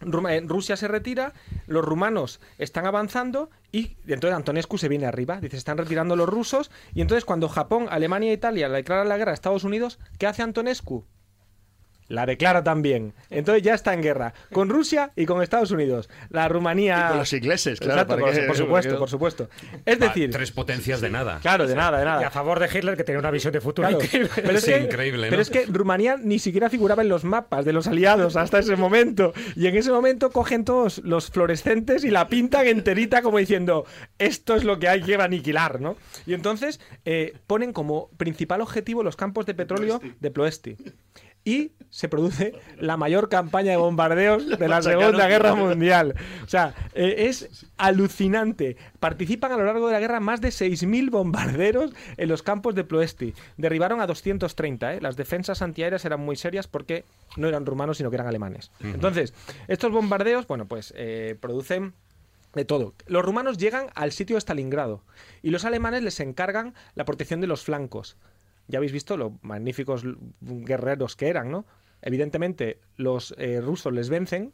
Rusia se retira, los rumanos están avanzando y entonces Antonescu se viene arriba. Dice, están retirando los rusos y entonces cuando Japón, Alemania e Italia declaran la guerra a Estados Unidos, ¿qué hace Antonescu? La declara también. Entonces ya está en guerra con Rusia y con Estados Unidos. La Rumanía... Y con los ingleses, claro, Exacto, por, que- por supuesto, por supuesto. Es Va, decir... tres potencias de nada. Claro, de nada, de Y nada. a favor de Hitler, que tenía una visión de futuro Claro, increíble. Pero es, Sí, que, increíble, ¿no? pero es que Rumanía ni siquiera figuraba en los mapas de los aliados hasta ese momento. Y en ese momento cogen todos los fluorescentes y la pintan enterita como diciendo, esto es lo que hay que aniquilar, ¿no? Y entonces eh, ponen como principal objetivo los campos de petróleo de Ploesti. Y se produce la mayor campaña de bombardeos de la Segunda Guerra. Mundial. O sea, eh, es alucinante. Participan a lo largo de la guerra más de 6.000 bombarderos en los campos de Ploesti. Derribaron a 230. ¿eh? Las defensas antiaéreas eran muy serias porque no eran rumanos, sino que eran alemanes. Entonces, estos bombardeos, bueno, pues eh, producen de todo. Los rumanos llegan al sitio de Stalingrado y los alemanes les encargan la protección de los flancos. Ya habéis visto lo magníficos guerreros que eran, ¿no? Evidentemente, los eh, rusos les vencen,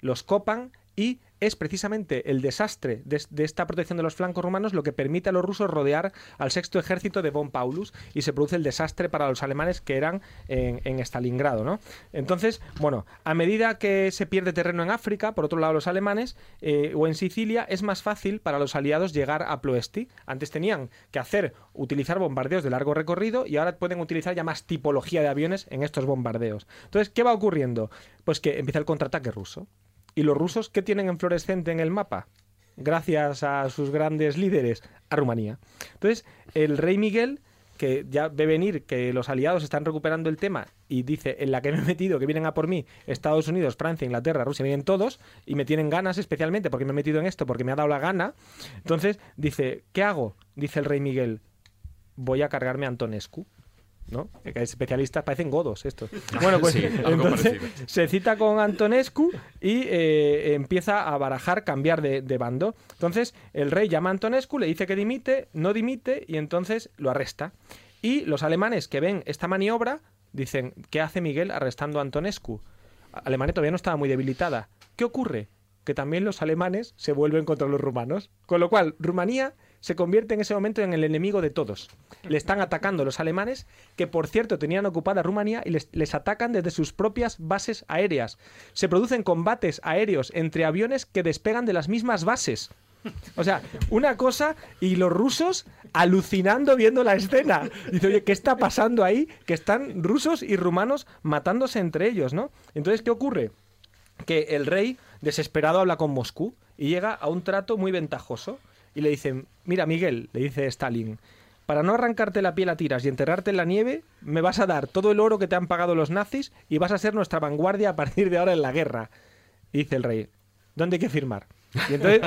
los copan y es precisamente el desastre de, es- de esta protección de los flancos rumanos lo que permite a los rusos rodear al sexto ejército de von Paulus y se produce el desastre para los alemanes que eran en, en Stalingrado, ¿no? Entonces, bueno, a medida que se pierde terreno en África, por otro lado los alemanes, eh, o en Sicilia, es más fácil para los aliados llegar a Ploesti. Antes tenían que hacer, utilizar bombardeos de largo recorrido y ahora pueden utilizar ya más tipología de aviones en estos bombardeos. Entonces, ¿qué va ocurriendo? Pues que empieza el contraataque ruso. ¿Y los rusos qué tienen en fluorescente en el mapa? Gracias a sus grandes líderes, a Rumanía. Entonces, el rey Miguel, que ya ve venir que los aliados están recuperando el tema y dice, en la que me he metido, que vienen a por mí, Estados Unidos, Francia, Inglaterra, Rusia, vienen todos y me tienen ganas especialmente porque me he metido en esto, porque me ha dado la gana. Entonces, dice, ¿qué hago? Dice el rey Miguel, voy a cargarme a Antonescu. ¿No? Especialistas, parecen godos estos. Bueno, pues Sí, entonces se cita con Antonescu y eh, empieza a barajar cambiar de, de bando. Entonces el rey llama a Antonescu, le dice que dimite, no dimite y entonces lo arresta. Y los alemanes que ven esta maniobra dicen, ¿qué hace Miguel arrestando a Antonescu? Alemania todavía no estaba muy debilitada. ¿Qué ocurre? Que también los alemanes se vuelven contra los rumanos. Con lo cual, Rumanía se convierte en ese momento en el enemigo de todos. Le están atacando los alemanes, que por cierto tenían ocupada Rumanía y les, les atacan desde sus propias bases aéreas. Se producen combates aéreos entre aviones que despegan de las mismas bases. O sea, una cosa y los rusos alucinando viendo la escena. Dice, oye, ¿qué está pasando ahí? Que están rusos y rumanos matándose entre ellos, ¿no? Entonces, ¿qué ocurre? Que el rey, desesperado, habla con Moscú y llega a un trato muy ventajoso. Y le dicen, mira, Miguel, le dice Stalin, para no arrancarte la piel a tiras y enterrarte en la nieve, me vas a dar todo el oro que te han pagado los nazis y vas a ser nuestra vanguardia a partir de ahora en la guerra. Y dice el rey, ¿dónde hay que firmar? Y entonces,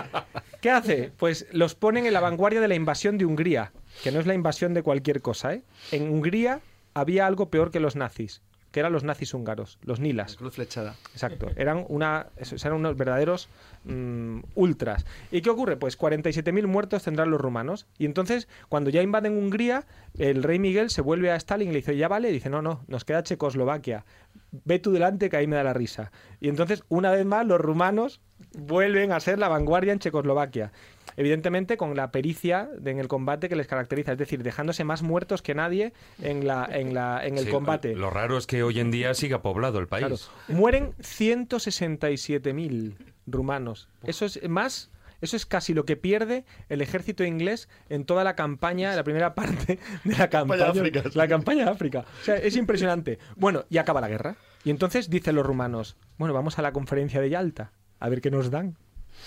¿qué hace? Pues los ponen en la vanguardia de la invasión de Hungría, que no es la invasión de cualquier cosa, ¿eh? En Hungría había algo peor que los nazis, que eran los nazis húngaros, los nilas. Cruz flechada. Exacto. Eran, una, esos eran unos verdaderos mm, ultras. ¿Y qué ocurre? Pues 47.000 muertos tendrán los rumanos. Y entonces, cuando ya invaden Hungría, el rey Miguel se vuelve a Stalin y le dice, ya vale. Y dice, no, no, nos queda Checoslovaquia. Ve tú delante que ahí me da la risa. Y entonces, una vez más, los rumanos vuelven a ser la vanguardia en Checoslovaquia. Evidentemente con la pericia de- en el combate que les caracteriza, es decir, dejándose más muertos que nadie en, la, en, la, en el Sí, combate. Lo raro es que hoy en día siga poblado el país. Claro. Mueren 167.000 rumanos. Eso es más. Eso es casi lo que pierde el ejército inglés en toda la campaña, la primera parte de la campaña, de África, sí. la campaña de África. O sea, es impresionante. Bueno, y acaba la guerra. Y entonces dicen los rumanos, bueno, vamos a la conferencia de Yalta, a ver qué nos dan.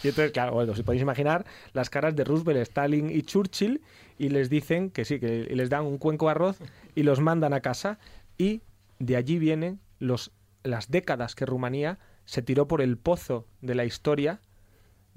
Y entonces, claro, bueno, si podéis imaginar las caras de Roosevelt, Stalin y Churchill, y les dicen que sí, que les dan un cuenco de arroz y los mandan a casa. Y de allí vienen los, las décadas que Rumanía se tiró por el pozo de la historia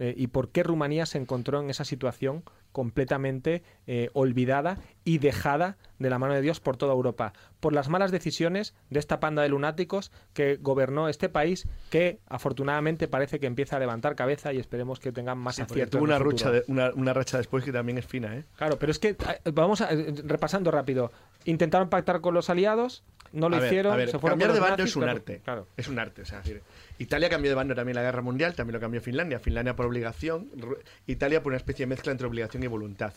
eh, y por qué Rumanía se encontró en esa situación completamente eh, olvidada y dejada de la mano de Dios por toda Europa, por las malas decisiones de esta panda de lunáticos que gobernó este país, que afortunadamente parece que empieza a levantar cabeza y esperemos que tengan más Sí, acierto. tuvo una, futuro. rucha de- una, una racha después que también es fina, ¿eh? Claro, pero es que vamos a, eh, repasando rápido. Intentaron pactar con los aliados, no lo A ver, hicieron, a ver, se fueron cambiar de bando nazis, es un claro, arte. Claro. Es un arte. O sea, es decir, Italia cambió de bando también la guerra mundial, también lo cambió Finlandia. Finlandia por obligación, Italia por una especie de mezcla entre obligación y voluntad.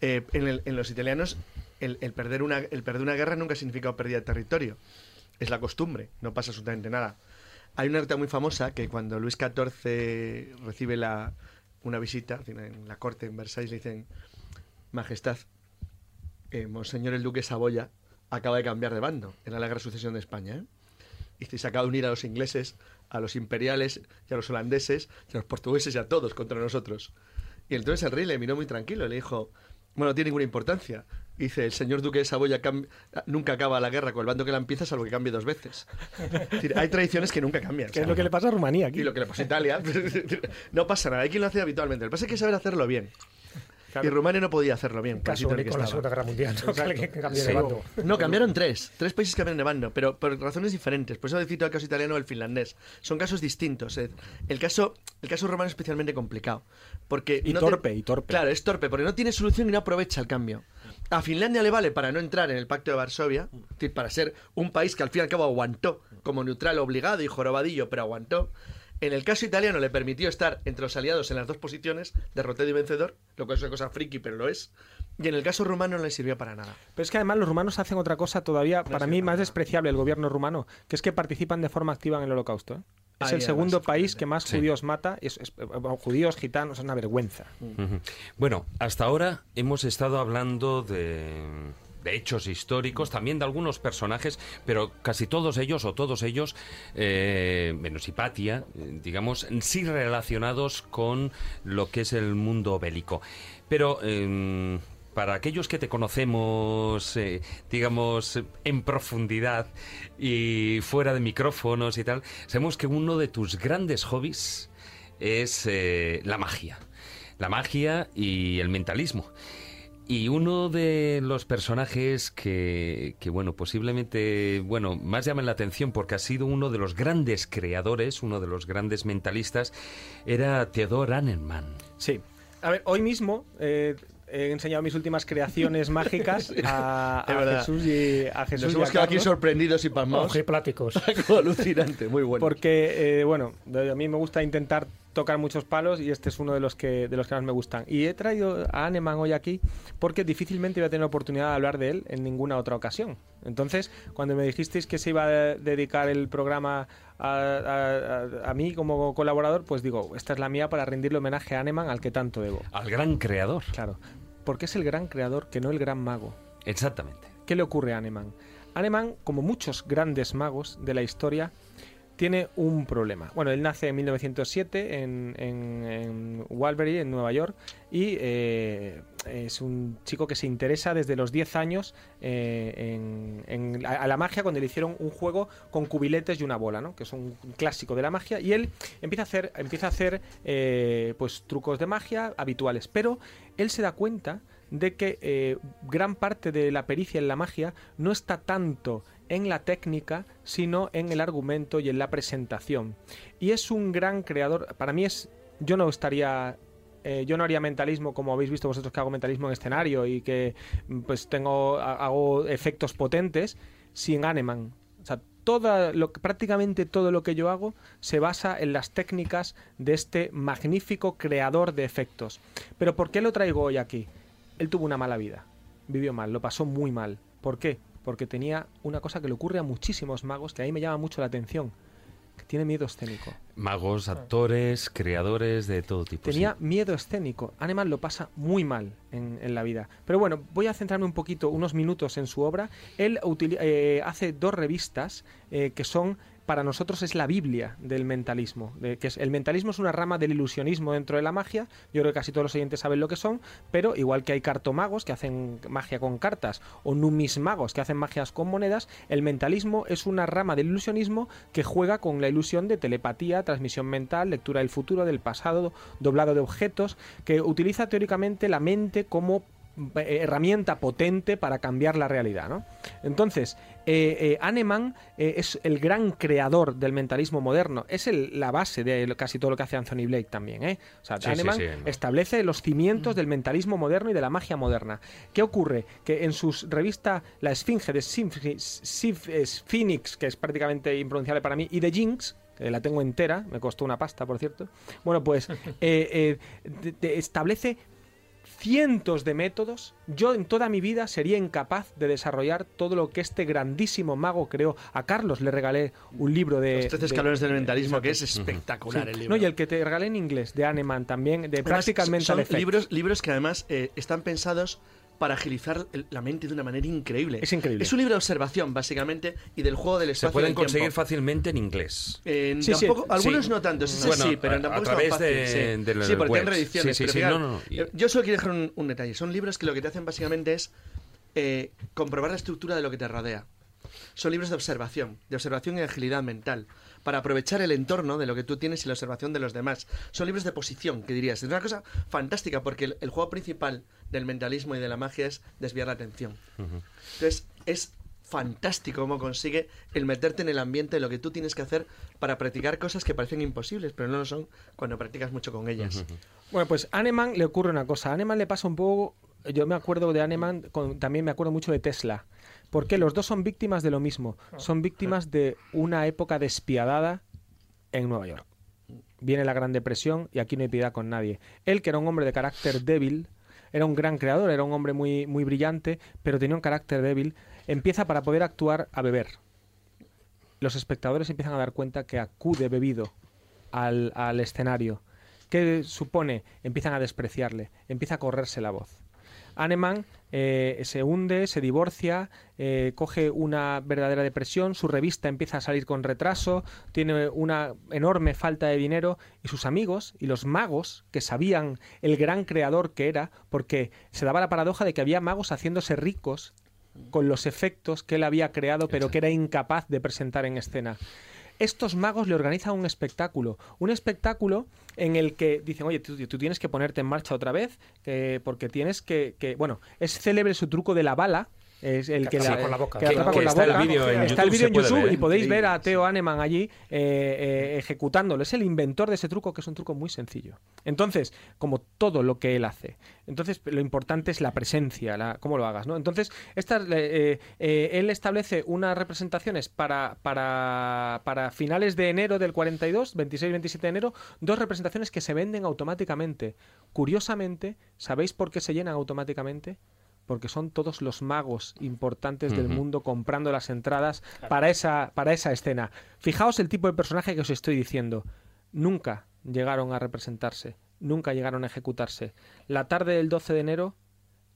Eh, en, el- en los italianos, el, el perder una, el perder una guerra nunca significa pérdida de territorio. Es la costumbre, no pasa absolutamente nada. Hay una nota muy famosa que cuando Luis XIV recibe la, una visita en la corte en Versalles, le dicen: Majestad, eh, Monseñor el Duque Saboya acaba de cambiar de bando en la de sucesión de España. ¿eh? Y se acaba de unir a los ingleses, a los imperiales y a los holandeses y a los portugueses y a todos contra nosotros. Y entonces el rey le miró muy tranquilo y le dijo, bueno, no tiene ninguna importancia. Y Dice, el señor duque de Saboya nunca acaba la guerra con el bando que la empieza, salvo que cambie dos veces. Es decir, hay tradiciones que nunca cambian. ¿Qué es lo que le pasa a Rumanía aquí? Y lo que le pasa a Italia. no pasa nada, hay quien lo hace habitualmente. Lo que pasa es que hay que saber hacerlo bien. Y Rumania no podía hacerlo bien. Caso único en la. Segunda Guerra Mundial, ¿no? Que alguien que cambie de Sí. bando. No, cambiaron tres. Tres países cambiaron de bando, pero por razones diferentes. Por eso he citado el caso italiano o el finlandés. Son casos distintos. eh. El caso, el caso romano es especialmente complicado. Porque Y no te- torpe, y torpe. Claro, es torpe, porque no tiene solución y no aprovecha el cambio. A Finlandia le vale para no entrar en el Pacto de Varsovia, es decir, para ser un país que al fin y al cabo aguantó como neutral obligado y jorobadillo, pero aguantó. En el caso italiano le permitió estar entre los aliados en las dos posiciones, derrotado y vencedor, lo cual es una cosa friki, pero lo es. Y en el caso rumano no le sirvió para nada. Pero es que además los rumanos hacen otra cosa todavía, para mí, más despreciable el gobierno rumano, que es que participan de forma activa en el holocausto. ¿eh? Es Ahí, el segundo país que más Sí. judíos mata, es, es- judíos, gitanos, es una vergüenza. Bueno, hasta ahora hemos estado hablando de, de hechos históricos, también de algunos personajes, pero casi todos ellos, o todos ellos, eh, menos Hipatia, eh, digamos, sí relacionados con lo que es el mundo bélico. Pero... em, para aquellos que te conocemos, eh, digamos, en profundidad y fuera de micrófonos y tal, sabemos que uno de tus grandes hobbies es eh, la magia. La magia y el mentalismo. Y uno de los personajes que, que, bueno, posiblemente, bueno, más llaman la atención porque ha sido uno de los grandes creadores, uno de los grandes mentalistas, era Theodor Annemann. Sí. A ver, hoy mismo eh, he enseñado mis últimas creaciones mágicas a. Jesús y a Jesús Nos hemos quedado aquí sorprendidos y pasmados. Ojipláticos. Algo alucinante, muy bueno. Porque, eh, bueno, a mí me gusta intentar tocar muchos palos y este es uno de los que de los que más me gustan. Y he traído a Aneman hoy aquí porque difícilmente voy a tener oportunidad de hablar de él en ninguna otra ocasión. Entonces, cuando me dijisteis que se iba a dedicar el programa a, a- a- a mí como colaborador, pues digo, esta es la mía para rendirle homenaje a Aneman al que tanto debo. Al gran creador. Claro, porque es el gran creador que no el gran mago. Exactamente. ¿Qué le ocurre a Aneman? Aneman, como muchos grandes magos de la historia, tiene un problema. Bueno, él nace en 1907 en, en, en Walbury, en Nueva York, y eh, es un chico que se interesa desde los 10 años eh, en, en- a, la magia cuando le hicieron un juego con cubiletes y una bola, ¿no? que es un clásico de la magia, y él empieza a hacer, empieza a hacer eh, pues, trucos de magia habituales, pero él se da cuenta de que gran parte de la pericia en la magia no está tanto en la técnica, sino en el argumento y en la presentación. Y es un gran creador. Para mí es. Yo no estaría. eh, yo no haría mentalismo como habéis visto vosotros que hago mentalismo en escenario y que mm, pues tengo ha- hago efectos potentes sin Aneman. O sea, toda lo, prácticamente todo lo que yo hago se basa en las técnicas de este magnífico creador de efectos. Pero ¿por qué lo traigo hoy aquí? Él tuvo una mala vida. Vivió mal, lo pasó muy mal. ¿Por qué? Porque tenía una cosa que le ocurre a muchísimos magos que a mí me llama mucho la atención. Que tiene miedo escénico. Magos, actores, creadores de todo tipo. Tenía sí. miedo escénico. Aneman lo pasa muy mal en, en la vida. Pero bueno, voy a centrarme un poquito, unos minutos en su obra. Él eh, hace dos revistas eh, que son, para nosotros, es la Biblia del mentalismo. Que es, el mentalismo es una rama del ilusionismo dentro de la magia. Yo creo que casi todos los oyentes saben lo que son. Pero igual que hay cartomagos que hacen magia con cartas o numismagos que hacen magias con monedas, el mentalismo es una rama del ilusionismo que juega con la ilusión de telepatía, transmisión mental, lectura del futuro, del pasado, doblado de objetos, que utiliza teóricamente la mente como herramienta potente para cambiar la realidad, ¿no? Entonces, eh, eh, Hahnemann eh, es el gran creador del mentalismo moderno, es el- la base de casi todo lo que hace Anthony Blake también, ¿eh? O sea, Sí, Hahnemann sí. establece los cimientos del mentalismo moderno y de la magia moderna. ¿Qué ocurre? Que en sus revista La Esfinge de Phoenix, que es prácticamente impronunciable para mí, y de Jinx, que la tengo entera, me costó una pasta, por cierto. Bueno, pues eh, eh, establece cientos de métodos. Yo en toda mi vida sería incapaz de desarrollar todo lo que este grandísimo mago creó. A Carlos le regalé un libro de... Los 13 de- escalones del mentalismo, que es espectacular Sí. el libro. No, y el que te regalé en inglés, de Aneman también, de son- Effects. libros, libros que además eh, están pensados para agilizar el- la mente de una manera increíble. Es increíble. Es un libro de observación, básicamente, y del juego del Se espacio. y pueden tiempo. conseguir fácilmente en inglés. Eh, Sí, sí, algunos sí. no tanto, ese Bueno, sí, pero a- tampoco a es tan través fácil, de- sí. de Sí, porque hay webs. reediciones. Sí, sí, pero sí, fijaos, no, no, y- eh, Yo solo quiero dejar un, un detalle. Son libros que lo que te hacen básicamente es eh, comprobar la estructura de lo que te rodea. Son libros de observación, de observación y agilidad mental, para aprovechar el entorno de lo que tú tienes y la observación de los demás. Son libros de posición, que dirías. Es una cosa fantástica, porque el, el juego principal del mentalismo y de la magia es desviar la atención. Entonces, es fantástico cómo consigue el meterte en el ambiente de lo que tú tienes que hacer para practicar cosas que parecen imposibles, pero no lo son cuando practicas mucho con ellas. Bueno, pues a Hahnemann le ocurre una cosa. A Hahnemann le pasa un poco. Yo me acuerdo de Hahnemann, con- también me acuerdo mucho de Tesla. Porque los dos son víctimas de lo mismo. Son víctimas de una época despiadada en Nueva York. Viene la Gran Depresión y aquí no hay piedad con nadie. Él, que era un hombre de carácter débil, era un gran creador, era un hombre muy, muy brillante, pero tenía un carácter débil, empieza para poder actuar a beber. Los espectadores empiezan a dar cuenta que acude bebido al, al escenario. ¿Qué supone? Empiezan a despreciarle, empieza a correrse la voz. Hahnemann eh, se hunde, se divorcia, eh, coge una verdadera depresión, su revista empieza a salir con retraso, tiene una enorme falta de dinero y sus amigos y los magos que sabían el gran creador que era, porque se daba la paradoja de que había magos haciéndose ricos con los efectos que él había creado pero que era incapaz de presentar en escena. Estos magos le organizan un espectáculo. Un espectáculo en el que dicen, oye, tú, tienes que ponerte en marcha otra vez, que, porque tienes que, que- Bueno, es célebre su truco de la bala. Es el que, atrapa la- con la boca. que Que- atrapa que con la está el boca. vídeo en Está el YouTube, vídeo en YouTube ver, y podéis ver a Theo Aneman allí eh, eh, ejecutándolo. Es el inventor de ese truco, que es un truco muy sencillo. Entonces, como todo lo que él hace. Entonces, lo importante es la presencia, la, cómo lo hagas, ¿no? Entonces, esta, eh, él establece unas representaciones para, para, para finales de enero del 42, 26-27 de enero, dos representaciones que se venden automáticamente. Curiosamente, ¿sabéis por qué se llenan automáticamente? Porque son todos los magos importantes del mundo comprando las entradas para esa, para esa escena. Fijaos el tipo de personaje que os estoy diciendo. Nunca llegaron a representarse, nunca llegaron a ejecutarse. La tarde del 12 de enero,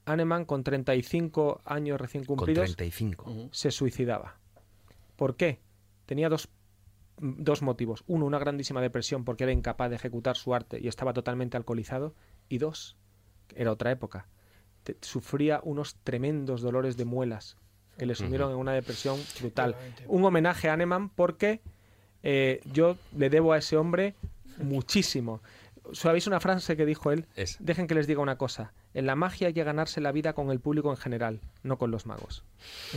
Hahnemann, con 35 años recién Con cumplidos, 35. se suicidaba. ¿Por qué? Tenía dos, dos motivos. Uno, una grandísima depresión porque era incapaz de ejecutar su arte y estaba totalmente alcoholizado. Y dos, era otra época. Te- sufría unos tremendos dolores de muelas que le sumieron en una depresión brutal. Un homenaje a Hahnemann porque eh, yo le debo a ese hombre muchísimo. ¿Sabéis una frase que dijo él? Es. Dejen que les diga una cosa. En la magia hay que ganarse la vida con el público en general, no con los magos.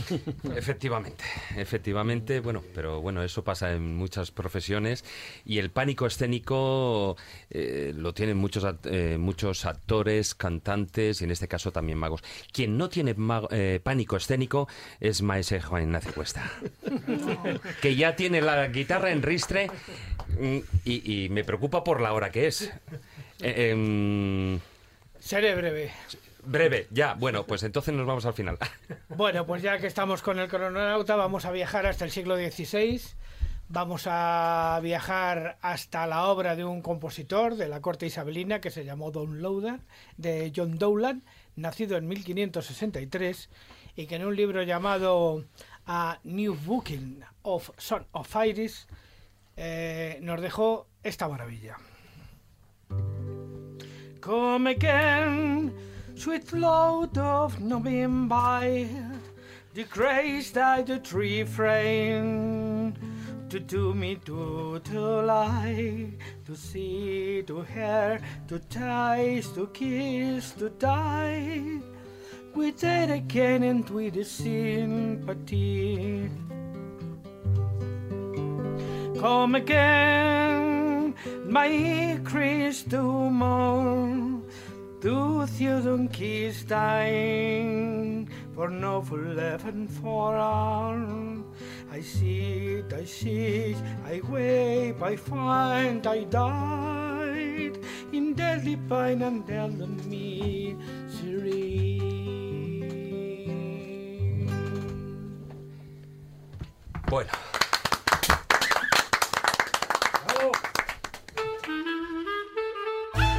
Efectivamente, efectivamente, bueno, pero bueno, eso pasa en muchas profesiones y el pánico escénico eh, lo tienen muchos, eh, muchos actores, cantantes y en este caso también magos. Quien no tiene mago- eh, pánico escénico es Maese Juan Ignacio Cuesta, que ya tiene la guitarra en ristre mm, y, y me preocupa por la hora que es. Seré breve. breve, ya, bueno, pues entonces nos vamos al final. Bueno, pues ya que estamos con el crononauta, vamos a viajar hasta el siglo XVI. Vamos a viajar hasta la obra de un compositor de la corte isabelina que se llamó Don de John Dowland, nacido en 1563, y que en un libro llamado A New Booking of Son of Iris eh, nos dejó esta maravilla. Come again, sweet load of November, the grace that the tree frame, to do me to to lie, to see, to hear, to taste, to kiss, to die, with it again and with the sympathy. Come again, du Theodon kiss dying, for no for eleven for all. I sit, I sit, I wake, I find I died in deadly pain and deadly misery. Bueno.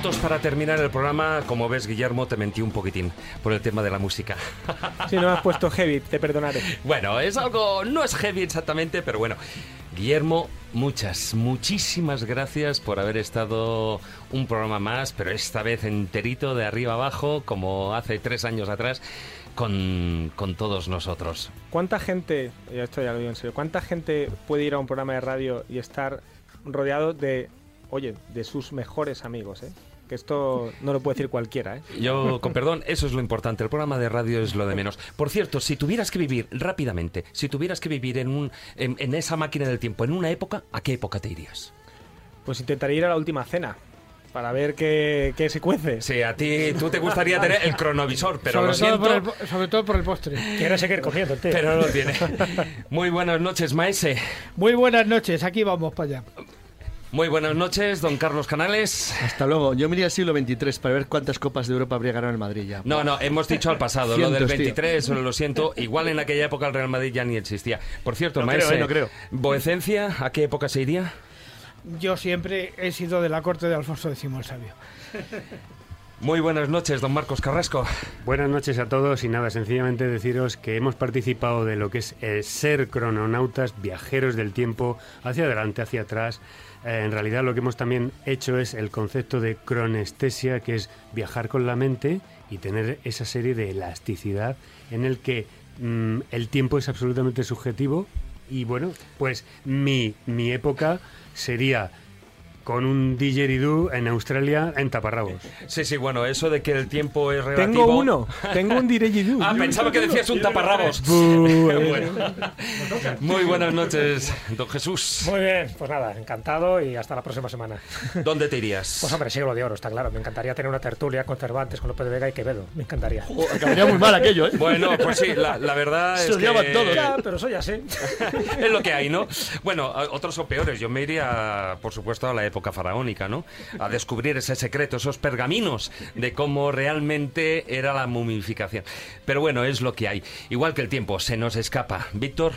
Minutos para terminar el programa. Como ves, Guillermo, te mentí un poquitín por el tema de la música. Si no me has puesto heavy, te perdonaré. Bueno, es algo, no es heavy exactamente, pero bueno. Guillermo, muchas, muchísimas gracias por haber estado un programa más, pero esta vez enterito de arriba abajo, como hace tres años atrás, con, con todos nosotros. ¿Cuánta gente, esto ya lo digo en serio, cuánta gente puede ir a un programa de radio y estar rodeado de, oye, de sus mejores amigos, eh? Que esto no lo puede decir cualquiera, ¿eh? Yo, con perdón, eso es lo importante. El programa de radio es lo de menos. Por cierto, si tuvieras que vivir rápidamente, si tuvieras que vivir en, un, en, en esa máquina del tiempo, en una época, ¿a qué época te irías? Pues intentaré ir a la última cena para ver qué, qué se cuece. Sí, a ti, tú te gustaría tener el cronovisor, pero lo sobre, todo siento, por el, sobre todo por el postre. Quiero seguir comiendo, tío. pero no lo tiene. Muy buenas noches, Maese. Muy buenas noches, aquí vamos para allá. Muy buenas noches, don Carlos Canales. Hasta luego. Yo me iría al siglo XXIII para ver cuántas copas de Europa habría ganado el Madrid ya. No, no, hemos dicho al pasado, lo del Cientos, tío. 23, lo siento, igual en aquella época el Real Madrid ya ni existía. Por cierto, No Maese, creo, eh, no creo. ¿Boecencia a qué época se iría? Yo siempre he sido de la corte de Alfonso X el Sabio. Muy buenas noches, don Marcos Carrasco. Buenas noches a todos y nada, sencillamente deciros que hemos participado de lo que es el ser crononautas, viajeros del tiempo, hacia adelante, hacia atrás. Eh, en realidad lo que hemos también hecho es el concepto de cronestesia, que es viajar con la mente y tener esa serie de elasticidad en el que mm, el tiempo es absolutamente subjetivo y bueno, pues mi, mi época sería con un didgeridoo en Australia en taparrabos. Sí, sí, bueno, eso de que el tiempo es relativo... Tengo uno, tengo un didgeridoo. Ah, pensaba que decías un taparrabos. Bueno. Muy buenas noches, don Jesús. Muy bien, pues nada, encantado y hasta la próxima semana. ¿Dónde te irías? Pues hombre, siglo de oro, está claro. Me encantaría tener una tertulia con Cervantes, con López de Vega y Quevedo. Me encantaría. Acabaría muy mal aquello, ¿eh? Bueno, pues sí, la, la verdad Se es odiaban que... todos. Ya, pero soy así. es lo que hay, ¿no? Bueno, otros son peores. Yo me iría, por supuesto, a la época faraónica, ¿no? A descubrir ese secreto, esos pergaminos de cómo realmente era la momificación. Pero bueno, es lo que hay. Igual que el tiempo se nos escapa. Víctor.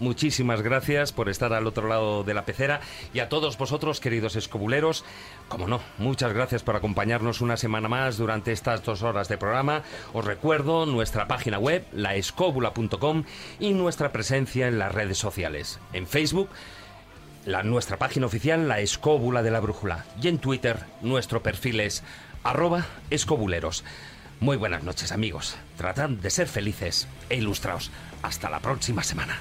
Muchísimas gracias por estar al otro lado de la pecera y a todos vosotros, queridos escobuleros, como no, muchas gracias por acompañarnos una semana más durante estas dos horas de programa. Os recuerdo nuestra página web, laescóbula.com y nuestra presencia en las redes sociales. En Facebook, la, nuestra página oficial, la Escóbula de la Brújula. Y en Twitter, nuestro perfil es arroba escobuleros. Muy buenas noches amigos. Tratad de ser felices e ilustraos. Hasta la próxima semana.